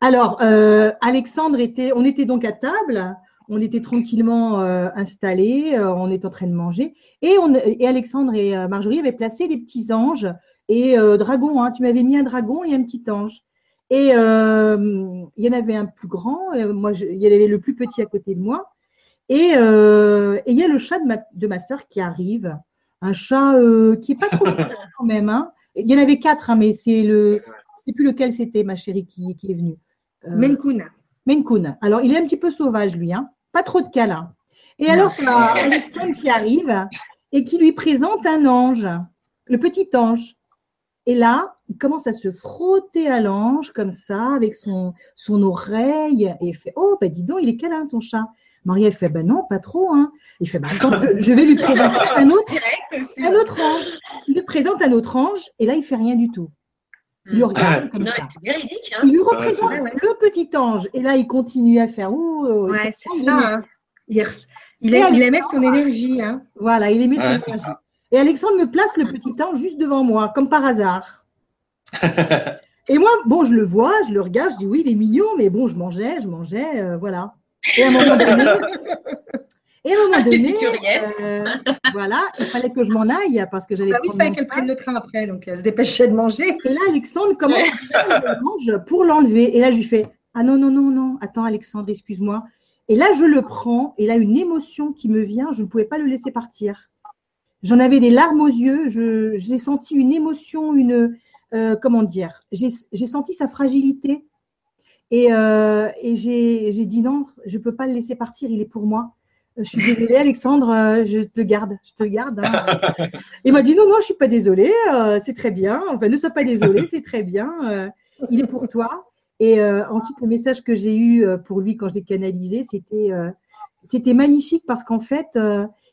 Alors, euh, Alexandre était, on était donc à table, on était tranquillement euh, installés, euh, on était en train de manger, et, on, et Alexandre et euh, Marjorie avaient placé des petits anges et euh, dragons. Hein, tu m'avais mis un dragon et un petit ange. Et euh, il y en avait un plus grand, moi, je- il y avait le plus petit à côté de moi, et, euh, et il y a le chat de ma, de ma sœur qui arrive, un chat euh, qui est pas trop grand quand même. Hein. Il y en avait quatre, hein, mais c'est le, je sais plus lequel c'était, ma chérie, qui, qui est venue. Euh. Maine Coon. Alors, il est un petit peu sauvage, lui, hein. Pas trop de câlins. Et alors, il y a Alexandre qui arrive et qui lui présente un ange, le petit ange. Et là, il commence à se frotter à l'ange comme ça, avec son, son oreille, et il fait Oh, ben dis donc, il est câlin ton chat. Marie, elle fait Ben non, pas trop. Hein. Il fait Ben attends, je, je vais lui présenter un autre, un autre ange. Il lui présente un autre ange, et là, il fait rien du tout. Il le regarde comme Non, ça. mais c'est véridique. Hein. Il lui représente vrai, le petit ange. Et là, il continue à faire Ouh, oh, Ouais, c'est il ça. aimait- hein. Il, res- il, Et a- il aimait Alexandre son énergie. Hein. Voilà, il Ouais, son énergie. ça. Et Alexandre me place le petit ange juste devant moi, comme par hasard. Et moi, bon, je le vois, je le regarde, je dis oui, il est mignon, mais bon, je mangeais, je mangeais, euh, voilà. Et à un moment donné, et à un moment donné, Épicurienne. euh, voilà, il fallait que je m'en aille parce que j'allais Bah oui, il prendre fallait mon qu'elle prenne le train après, donc elle se dépêchait de manger. Et là, Alexandre commence à prendre l'ange pour l'enlever. Et là, je lui fais Ah non, non, non, non, attends, Alexandre, excuse-moi. Et là, je le prends. Et là, une émotion qui me vient, je ne pouvais pas le laisser partir. J'en avais des larmes aux yeux. Je- J'ai senti une émotion, une. euh, comment dire J'ai j'ai senti sa fragilité. Et, euh, et j'ai j'ai dit non, je ne peux pas le laisser partir, il est pour moi. Euh, Je suis désolée, Alexandre, euh, je te garde, je te garde. hein. Il m'a dit non, non, je suis pas désolée, euh, c'est très bien. Enfin, ne sois pas désolée, c'est très bien. euh, il est pour toi. Et ensuite, le message que j'ai eu pour lui quand je l'ai canalisé, c'était c'était magnifique parce qu'en fait,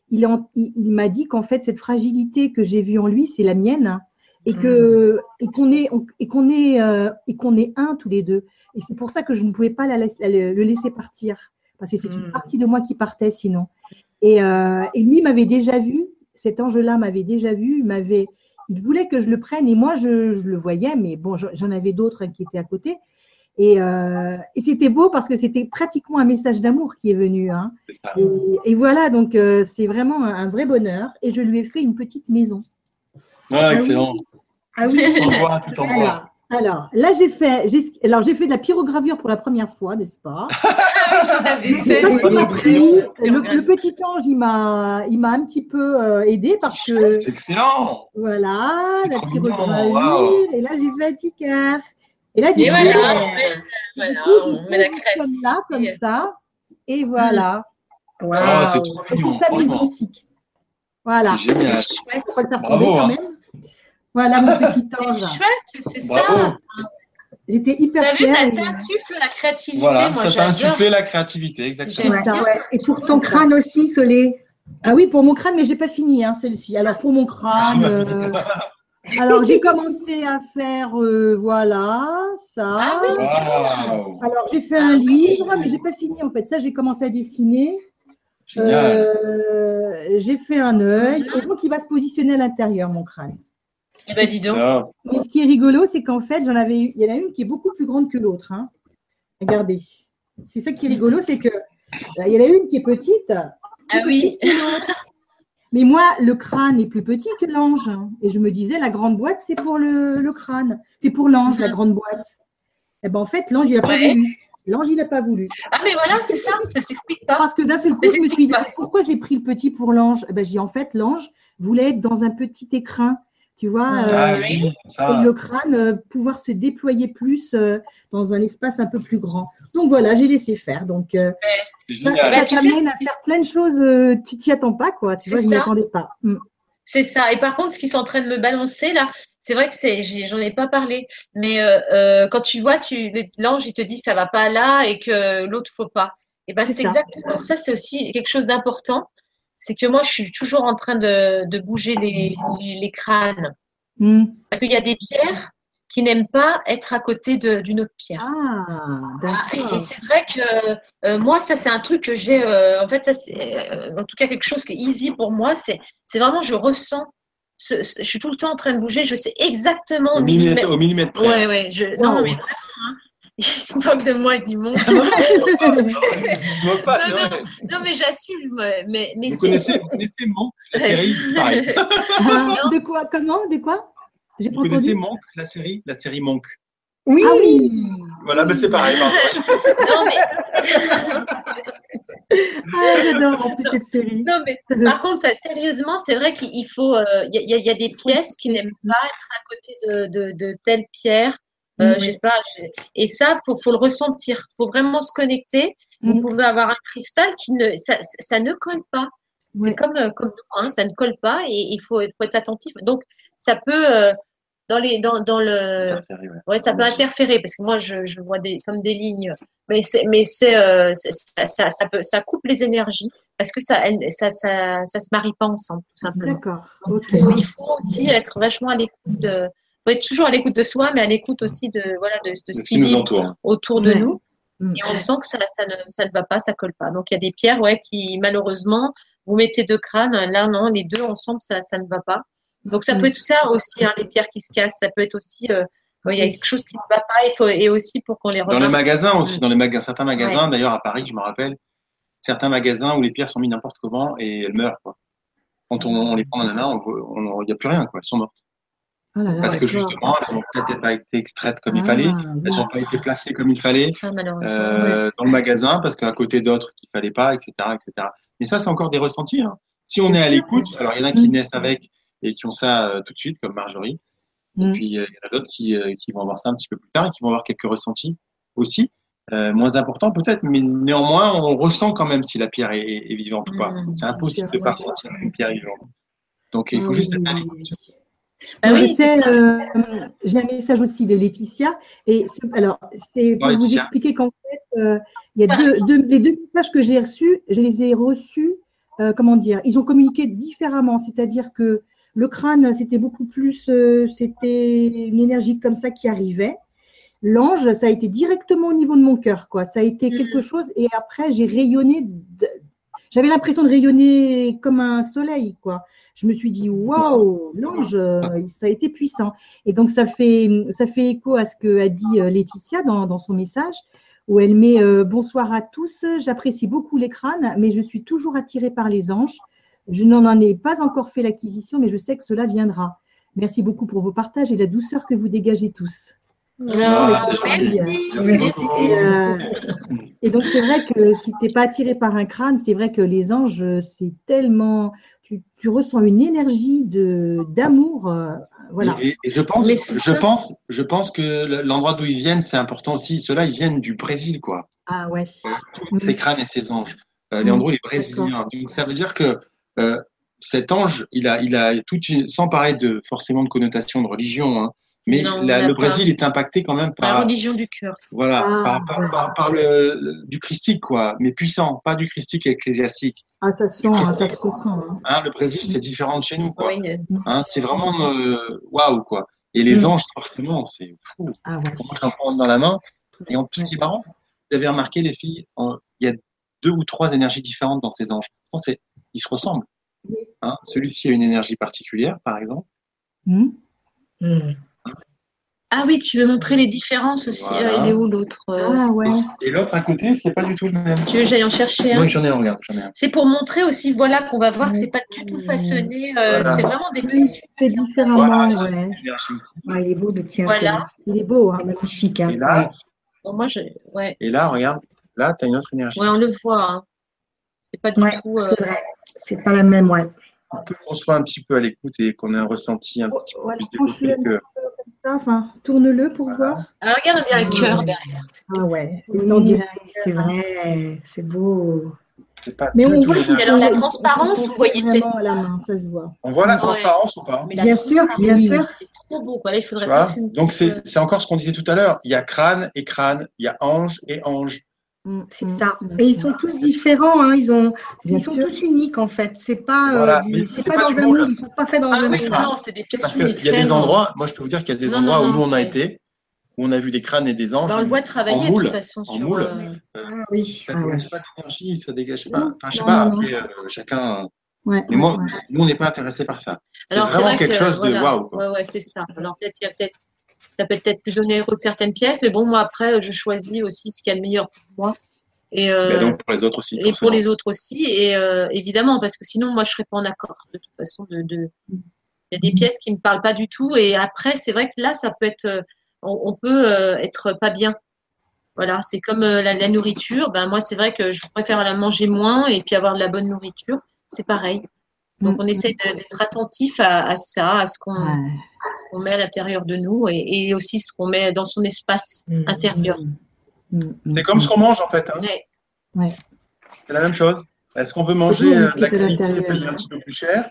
il, il, il m'a dit qu'en fait, cette fragilité que j'ai vue en lui, c'est la mienne et que et qu'on est et qu'on est et qu'on est un tous les deux. Et c'est pour ça que je ne pouvais pas la laisse- la- le laisser partir parce que c'est une Mm. partie de moi qui partait sinon. Et, euh, et lui m'avait déjà vu, cet ange-là m'avait déjà vu, il m'avait, il voulait que je le prenne et moi je, je le voyais, mais bon, je- j'en avais d'autres qui étaient à côté. Et, euh, et c'était beau parce que c'était pratiquement un message d'amour qui est venu. Hein. Et, et voilà, donc euh, c'est vraiment un, un vrai bonheur. Et je lui ai fait une petite maison. Ouais, excellent. Ah oui, Tout en bois, tout en. Alors, là, j'ai fait, alors j'ai fait de la pyrogravure pour la première fois, n'est-ce pas? Je sais fait pas pris. Le, le petit ange, il m'a, il m'a un petit peu euh, aidé parce que C'est excellent. voilà, la pyrogravure. waouh. Et là, j'ai fait un petit cœur. Et là, du Et coup, voilà, euh, on met, du voilà, coup, on met la crème. là comme ça. Et voilà. Waouh. Ah, c'est trop mignon. c'est maison. franchement. Voilà. C'est génial. On va le faire Bravo, tomber quand hein. même. Voilà mon petit C'est ange. chouette, c'est ça. J'étais hyper T'as vu, fière. ça t'insuffle la créativité. Voilà, Moi, ça t'a insufflé la créativité, exactement. C'est ça. Ouais. Et pour ton crâne aussi, Solé. Ah oui, pour mon crâne, mais j'ai pas fini, hein, celle-ci. Alors pour mon crâne, euh, alors j'ai commencé à faire, euh, voilà, ça. Ah oui. Alors j'ai fait Ah un oui. livre, mais j'ai pas fini en fait. Ça, j'ai commencé à dessiner. Euh, j'ai fait un œil, et donc il va se positionner à l'intérieur mon crâne. Eh ben, dis donc. Mais ce qui est rigolo, c'est qu'en fait, j'en avais eu, il y en a une qui est beaucoup plus grande que l'autre. hein. Regardez. C'est ça qui est rigolo, c'est que euh, il y en a une qui est petite. Ah oui. Mais moi, le crâne est plus petit que l'ange. Et je me disais, la grande boîte, c'est pour le, le crâne. C'est pour l'ange, la Mhm. grande boîte. Et ben en fait, l'ange, il n'a pas voulu. L'ange, il n'a pas voulu. Ah, mais voilà, c'est ça. Ça s'explique pas. Parce que d'un seul coup, je me suis dit, pas. pourquoi j'ai pris le petit pour l'ange? Eh ben, J'ai dit, en fait, l'ange voulait être dans un petit écrin. Tu vois, Ah, euh, oui. oui, c'est ça. et le crâne euh, pouvoir se déployer plus euh, dans un espace un peu plus grand. Donc voilà, j'ai laissé faire. Donc euh, C'est ça, ça Bah, t'amène à faire plein de choses, euh, tu t'y attends pas, quoi. Tu C'est vois, je m'y attendais pas. Mm. C'est ça. Et par contre, ce qu'ils sont en train de me balancer là, c'est vrai que c'est, j'en ai pas parlé, mais euh, euh, quand tu vois, tu l'ange il te dit ça va pas là et que l'autre faut pas. Et ben C'est exactement ça. C'est aussi quelque chose d'important. C'est que moi, je suis toujours en train de, de bouger les, les, les crânes Mm. parce qu'il y a des pierres qui n'aiment pas être à côté d'une autre pierre. Ah, Ah, et- et d'accord. c'est vrai que euh, moi, ça, c'est un truc que j'ai. euh, en fait, ça, c'est euh, en tout cas quelque chose qui est easy pour moi. C'est, c'est vraiment, je ressens. ce- ce- je suis tout le temps en train de bouger. Je sais exactement Au millimètre, au millimètre près. Ouais, ouais. Je, non, mais vraiment. Hein, il se moque de moi et du monde. Je me moque pas, c'est Non, vrai. non, mais j'assume. Mais, mais Vous c'est. connaissez, vous connaissez Monk, la série, c'est pareil. Ah, de quoi Comment De quoi? J'ai Vous connaissez. Monk, la série, la série Monk. Oui. Ah oui Voilà, ben c'est pareil. Non, mais, Ah, j'adore en plus cette série. non, mais par contre, ça, sérieusement, c'est vrai qu'il faut. euh, y il y a des pièces qui n'aiment pas être à côté de, de, de telle pierre. Euh, je sais pas, je- et ça, faut, faut le ressentir. Faut vraiment se connecter. Vous Mm. pouvez avoir un cristal qui ne, ça, ça ne colle pas. C'est comme, euh, comme nous, hein, ça ne colle pas et il faut, faut être attentif. Donc, ça peut, euh, dans les, dans, dans le, ouais. ouais, ça peut interférer parce que moi, je, je vois des, comme des lignes, mais c'est, mais c'est, euh, ça, ça, ça peut, ça coupe les énergies parce que ça, elle- ça, ça, ça se marie pas ensemble, tout simplement. D'accord. Il faut aussi être vachement à l'écoute de, faut être toujours à l'écoute de soi, mais à l'écoute aussi de, voilà, de, de ce De ce qui nous entoure. autour de Ouais. nous. Mm. Et on sent que ça, ça, ne, ça ne va pas, ça colle pas. Donc il y a des pierres, ouais, qui malheureusement, vous mettez deux crânes, là non, les deux ensemble, ça, ça ne va pas. Donc ça Mm. peut être ça aussi, hein, les pierres qui se cassent. Ça peut être aussi, euh, il y a quelque chose qui ne va pas, faut, et aussi pour qu'on les Dans les remarque. magasins aussi, dans les magasins, certains magasins, d'ailleurs à Paris, je me rappelle, certains magasins où les pierres sont mises n'importe comment et elles meurent. Quoi. Quand on, on les prend dans la main, il n'y a plus rien, quoi. Elles sont mortes. Oh là là, Parce que justement, elles n'ont peut-être pas été extraites comme il Ah, fallait, elles n'ont pas été placées comme il fallait Ça, euh, dans le magasin, parce qu'à côté d'autres qu'il fallait pas, etc., etc. Mais ça, c'est encore des ressentis. Hein. Si on est à l'écoute, alors il y en a qui Mm. naissent avec et qui ont ça euh, tout de suite, comme Marjorie. Et Mm. puis euh, il y en a d'autres qui, euh, qui vont avoir ça un petit peu plus tard et qui vont avoir quelques ressentis aussi, euh, moins importants peut-être, mais néanmoins on ressent quand même si la pierre est, est vivante ou pas. Mm. C'est impossible de sûr, pas ressentir une pierre vivante. Donc il faut juste être à l'écoute. Oui. Ah Moi, oui, je sais, euh, j'ai un message aussi de Laetitia. Et c'est- alors, c'est pour vous expliquer qu'en fait, euh, il y a deux, deux- les deux messages que j'ai reçus, je les ai reçus, euh, comment dire, ils ont communiqué différemment. C'est-à-dire que le crâne, c'était beaucoup plus, euh, c'était une énergie comme ça qui arrivait. L'ange, ça a été directement au niveau de mon cœur, quoi. Ça a été Mhm. quelque chose. Et après, j'ai rayonné. J'avais l'impression de rayonner comme un soleil, quoi. Je me suis dit, waouh, l'ange, euh, ça a été puissant. Et donc, ça fait, ça fait écho à ce que a dit euh, Laetitia dans, dans son message, où elle met euh, Bonsoir à tous, j'apprécie beaucoup les crânes, mais je suis toujours attirée par les anges. Je n'en ai pas encore fait l'acquisition, mais je sais que cela viendra. Merci beaucoup pour vos partages et la douceur que vous dégagez tous. Ah. Et, euh, et donc, c'est vrai que si tu n'es pas attiré par un crâne, c'est vrai que les anges, c'est tellement. Tu, tu ressens une énergie de d'amour. euh, voilà. Et, et je pense, je ça. pense, je pense que l'endroit d'où ils viennent, c'est important aussi. Ceux-là, ils viennent du Brésil, quoi. Ah ouais. Ces crânes et ces anges. Euh, Mm. Leandro, il est brésilien. Donc, ça veut dire que euh, cet ange, il a, il a toute une, sans parler de forcément de connotation de religion, hein, mais Non, la- le. Brésil est impacté quand même La par, religion du cœur. voilà, Ah, par, par, ouais. par- par le, le- du christique, quoi, mais puissant, pas du christique ecclésiastique. Ah, ça se sent, hein, ça se ressent. hein. Hein, le Brésil, c'est différent de chez nous, quoi. Oui, Hein, c'est vraiment euh, waouh, quoi. Et les Mm. anges, forcément, c'est fou. Ah ouais. Moi, j'en prends dans la main. Et en plus, Ouais. ce qui est marrant, vous avez remarqué, les filles, il y a deux ou trois énergies différentes dans ces anges. Ils se ressemblent. Oui. Hein, Celui-ci a une énergie particulière, par exemple. Hmm. Ah oui, tu veux montrer les différences aussi. Voilà. Ah, il est où l'autre euh Ah ouais. Et l'autre à côté, c'est pas du tout le même. Tu veux que j'aille en chercher un Oui, j'en ai un, regarde, j'en ai un. C'est pour montrer aussi, voilà, qu'on va voir que c'est pas du tout façonné. euh, Voilà. C'est vraiment des Oui, petites fait différemment. Voilà, ça, c'est. Ouais, il est beau le tien. Voilà. Il est beau. Hein. Magnifique. Hein. Et là, Bon, moi, je... ouais. et là, regarde, là, tu as une autre énergie. ouais, on le voit. hein. C'est pas du Ouais, tout. euh, c'est vrai. C'est pas la même, ouais. Pour qu'on soit un petit peu à l'écoute et qu'on ait un ressenti un petit peu Voilà, plus développé que. Enfin, tourne-le pour voir. Ah, regarde, on dirait un cœur derrière. Ah ouais. C'est Oui, on c'est vrai. C'est beau. pas Mais on voit qu'ils Alors, la transparence, vous voyez vraiment à la main, ça se voit. On voit la Ouais. transparence ou pas Bien sûr, bien sûr. C'est trop beau. Quoi. Là, il Tu faudrait Donc, c'est encore ce qu'on disait tout à l'heure. Il y a crâne et crâne, il y a ange et ange. Hmm, C'est hmm, ça. hmm. Et ils sont tous différents. Hein. Ils, ont, Bien ils sont sûr. tous uniques, en fait. C'est pas, euh, Voilà, c'est pas, pas dans un moule. Ils sont pas faits dans Ah un moule. non, c'est des pièces Parce qu'il y a des vraiment. endroits, moi je peux vous dire qu'il y a des Non, endroits non, où nous on a été, où on a vu des crânes et des anges. Dans le bois en travaillé, de moule, toute façon. en sur, moule. euh, Ah oui. Ça Ah ouais. dégage pas d'énergie, ça dégage pas. Enfin, je sais pas, après, euh, chacun. Ouais, Mais moi, nous on n'est pas intéressé par ça. C'est vraiment vrai quelque que, chose de waouh. Ouais, ouais, c'est ça. Alors, peut-être, il y a peut-être, ça peut être peut-être plus onéreux de certaines pièces, mais bon, moi, après, je choisis aussi ce qu'il y a de meilleur pour moi. Et, euh, donc pour les autres aussi. et pour les autres aussi. Et euh, évidemment, parce que sinon, moi, je serais pas en accord, de toute façon. De, de... Il y a des pièces qui me parlent pas du tout. Et après, c'est vrai que là, ça peut être, euh, on, on peut être pas bien. Voilà, c'est comme la, la nourriture. Ben, moi, c'est vrai que je préfère la manger moins et puis avoir de la bonne nourriture. C'est pareil. Donc, on Mm. essaie de- d'être attentif à, à ça, à ce qu'on Ouais. met à l'intérieur de nous et, et aussi ce qu'on met dans son espace Mhm. intérieur. Hmm, C'est comme ce qu'on mange en fait. hein. Ouais. C'est la même chose. Est-ce qu'on veut manger euh, de la qualité l'intérieur. payer un petit peu plus cher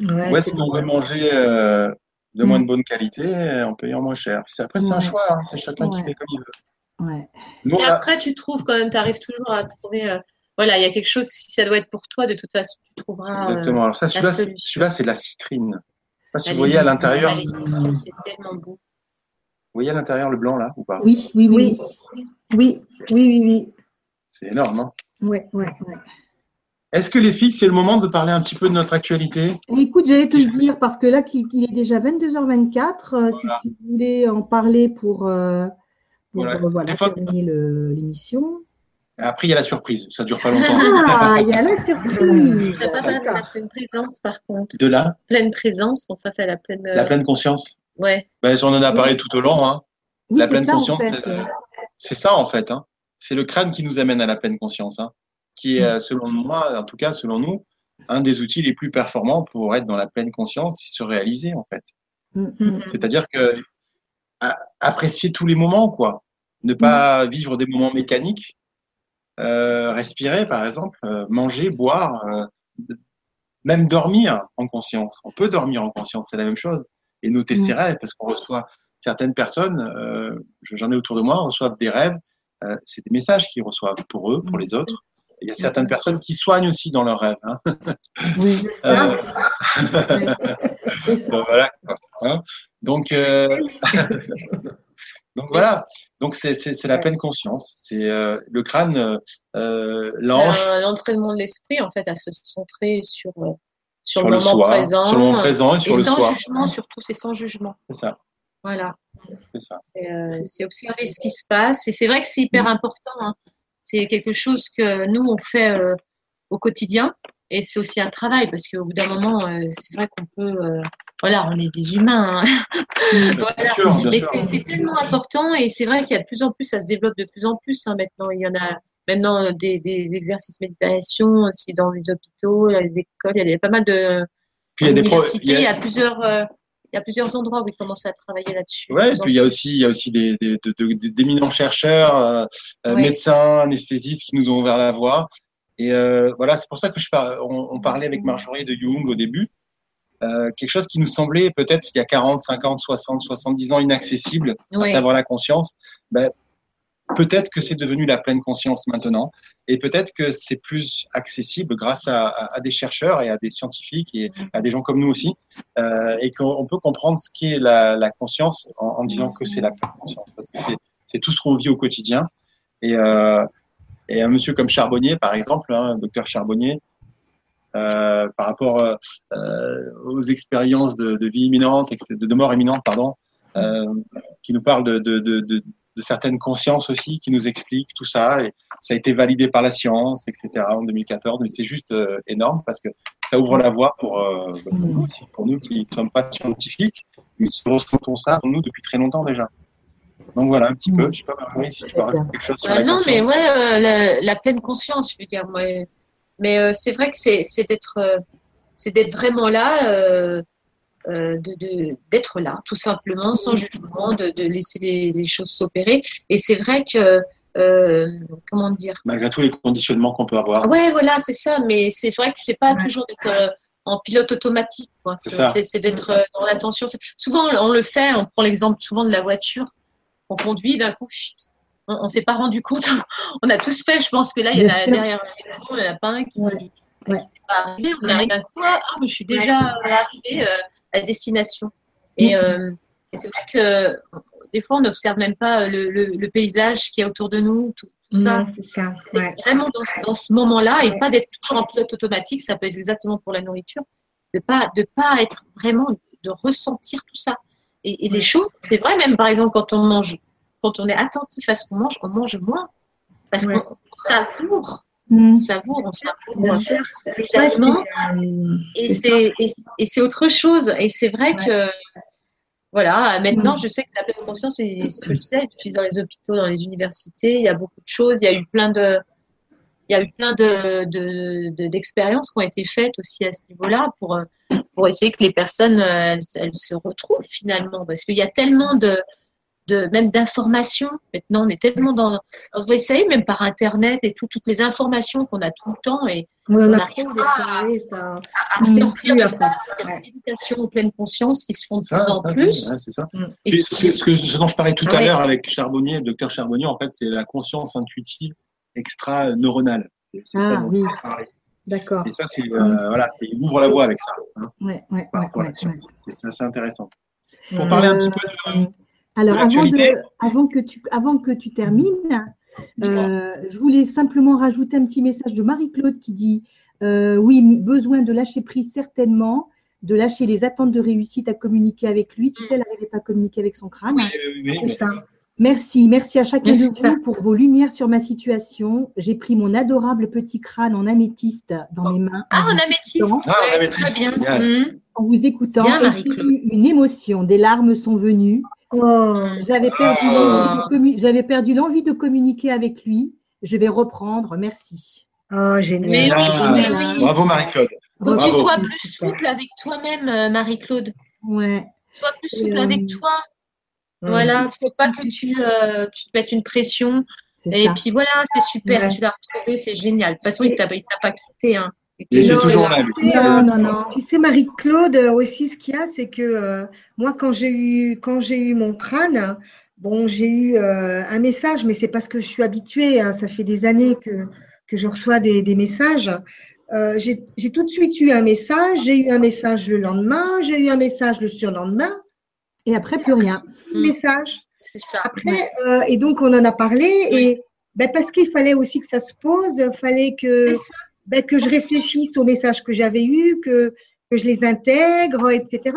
Ouais, ou est-ce qu'on veut manger euh, de Mm. moins de bonne qualité en payant moins cher? C'est- Après, c'est un choix. hein. C'est chacun qui fait comme il veut. Ouais. Nous, on Et a- après, tu trouves quand même, tu arrives toujours à trouver. euh, voilà, il y a quelque chose, si ça doit être pour toi, de toute façon, tu trouveras. euh, Exactement. Alors ça, celui-là, celui-là, c'est de la citrine. Je sais pas si vous voyez à l'intérieur. Vous C'est tellement beau. voyez à l'intérieur le blanc là ou pas? Oui, oui, oui. Oui, oui, oui, oui. C'est énorme. Hein Ouais, ouais, ouais. Est-ce que les filles, c'est le moment de parler un petit peu de notre actualité? Et Écoute, j'allais te le dire parce que là, qu'il qu'il est déjà 22h24. euh, Voilà. Si tu voulais en parler pour, euh, pour Voilà. voilà, Des fois- terminer le- l'émission. Après, il y a la surprise. Ça dure pas longtemps. Ah, il y a la surprise. T'as pas mal de la pleine présence, par contre. De là, Pleine présence, enfin, fait la pleine. euh, la pleine conscience. Ouais. Ben, on en a parlé tout au long. Hein. Oui, la c'est pleine ça, en conscience, fait. c'est- ça en fait. Hein. C'est le crâne qui nous amène à la pleine conscience, hein, qui est, euh, selon moi, en tout cas selon nous, un des outils les plus performants pour être dans la pleine conscience et se réaliser en fait. Mm, mm. C'est-à-dire que à- apprécier tous les moments, quoi. Ne pas vivre des moments mécaniques. Euh, respirer, par exemple, euh, manger, boire, euh, même dormir en conscience. On peut dormir en conscience, c'est la même chose. Et noter Mm. ses rêves, parce qu'on reçoit certaines personnes, euh, j'en ai autour de moi, reçoivent des rêves. Euh, c'est des messages qu'ils reçoivent pour eux, pour les autres. Il y a certaines personnes qui soignent aussi dans leurs rêves. Hein. Oui, Euh, ça. donc, voilà. hein. Donc, donc voilà. Donc c'est la Ouais. pleine conscience. C'est euh, le crâne, euh, euh, C'est l'ange un entraînement de l'esprit, en fait, à se centrer sur, sur, sur le moment soi, présent. sur le moment présent et sur et le sans jugement, surtout, c'est sans jugement. C'est ça, Voilà. c'est ça. C'est euh, observer ce qui se passe. Et c'est vrai que c'est Mm. hyper important. hein. C'est quelque chose que nous, on fait au quotidien. Et c'est aussi un travail parce qu'au bout d'un moment, euh, c'est vrai qu'on peut. euh, voilà, on est des humains. hein. Voilà. Bien sûr, bien Mais c'est c'est tellement important et c'est vrai qu'il y a de plus en plus, ça se développe de plus en plus hein, maintenant. Il y en a maintenant des, des exercices méditation aussi dans les hôpitaux, dans les écoles. Il y a pas mal de Puis il y a des pro- il y a- Il y a plusieurs, euh, il y a plusieurs endroits où ils commencent à travailler là-dessus. En puis il y a aussi, il y a aussi des, des, de- de- d'éminents chercheurs, euh, Ouais. médecins, anesthésistes qui nous ont ouvert la voie. Et euh, voilà, c'est pour ça que je par... on, on parlait avec Marjorie de Jung au début. Euh, quelque chose qui nous semblait peut-être il y a 40, 50, 60, 70 ans inaccessible, à Ouais. savoir la conscience. Ben, peut-être que c'est devenu la pleine conscience maintenant. Et peut-être que c'est plus accessible grâce à, à- à des chercheurs et à des scientifiques et à des gens comme nous aussi. Euh, et qu'on on peut comprendre ce qu'est la, la conscience en, en disant que c'est la pleine conscience. Parce que c'est, c'est tout ce qu'on vit au quotidien. Et, euh, et un monsieur comme Charbonnier, par exemple, hein, docteur Charbonnier, euh, par rapport euh, euh, aux expériences de, de vie imminente, de, mort imminente, pardon, euh, qui nous parle de, de, de, certaines consciences aussi, qui nous explique tout ça. Et ça a été validé par la science, etc. en 2014. Mais c'est juste euh, énorme parce que ça ouvre la voie pour, euh, pour nous pour nous qui ne sommes pas scientifiques, mais qui ressentons ça pour nous depuis très longtemps déjà. Donc voilà, un petit peu. Je sais pas, Marie, si tu peux rajouter quelque chose sur Euh, la non, mais ouais, euh, la, la pleine conscience, je veux dire. Moi, mais euh, c'est vrai que c'est c'est d'être euh, c'est d'être vraiment là, euh, euh, de de- d'être là, tout simplement, sans jugement, de, de laisser les, les choses s'opérer. Et c'est vrai que euh, comment dire? Malgré tous les conditionnements qu'on peut avoir. Ouais, voilà, c'est ça. Mais c'est vrai que c'est pas Ouais. toujours d'être euh, en pilote automatique. quoi. C'est ça. C'est c'est d'être euh, dans l'attention. C'est- Souvent, on le fait. On prend l'exemple souvent de la voiture. On conduit d'un coup. chut, on, on s'est pas rendu compte. on a tous fait. Je pense que là, il y en a derrière il n'y en a pas un qui. Ouais. pas arrivé. On arrive d'un coup. Ah, mais je suis déjà arrivé euh, à destination. Et, euh, et c'est vrai que euh, des fois, on n'observe même pas le, le, le paysage qui est autour de nous, tout, tout ça Non, c'est ça. Ouais. vraiment dans, ce- dans ce moment-là et pas d'être toujours en pilote automatique, ça peut être exactement pour la nourriture, de pas de pas être vraiment de ressentir tout ça. Et, et les choses, c'est vrai même par exemple quand on mange, quand on est attentif à ce qu'on mange, on mange moins parce Ouais. qu'on on savoure, Mm. on savoure, on savoure Bien sûr. les Ouais, c'est, aliments euh, et c'est et, et c'est autre chose et c'est vrai que voilà maintenant Mm. je sais que la pleine conscience c'est ce que je disais je suis dans les hôpitaux dans les universités il y a beaucoup de choses il y a eu plein de il y a eu plein de de- de- d'expériences qui ont été faites aussi à ce niveau-là pour euh, pour essayer que les personnes euh, elles, elles se retrouvent finalement parce qu'il y a tellement de de même d'informations maintenant on est tellement dans on va essayer même par internet et tout toutes les informations qu'on a tout le temps et On en on a arrive trop pas oui, ça. à Mm. sortir de Plus, ça. en Il y a Ouais. des méditations en pleine conscience qui se font de Ça, plus en ça, plus. ouais, c'est ça. Et Puis qui- ce, dont je parlais tout à l'heure avec Charbonnier, le docteur Charbonnier, en fait, c'est la conscience intuitive extra-neuronale. C'est c'est ça Ah dont oui, on parlait. d'accord. Et ça, c'est euh, voilà, c'est il ouvre la voie avec ça, hein, Ouais, ouais, par ouais, rapport à ouais, la science. C'est c'est assez intéressant. Pour Mm. parler un Euh, petit peu de, Alors, de avant, l'actualité. de, avant, que tu, avant que tu termines, euh, je voulais simplement rajouter un petit message de Marie-Claude qui dit euh, Oui, besoin de lâcher prise certainement, de lâcher les attentes de réussite à communiquer avec lui. Tu sais, elle n'arrivait pas à communiquer avec son crâne. Oui, oui, oui, C'est ça. Merci, merci à chacun Merci, de vous pour vos lumières sur ma situation. J'ai pris mon adorable petit crâne en améthyste dans mes mains Ah, en, on vous, a métis. Ah, très bien. Mhm. en vous écoutant. J'ai eu une émotion, des larmes sont venues. Oh, J'avais perdu l'envie de commu- j'avais perdu l'envie de communiquer avec lui. Je vais reprendre. Merci. oh, Mais génial. oui, Ah, mais oui. Bravo Marie-Claude. Faut que tu sois plus souple avec toi-même, euh, Marie-Claude. Ouais. Sois plus souple Euh, avec toi. Mm. Voilà, faut pas que tu, euh, tu te mettes une pression. Et ça. puis voilà, c'est super, Ouais. tu l'as retrouvé, c'est génial. De toute façon, il t'a il t'a pas quitté. Hein. Il Il Non, toujours là. tu sais, Non, euh, non, non. Tu sais, Marie-Claude, euh, aussi, ce qu'il y a, c'est que euh, moi, quand j'ai eu, quand j'ai eu mon crâne, bon, j'ai eu euh, un message, mais c'est parce que je suis habituée. hein, ça fait des années que, que je reçois des, des messages. Euh, j'ai j'ai tout de suite eu un message. J'ai eu un message le lendemain. J'ai eu un message le surlendemain. Et après, plus rien. Mm. message. c'est ça. Après, euh, et donc on en a parlé, et ben, parce qu'il fallait aussi que ça se pose, il fallait que, ben, que je réfléchisse aux messages que j'avais eus, que, que je les intègre, etc.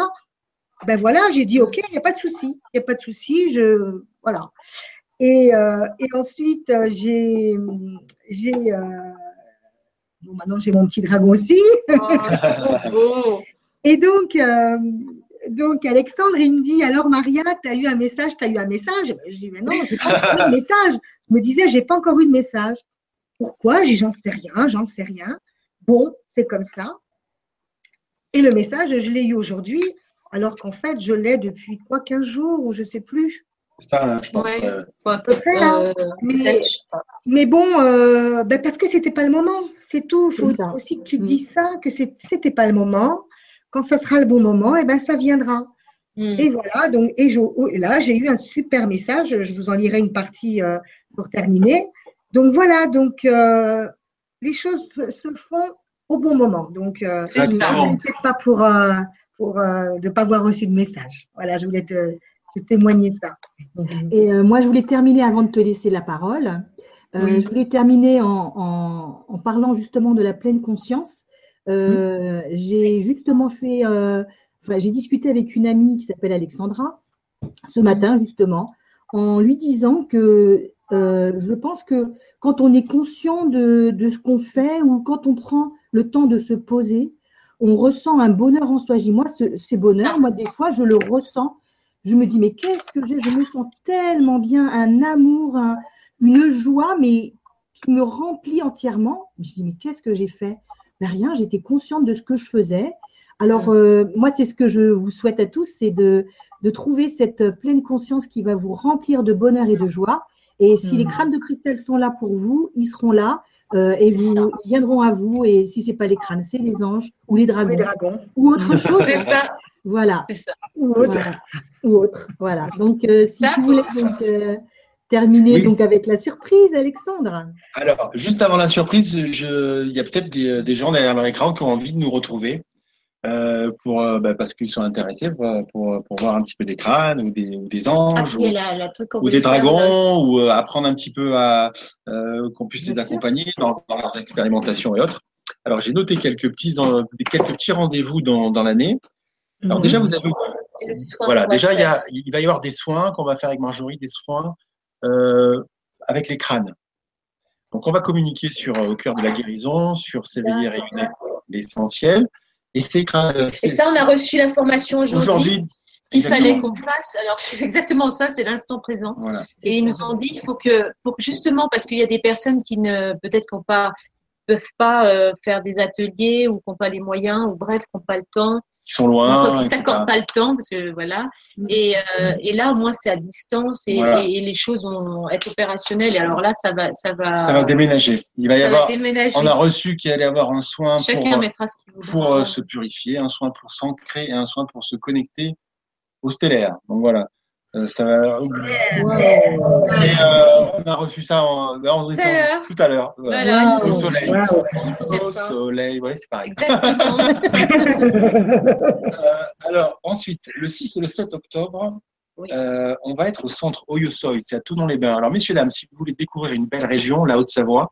Ben voilà, j'ai dit ok, il n'y a pas de souci, il n'y a pas de souci, je voilà. Et, euh, et ensuite euh, j'ai j'ai euh, bon maintenant j'ai mon petit dragon aussi. Oh, trop beau. Et donc, euh, donc Alexandre, il me dit Alors, Maria, tu as eu un message, tu as eu un message? Je dis Mais non, j'ai pas encore eu de message. Je me disais J'ai pas encore eu de message. Pourquoi? J'ai dit J'en sais rien, j'en sais rien. Bon, c'est comme ça. Et le message, je l'ai eu aujourd'hui, alors qu'en fait, je l'ai depuis quoi 15 jours ou je sais plus. Ça, je pense. Ouais. euh, Ouais, À peu près, là. euh, Mais- bon, euh, ben parce que c'était pas le moment, c'est tout. Il faut C'est ça. aussi que tu te Mm. dises ça, que c'était pas le moment. Quand ça sera le bon moment, et ben ça viendra. Hmm. Et voilà, donc, et, je- oh, et là, j'ai eu un super message. Je vous en lirai une partie euh, pour terminer. Donc voilà, donc euh, les choses se, font au bon moment. Donc, euh, C'est ça. Exactement. ne pas pour, euh, pour euh, de ne pas avoir reçu de message. Voilà, je voulais te, te témoigner ça. Et euh, moi, je voulais terminer avant de te laisser la parole. Euh, Oui. Je voulais terminer en, en- en parlant justement de la pleine conscience. Euh, J'ai justement fait, euh, enfin, j'ai discuté avec une amie qui s'appelle Alexandra ce matin justement, en lui disant que euh, je pense que quand on est conscient de, de ce qu'on fait ou quand on prend le temps de se poser, on ressent un bonheur en soi. Dis, moi, ce, ces bonheurs, moi, des fois, je le ressens. Je me dis, mais qu'est-ce que j'ai? Je me sens tellement bien, un amour, un- une joie, mais qui me remplit entièrement. Je dis, mais qu'est-ce que j'ai fait? Ben Rien, j'étais consciente de ce que je faisais. Alors, euh, moi, c'est ce que je vous souhaite à tous, c'est de, de trouver cette pleine conscience qui va vous remplir de bonheur et de joie. Et si les crânes de cristal sont là pour vous, ils seront là euh, et vous ils viendront à vous. Et si c'est pas les crânes, c'est les anges ou les dragons Les dragons ou autre chose. C'est ça, Voilà. c'est ça. ou autres. Voilà. Ou autre. Voilà. Donc, euh, si Ça, tu voulais donc, euh, terminer Oui. donc avec la surprise, Alexandre. Alors, juste avant la surprise, je... il y a peut-être des, des gens derrière leur écran qui ont envie de nous retrouver euh, pour, euh, bah, parce qu'ils sont intéressés pour, pour, pour voir un petit peu des crânes ou des, ou des anges Après, la, la ou, des dragons ou euh, apprendre un petit peu à euh, qu'on puisse Bien les accompagner dans, dans leurs expérimentations et autres. Alors, j'ai noté quelques petits, quelques petits rendez-vous dans, dans l'année. Alors, Mhm. déjà, vous avez voilà, déjà, il, y faire. a, il va y avoir des soins qu'on va faire avec Marjorie, des soins euh, avec les crânes. Donc, on va communiquer sur euh, au cœur de la guérison, sur s'éveiller, réunir l'essentiel. Et ces crânes. euh, Et c'est- ça, on a reçu l'information aujourd'hui aujourd'hui. qu'il fallait qu'on fasse. Alors, c'est exactement ça, c'est l'instant présent. Voilà. Et ils nous ont dit, il faut que, pour justement, parce qu'il y a des personnes qui ne, peut-être qu'on pas, peuvent pas euh, faire des ateliers ou qui n'ont pas les moyens ou bref, qui n'ont pas le temps, Ils sont loin. qui etc. s'accordent pas le temps parce que voilà. Et, euh, et là, au moins, c'est à distance et, Voilà. et, et les choses vont être opérationnelles. Et alors là, ça va, ça va, Ça va déménager. Il va y va avoir. déménager. On a reçu qu'il allait y avoir un soin Chacun pour, mettra ce qu'il voudra. pour euh, se purifier, un soin pour s'ancrer et un soin pour se connecter au stellaire. Donc voilà. Euh, ça va. Euh, on a reçu ça en, en Tout à l'heure. tout à l'heure. Voilà. Au soleil. Faire Au soleil, ouais, c'est pareil. Exactement. Euh, alors, ensuite, le 6 et le 7 octobre, Oui. euh, on va être au centre Oyosoy, c'est à Toulon-les-Bains. Alors, messieurs, dames, si vous voulez découvrir une belle région, la Haute-Savoie,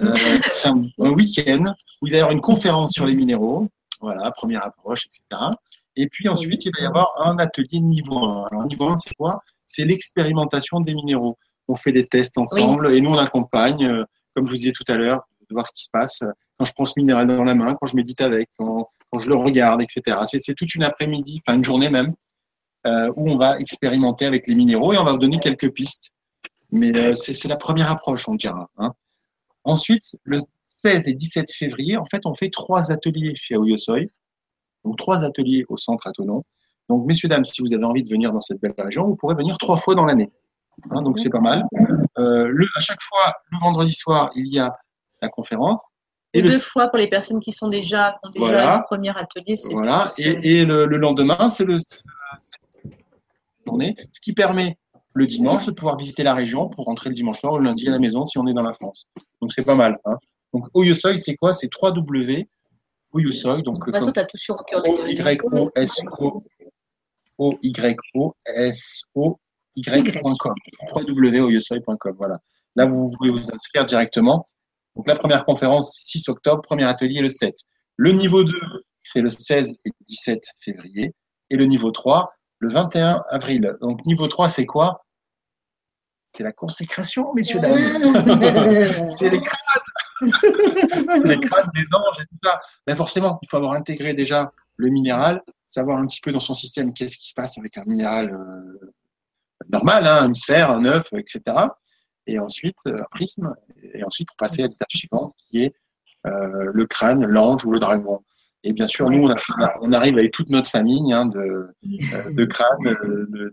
euh, c'est un, un week-end où il va y avoir une conférence sur les minéraux, voilà, première approche, etc. Et puis ensuite, il va y avoir un atelier niveau 1. Alors, niveau 1, c'est quoi? C'est l'expérimentation des minéraux. On fait des tests ensemble et nous, on accompagne, euh, comme je vous disais tout à l'heure, de voir ce qui se passe quand je prends ce minéral dans la main, quand je médite avec, quand, quand je le regarde, etc. C'est, toute une après-midi, enfin une journée même, euh, où on va expérimenter avec les minéraux et on va vous donner quelques pistes. Mais euh, c'est, la première approche, on dira. Hein. Ensuite, le 16 et 17 février, en fait, on fait trois ateliers chez Oyosoy. Donc, trois ateliers au centre à Tonon. Donc, messieurs, dames, si vous avez envie de venir dans cette belle région, vous pourrez venir trois fois dans l'année. Hein, donc, c'est pas mal. Euh, le, à chaque fois, le vendredi soir, il y a la conférence. Et le, deux fois pour les personnes qui sont déjà, qui ont déjà Voilà. le premier atelier. Voilà. Et, et le, le lendemain, c'est le, journée, ce qui permet le dimanche de pouvoir visiter la région pour rentrer le dimanche soir ou le lundi à la maison si on est dans la France. Donc, c'est pas mal. Hein. Donc, Oyosoy, c'est quoi? C'est 3W. Oyosoy, donc De toute façon, tu as tout sur O-Y-O-S-O. O-Y-O-S-O-Y. y.com, www.oyoseuil.com. Voilà. Là, vous pouvez vous inscrire directement. Donc, la première conférence, 6 octobre, premier atelier le 7. Le niveau 2, c'est le 16 et 17 février. Et le niveau 3, le 21 avril. Donc, niveau 3, c'est quoi? C'est la consécration, messieurs, dames. c'est les crânes. Les crânes des anges et tout ça. Mais forcément, il faut avoir intégré déjà le minéral, savoir un petit peu dans son système qu'est-ce qui se passe avec un minéral euh, normal, hein, une sphère, un œuf, etc. Et ensuite, euh, un prisme. Et ensuite, pour passer à l'étape suivante, qui est euh, le crâne, l'ange ou le dragon. Et bien sûr, nous, on, arrive avec toute notre famille hein, de, de crânes,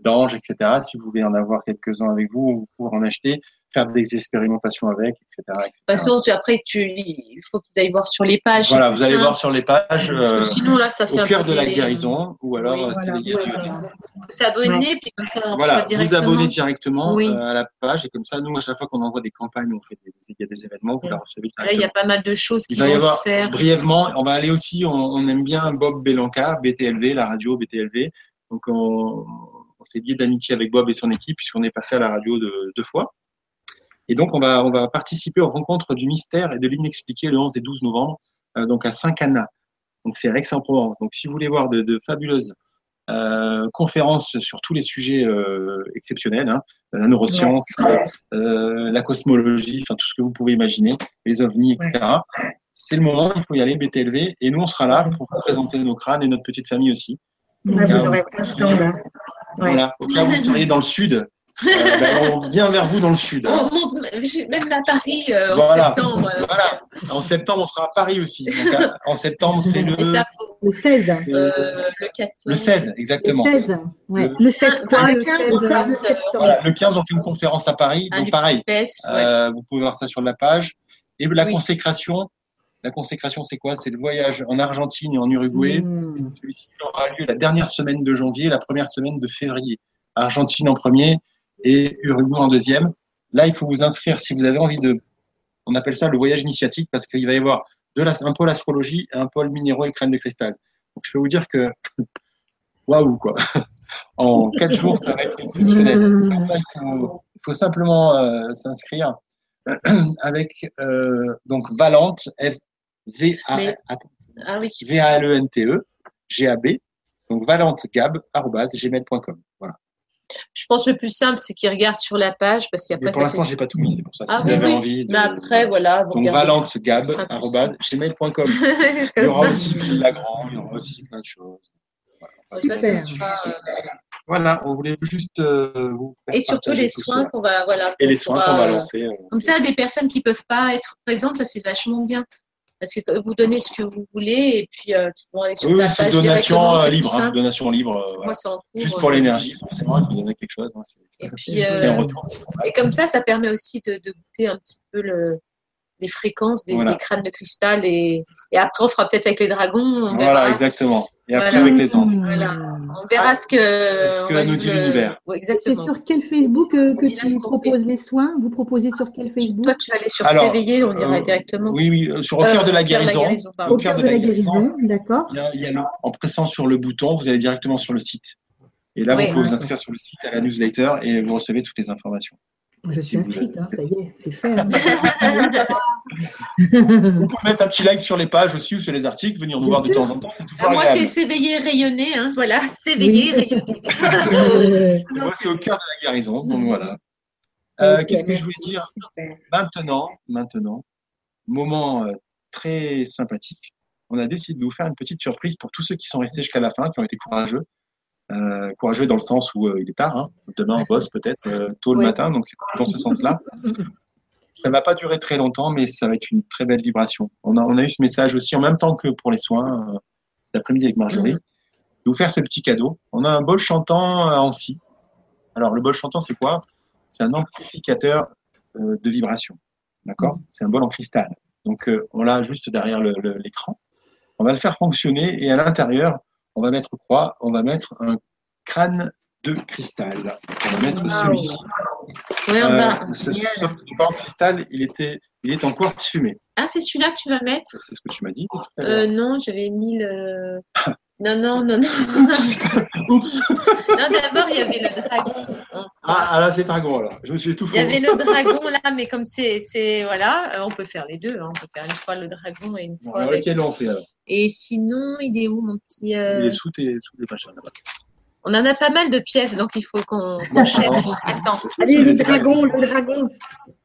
d'anges, etc. Si vous voulez en avoir quelques-uns avec vous, vous pouvez en acheter, faire des expérimentations avec, etc. etc. De toute façon, tu, après, tu, il faut qu'ils aillent voir sur les pages. Voilà, c'est vous allez voir sur les pages Parce que euh, sinon, là, ça fait au cœur de la guérison, ou alors Oui, euh, c'est voilà. les Ouais, lien. S'abonner, puis comme ça, on Voilà, reçoit vous directement. abonnez directement Oui. euh, à la page et comme ça, nous, à chaque fois qu'on envoie des campagnes, on fait des, il y a des événements, vous la recevez Là, il y a directement. pas mal de choses qui Il va y avoir se faire. brièvement, on va aller aussi, on, on aime bien Bob Belanca, BTLV, la radio BTLV. Donc, on, on s'est lié d'amitié avec Bob et son équipe puisqu'on est passé à la radio de- deux fois. Et donc, on va, on va participer aux rencontres du mystère et de l'inexpliqué le 11 et 12 novembre, euh, donc à Saint-Cana. Donc, c'est à Aix-en-Provence. Donc, si vous voulez voir de, de fabuleuses euh, conférences sur tous les sujets euh, exceptionnels, hein, la neuroscience, euh, la cosmologie, enfin tout ce que vous pouvez imaginer, les ovnis, etc. C'est le moment, il faut y aller, BTLV, et nous on sera là pour vous présenter nos crânes et notre petite famille aussi. Ouais, Donc, vous aurez stand. hein. Ouais. Voilà. Au cas où vous seriez dans le sud, euh, ben, on vient vers vous dans le sud. Même à Paris euh, en Voilà. septembre. euh, Voilà. En septembre, on sera à Paris aussi. Donc, à- en septembre, c'est le, Le 16. euh, le 14. le 16, exactement. Le 16. Ouais. Le 16 quoi Le 15 16 15 septembre. Voilà. Le 15, on fait une conférence à Paris. Un Donc pareil, ouais. Euh, vous pouvez voir ça sur la page. Et la Oui. consécration, la consécration, c'est quoi? C'est le voyage en Argentine et en Uruguay. Mmh. Celui-ci aura lieu la dernière semaine de janvier, la première semaine de février. Argentine en premier et Uruguay en deuxième. Là, il faut vous inscrire si vous avez envie de. On appelle ça le voyage initiatique parce qu'il va y avoir de la, un pôle astrologie et un pôle minéraux et crème de cristal. Donc, je peux vous dire que waouh quoi. En quatre jours, ça va être exceptionnel. Donc là, il faut, simplement euh, s'inscrire avec euh, donc Valente F V A Ah L E N T E G A B donc valentegab@gmail.com. Voilà. Je pense que le plus simple, c'est qu'ils regardent sur la page parce Mais qu'après, pour ça l'instant, j'ai pas tout mis, c'est pour ça. Si Ah vous oui, avez oui. envie. de- Mais après, voilà. Vous donc regardez. valentegab@gmail.com. Il y aura ça. aussi Phil Lagrand, il y aura aussi plein de choses. Ça, ce Super. sera, euh, Voilà, on voulait juste euh, vous Et surtout les soins qu'on va, voilà. et les soins qu'on va lancer. euh, Comme ça, des personnes qui peuvent pas être présentes, ça c'est vachement bien. Parce que vous donnez ce que vous voulez et puis euh, vont aller sur Oui, ta oui, c'est page donation euh, libre, hein, donation libre. euh, voilà. Moi, c'est en cours, Juste euh, pour l'énergie, forcément, il faut donner quelque chose. hein, c'est- Et puis, euh, retour. Et comme ça, ça permet aussi de, de goûter un petit peu le, les fréquences des, Voilà. des crânes de cristal. Et, et après, on fera peut-être avec les dragons. On Voilà, verra, exactement. Et après, Voilà. avec les anges. Voilà. on verra ce que. ce que nous dit le- l'univers. Ouais, C'est exactement. sur quel Facebook euh, que tu tomber. proposes les soins? Vous proposez sur quel Facebook? Toi, tu vas aller sur Alors, s'éveiller, on ira euh, directement. Oui, oui, euh, sur Au cœur Euh, de la guérison. Au cœur de la guérison, d'accord. Il y a, il y a le- en pressant sur le bouton, vous allez directement sur le site. Et là, Oui. vous pouvez vous inscrire sur le site à la newsletter et vous recevez toutes les informations. Je suis inscrite, hein, ça y est, c'est fait. hein. Vous pouvez mettre un petit like sur les pages aussi ou sur les articles, venir nous Bien voir de temps en temps. C'est toujours Ah, moi, c'est s'éveiller, rayonner. Hein, voilà, s'éveiller, Oui. rayonner. Moi, c'est au cœur de la guérison. Donc voilà. Euh, Qu'est-ce que je voulais dire? Maintenant, maintenant, moment euh, très sympathique. On a décidé de vous faire une petite surprise pour tous ceux qui sont restés jusqu'à la fin, qui ont été courageux. Euh, courageux dans le sens où euh, il est tard. hein. Demain, on bosse peut-être euh, tôt le matin, donc c'est dans ce sens-là. Ça va pas durer très longtemps, mais ça va être une très belle vibration. On a, on a eu ce message aussi en même temps que pour les soins, euh, cet après-midi avec Marjorie, Mhm. de vous faire ce petit cadeau. On a un bol chantant euh, en si. Alors, le bol chantant, c'est quoi? C'est un amplificateur euh, de vibration. D'accord? C'est un bol en cristal. Donc, euh, on l'a juste derrière l'écran. On va le faire fonctionner et à l'intérieur, on va mettre quoi? On va mettre un crâne de cristal. On va mettre Wow. celui-ci. Ouais, Euh, ce- sauf que en cristal, il était, il est en quartz fumé. Ah, c'est celui-là que tu vas mettre? C'est ce que tu m'as dit. euh, Non, j'avais mis le. Non, non, non, non. Oups. Oups. Non, d'abord, il y avait le dragon. On- Ah, ah, là, c'est dragon, alors. Je me suis tout Il y avait le dragon là, mais comme c'est, c'est voilà, euh, on peut faire les deux. hein. On peut faire une fois le dragon et une fois alors, avec. lequel on fait alors? Et sinon, il est où mon petit euh, Il est sous tes, sous machins là-bas. On en a pas mal de pièces, donc il faut qu'on cherche. Attends, Allez, le dragon, le dragon.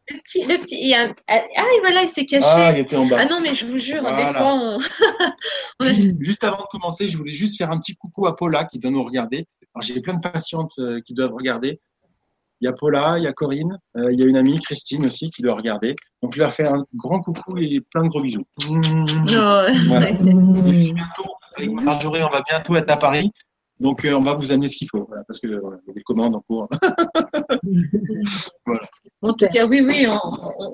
Le petit, le petit, il y a ah et voilà, il s'est caché. Ah, Ah, il était en bas. non, mais je vous jure, Voilà. des fois on. on a- Juste, avant de commencer, je voulais juste faire un petit coucou à Paula qui doit nous regarder. Alors, j'ai plein de patientes euh, qui doivent regarder. Il y a Paula, il y a Corinne, euh, il y a une amie, Christine aussi, qui doit regarder. Donc, je leur fais un grand coucou et plein de gros bisous. Voilà. Et puis bientôt, avec Marjorie, on va bientôt être à Paris. Donc, euh, on va vous amener ce qu'il faut. Voilà, parce que voilà, il y a des commandes en cours. En tout cas, oui, oui,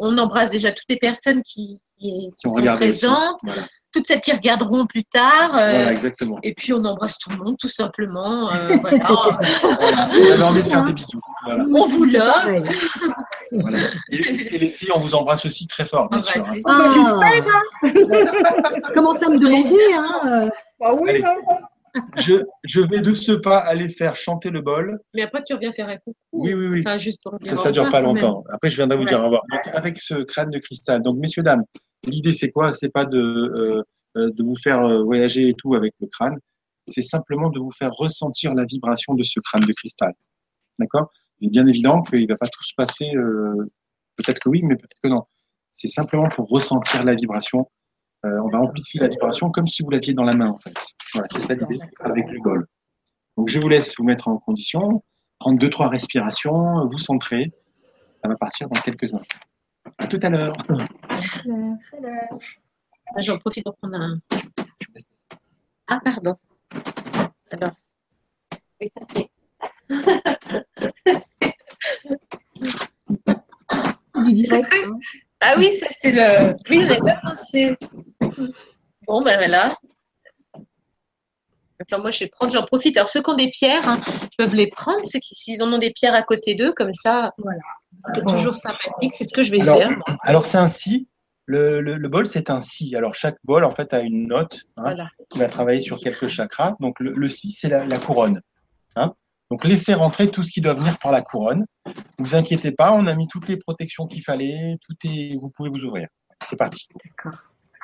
on, embrasse déjà toutes les personnes qui, qui, Qui ont sont présentes, Voilà, toutes celles qui regarderont plus tard. euh, Voilà, exactement. et puis on embrasse tout le monde, tout simplement. euh, voilà. Voilà. On avait envie de faire des bisous. Voilà, On vous love. Voilà. Et, et les filles, on vous embrasse aussi très fort, bien Ah, sûr. bah, hein. Ah, commence à me demander, hein. Ah oui, Allez. Je, je vais de ce pas aller faire chanter le bol. Mais après, tu reviens faire un coucou. Oui, oui, oui. Enfin, juste pour Ça, ça dure pas même. longtemps. Après, je viendrai vous Ouais. dire au revoir. Donc, avec ce crâne de cristal. Donc, messieurs, dames, l'idée, c'est quoi? C'est pas de, euh, euh, de vous faire euh, voyager et tout avec le crâne. C'est simplement de vous faire ressentir la vibration de ce crâne de cristal. D'accord? Il est bien évident qu'il va pas tout se passer. euh, peut-être que oui, mais peut-être que non. C'est simplement pour ressentir la vibration. Euh, on va amplifier la vibration comme si vous l'aviez dans la main, en fait. Voilà, c'est ça l'idée avec le bol. Donc, je vous laisse vous mettre en condition, prendre deux, trois respirations, vous centrer. Ça va partir dans quelques instants. À tout à l'heure. Ah, J'en profite pour prendre un. Ah, pardon. Alors. Oui, ça fait. du direct. Hein. Ah oui, ça c'est le. Oui, on n'a pas pensé. Bon, ben voilà. Attends, moi je vais prendre, j'en profite. Alors ceux qui ont des pierres, hein, peuvent les prendre, ceux qui s'ils en ont des pierres à côté d'eux, comme ça, Voilà. c'est toujours sympathique. C'est ce que je vais Alors, faire. moi. Alors, c'est un si. Le, le, le bol, c'est un si. Alors, chaque bol, en fait, a une note hein, Voilà. qui va travailler sur quelques chakras. Donc, le, le si, c'est la, la couronne. hein. Donc, laissez rentrer tout ce qui doit venir par la couronne. Ne vous inquiétez pas, on a mis toutes les protections qu'il fallait. Tout est, vous pouvez vous ouvrir. C'est parti. D'accord.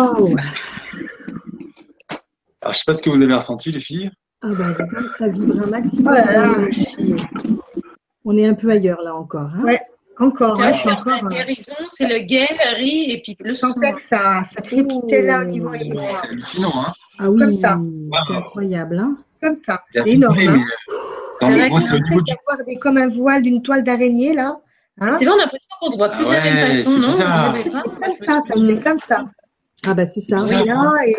Waouh. Alors, je sais pas ce que vous avez ressenti, les filles. Ah bah, donc, ça vibre un maximum. Oh là suis- On est un peu ailleurs là encore. hein. Ouais, encore, ouais, je suis la encore. euh, guérison, c'est le guéri et puis le son. ça, ça crépitait là au niveau. C'est c'est hallucinant, hein. Ah oui, Comme ça. c'est incroyable. Hein. Comme ça, c'est tout énorme. vrai, hein. euh, dans C'est au niveau du. des, comme un voile d'une toile d'araignée là. Hein C'est vrai, on a l'impression qu'on se voit plus Ah de la même ouais, façon, c'est non? comme ça, ça faisait comme ça. Ah bah c'est ça. Et là, et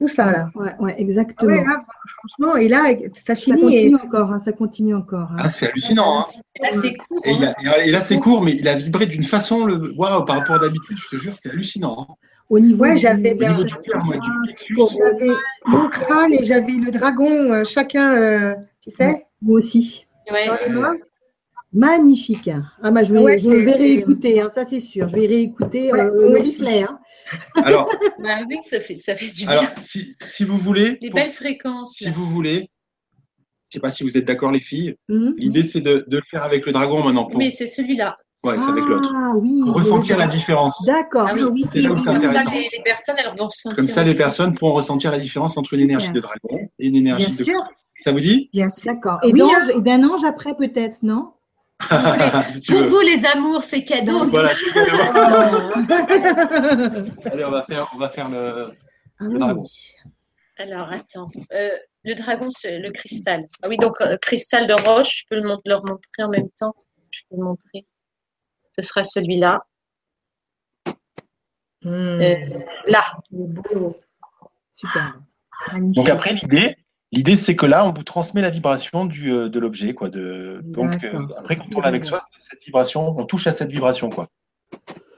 tout ça là. Ouais, ouais, Ah exactement. ouais, là, franchement, et là, ça ça finit. Et... continue encore, hein, ça continue encore. hein. Ah, c'est hallucinant, hein. Là, c'est court. Et, hein. et là, c'est court, mais il a vibré d'une façon, le... waouh, par rapport à d'habitude, je te jure, c'est hallucinant. hein. Au niveau Ouais, j'avais Au bien- niveau du cœur, moi, du plexus. J'avais mon crâne et j'avais le dragon, euh, chacun, euh, tu sais, Moi aussi. Ouais. dans les mains. Magnifique. Ah bah je vais, Ouais, je c'est- vais c'est- réécouter, hein, ça c'est sûr. Je vais réécouter Ouais, euh, le aussi. replay. hein. Alors, Bah oui, ça fait, ça fait du bien. alors si, si vous voulez, Des pour- belles fréquences. si là. vous voulez, je sais pas si vous êtes d'accord, les filles, Mhm. l'idée, c'est de, de le faire avec le dragon maintenant. Pour... Mais c'est celui-là. Ouais, c'est avec l'autre. Ah oui. Pour ressentir la différence. D'accord. Ah oui. Ah oui. C'est Comme ça, les, les personnes, elles vont ressentir. Comme ça, les aussi. personnes pourront ressentir la différence entre une énergie de dragon et une énergie Bien de sûr, Ça vous dit? Bien sûr. D'accord. Oui, et d'un ange après peut-être, non? Si Pour veux. vous, les amours, c'est cadeau. Voilà. Ah Allez, on va faire, on va faire le. oui. dragon. Alors, attends. Euh, le dragon, c'est le cristal. Ah oui, donc euh, cristal de roche, je peux le leur montrer en même temps. Je peux le montrer. Ce sera celui-là. Mmh. Euh, là. Il est beau, Super. magnifique. Donc après, l'idée, l'idée, c'est que là, on vous transmet la vibration du, euh, de l'objet, quoi. De, donc euh, après, quand on est avec soi, cette vibration, on touche à cette vibration, quoi.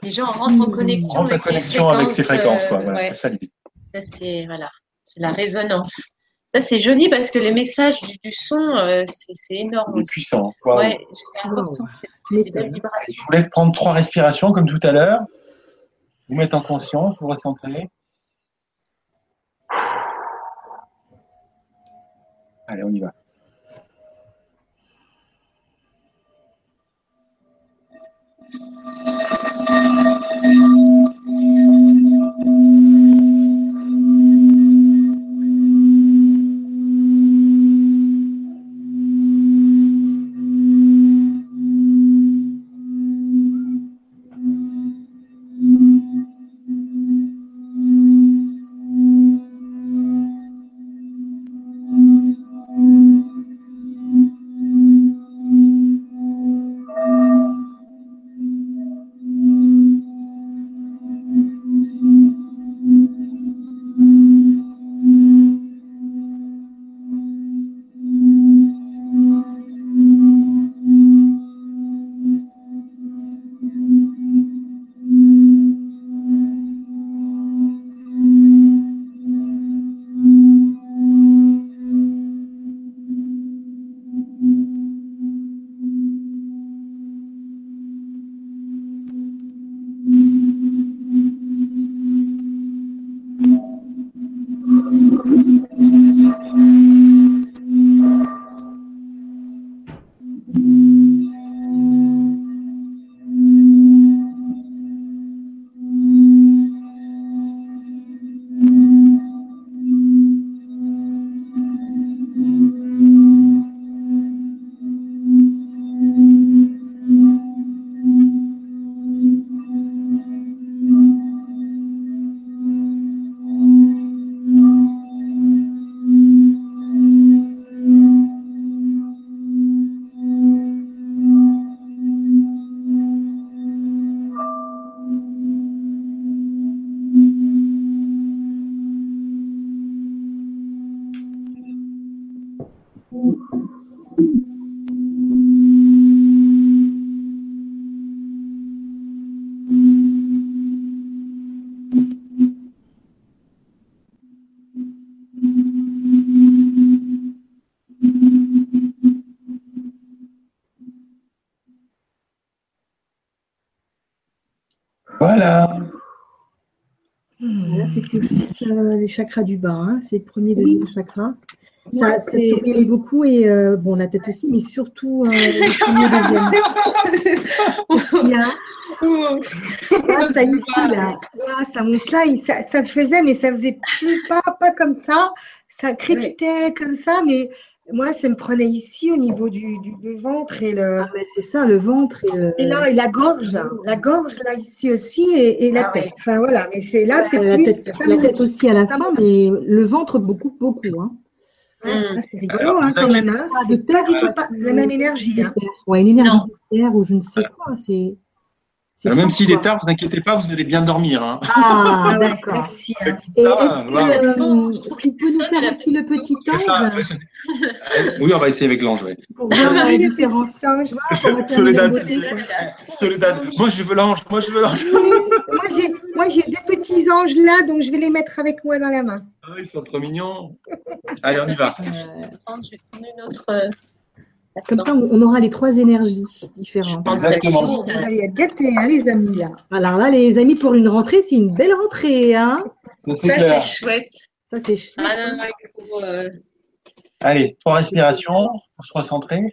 Les gens rentrent en Mmh. connexion. On rentre en avec connexion avec ces fréquences, quoi. euh, Voilà, ouais. c'est ça l'idée. Ça, c'est voilà, c'est la résonance. Ça, c'est joli parce que les messages du, du son, euh, c'est c'est énorme. C'est puissant. quoi. Ouais, c'est important. Je vous laisse prendre trois respirations, comme tout à l'heure. Vous mettre en conscience, vous recentrez. Allez, on y va. Voilà. Les chakras du bas. hein. C'est le premier, deuxième chakra. Ça, ça c'est- souriait beaucoup et euh, bon, la tête aussi, mais surtout euh, le premier deuxième. Il y a- Là, ça ici, là, là, ça monte là, ça, ça faisait, mais ça faisait plus pas, pas comme ça. Ça crépitait comme ça, mais moi, ça me prenait ici au niveau du, du, du ventre et le. Ah, mais c'est ça, le ventre et, le- Et là, et la gorge, la gorge là ici aussi et, et la Ah tête. ouais. Enfin voilà, mais c'est là, c'est la, plus. tête, ça la tête aussi à la fin, mais le ventre beaucoup, beaucoup. Hein. Ouais, Mm. là, c'est rigolo Alors, hein, quand même. Hein. Ah, C'est de pas du terre, tout pas la même énergie. Hein. Ouais, une énergie de terre ou je ne sais quoi. C'est. Alors, même s'il est tard, vous inquiétez pas, vous allez bien dormir. Hein. Ah, d'accord. merci. Et est-ce que voilà. euh, Bon, je trouve tu peux nous faire aussi le petit ange oui, on va essayer avec l'ange. Ouais. pour voir la différence Soledad. Soledad, moi je veux l'ange, moi je veux l'ange. Oui, moi, j'ai, moi, j'ai deux petits anges là, donc je vais les mettre avec moi dans la main. Ah, ils sont trop mignons. Allez, on y va. Euh, Je vais prendre une autre. Comme ça, on aura les trois énergies différentes. Exactement. Vous allez être gâtés, hein, les amis, là. Alors là, les amis, pour une rentrée, c'est une belle rentrée. Hein Ça, c'est chouette. ça, c'est chouette. Ah non, non, euh, Allez, trois respirations pour se recentrer.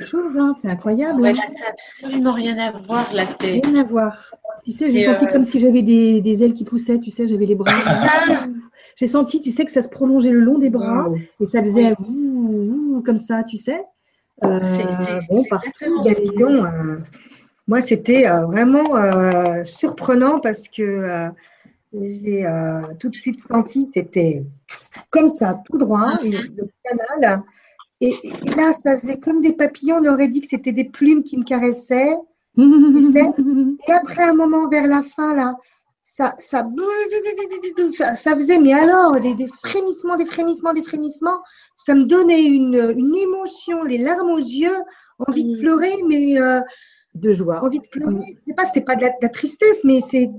Autre chose. Hein. C'est incroyable. ouais, hein. là, ça n'a absolument rien à voir. Là, c'est. Rien à voir. Tu sais, j'ai Et, senti euh, comme si j'avais des, des ailes qui poussaient. Tu sais, j'avais les bras. Ça. J'ai senti, tu sais, que ça se prolongeait le long des bras Wow. et ça faisait ouh, ouh, comme ça, tu sais. Euh, C'est- c'est- bon, c'est partout. exactement. Ben, euh, moi, c'était euh, vraiment euh, surprenant parce que euh, j'ai euh, tout de suite senti, c'était comme ça, tout droit, et le canal. Et, et là, ça faisait comme des papillons. On aurait dit que c'était des plumes qui me caressaient. sais, Et après, un moment vers la fin, là, ça, ça, ça, ça faisait, mais alors, des, des frémissements, des frémissements, des frémissements. Ça me donnait une, une émotion, les larmes aux yeux, envie de pleurer, mais euh, de joie. envie de pleurer. Je sais pas, c'était pas de la, de la tristesse, mais c'est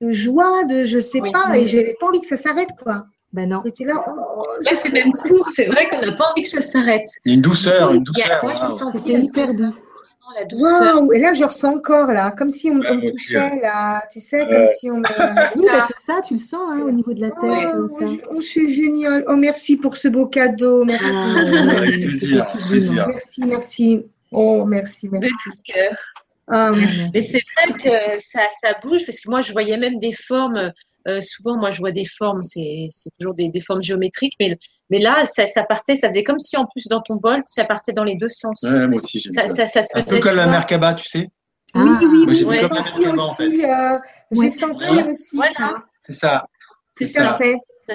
de joie, de je sais Oui. pas, et j'avais pas envie que ça s'arrête, quoi. Ben non. J'étais là, oh, Ouais, c'est même cours. C'est vrai qu'on n'a pas envie que ça s'arrête. Une douceur, une douceur. moi, senti C'était hyper doux. la douceur. Waouh Et là, je ressens encore, là, comme si on, Ouais, on me touchait, là. Tu sais, Ouais. comme si on me. Oui, bah, c'est ça, tu le sens hein, au niveau de la tête. Oh, comme ça. je- oh, c'est génial. Oh, merci pour ce beau cadeau. Merci. Ah, plaisir, plaisir. Merci, merci. Oh, merci, De merci. tout cœur. Ah, merci. Mais c'est vrai que ça, ça bouge parce que moi, je voyais même des formes. Euh, souvent, moi, je vois des formes, c'est c'est toujours des, des formes géométriques, mais, mais là, ça, ça partait, ça faisait comme si en plus dans ton bol, ça partait dans les deux sens. Ouais, moi aussi, j'aime Ça, ça. ça, ça Un peu comme la Merkaba, tu sais. Ah, oui, oui, oui, j'ai j'ai fait comme la senti Merkaba, en aussi, euh, Ouais. senti Ouais. aussi Voilà. ça. C'est ça. c'est c'est Tout à ça. fait,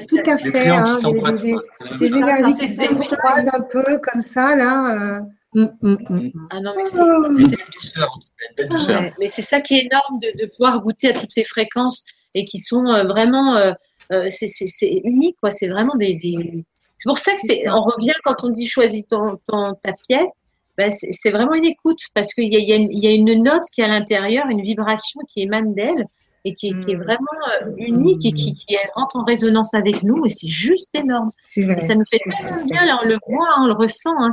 tout à Les fait. hein, qui s'emboîtent. des- C'est énergies ça qui fait croisent un peu comme ça, là. euh. hum, hum, hum. Ah non, mais c'est Oh, douceur. Ouais, mais c'est ça qui est énorme de, de pouvoir goûter à toutes ces fréquences et qui sont euh, vraiment, euh, euh, c'est- unique, quoi. C'est vraiment des. des- C'est pour ça que C'est. On revient quand on dit choisis ton, ton- ta pièce. Ben, c'est vraiment une écoute parce qu'il y y, a une- il y a une note qui est à l'intérieur, une vibration qui émane d'elle et qui, est- qui est Mm. vraiment unique et qui, qui rentre en résonance avec nous et c'est juste énorme. C'est vrai. Et ça nous fait tellement bien, là, on le voit, on le ressent. Hein.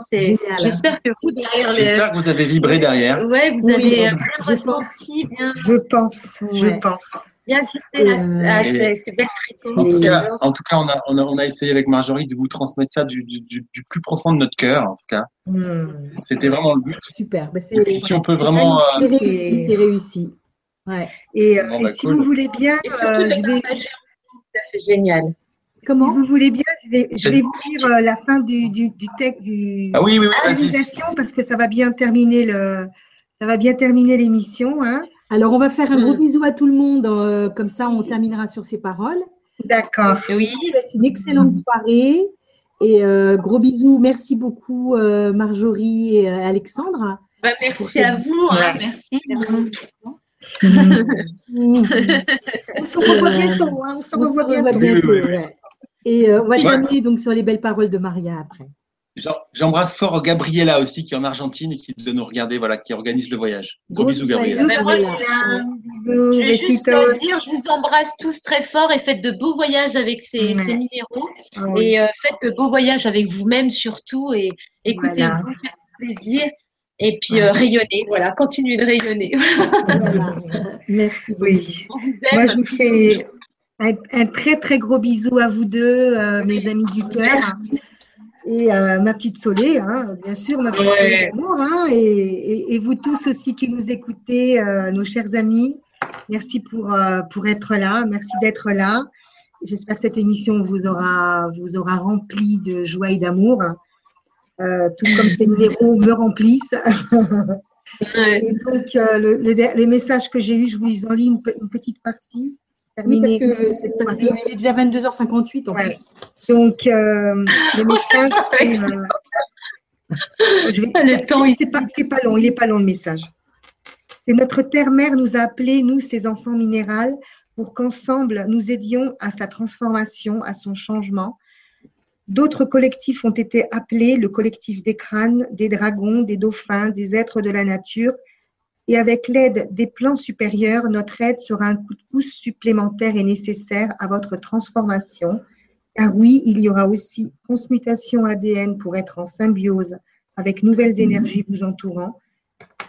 J'espère que vous derrière les. J'espère que vous avez vibré derrière. Ouais, vous Oui, avez je bien pense. ressenti, bien, Je pense, je Ouais. pense. Bien goûté à, à Et- ces, ces belles En tout cas, en tout cas on, a, on, a, on a essayé avec Marjorie de vous transmettre ça du, du, du, du plus profond de notre cœur. En tout cas, Hmm. c'était vraiment le but. Super. Bah, c'est Et puis si on peut vraiment, euh, c'est réussi, c'est réussi. Ouais. Et, euh, Bon, et bah, si cool. vous voulez bien, Et surtout euh, de je vais, c'est génial. si Comment vous voulez bien, je vais, je Faites- vais vous lire euh, la fin du, du, du texte, du, Ah oui, oui, oui, parce que ça va bien terminer le, ça va bien terminer l'émission, hein. Alors, on va faire un Mm. gros bisou à tout le monde. euh, comme ça, on terminera sur ces paroles. D'accord. Oui, Une excellente soirée. Et euh, gros bisous. Merci beaucoup, euh, Marjorie et euh, Alexandre. bah, merci à vous. hein, Ouais. merci. On se revoit bientôt, hein. On se revoit bientôt. bientôt. Oui, oui, oui. ouais. Et euh, on va terminer donc sur les belles paroles de Maria après. J'em- J'embrasse fort Gabriela aussi, qui est en Argentine et qui de nous regarder, voilà, qui organise le voyage. Gros bisous, bisous, Gabriela. Ben. Bisous, Je vais juste dire, je vous embrasse tous très fort et faites de beaux voyages avec ces, Ouais. ces minéraux. Ah oui. Et euh, faites de beaux voyages avec vous-même surtout et écoutez-vous, Voilà. faites plaisir. Et puis euh, rayonnez, voilà, continuez de rayonner. Voilà. Merci. Oui. On vous Moi, je vous fais un, un très, très gros bisou à vous deux, euh, mes amis du cœur. Merci. Et euh, ma petite Solé, hein, bien sûr, ma petite Ouais. Solé d'amour. Hein, et, et- et vous tous aussi qui nous écoutez, euh, nos chers amis. Merci pour, euh, pour être là. Merci d'être là. J'espère que cette émission vous aura, vous aura rempli de joie et d'amour. Euh, tout comme ces numéros me remplissent. Ouais. Et donc, le- les, les messages que j'ai eus, je vous en lis une, une petite partie. Oui, parce que parce qu'il est déjà 22h58. En Ouais. fait. Donc, euh, les messages, c'est, euh, je vais- Le temps, c'est pas, c'est pas long, il n'est pas long le message. C'est notre terre-mère nous a appelés, nous, ses enfants minérales, pour qu'ensemble nous aidions à sa transformation, à son changement. D'autres collectifs ont été appelés, le collectif des crânes, des dragons, des dauphins, des êtres de la nature. Et avec l'aide des plans supérieurs, notre aide sera un coup de pouce supplémentaire et nécessaire à votre transformation. Car oui, il y aura aussi transmutation ADN pour être en symbiose avec nouvelles énergies vous entourant.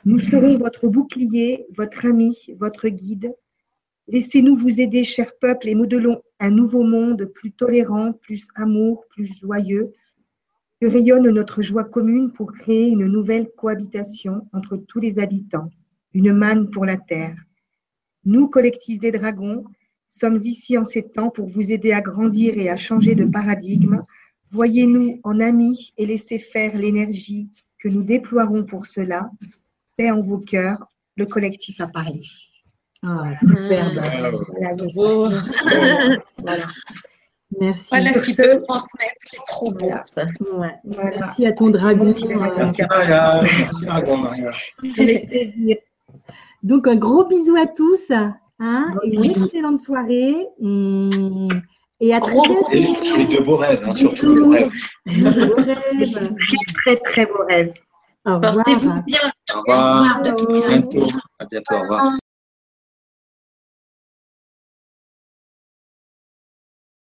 Nous serons votre bouclier, votre ami, votre guide. Laissez-nous vous aider, cher peuple, et modelons un nouveau monde plus tolérant, plus amour, plus joyeux, que rayonne notre joie commune pour créer une nouvelle cohabitation entre tous les habitants, une manne pour la terre. Nous, collectif des dragons, sommes ici en ces temps pour vous aider à grandir et à changer de paradigme. Voyez-nous en amis et laissez faire l'énergie que nous déploierons pour cela. Paix en vos cœurs, le collectif a parlé. Ah, superbe. Voilà, le Beau. message. Voilà. Merci. Voilà ce qu'il ce- peut transmettre, c'est trop beau. Voilà. ça. Ouais. Voilà. Merci à ton dragon. Merci, euh, Merci, Maria. Merci, Dragon, Maria. Avec plaisir. Donc, un gros bisou à tous. Hein, une Oui. excellente soirée. Hum, Et à très Gros, gros Et, bientôt. et de beaux rêves, hein, surtout de beaux rêves. Beaux rêves. Très, très, très beau rêve. Au revoir. Portez-vous bien. Au revoir. Au revoir. À bientôt. À bientôt. Au revoir.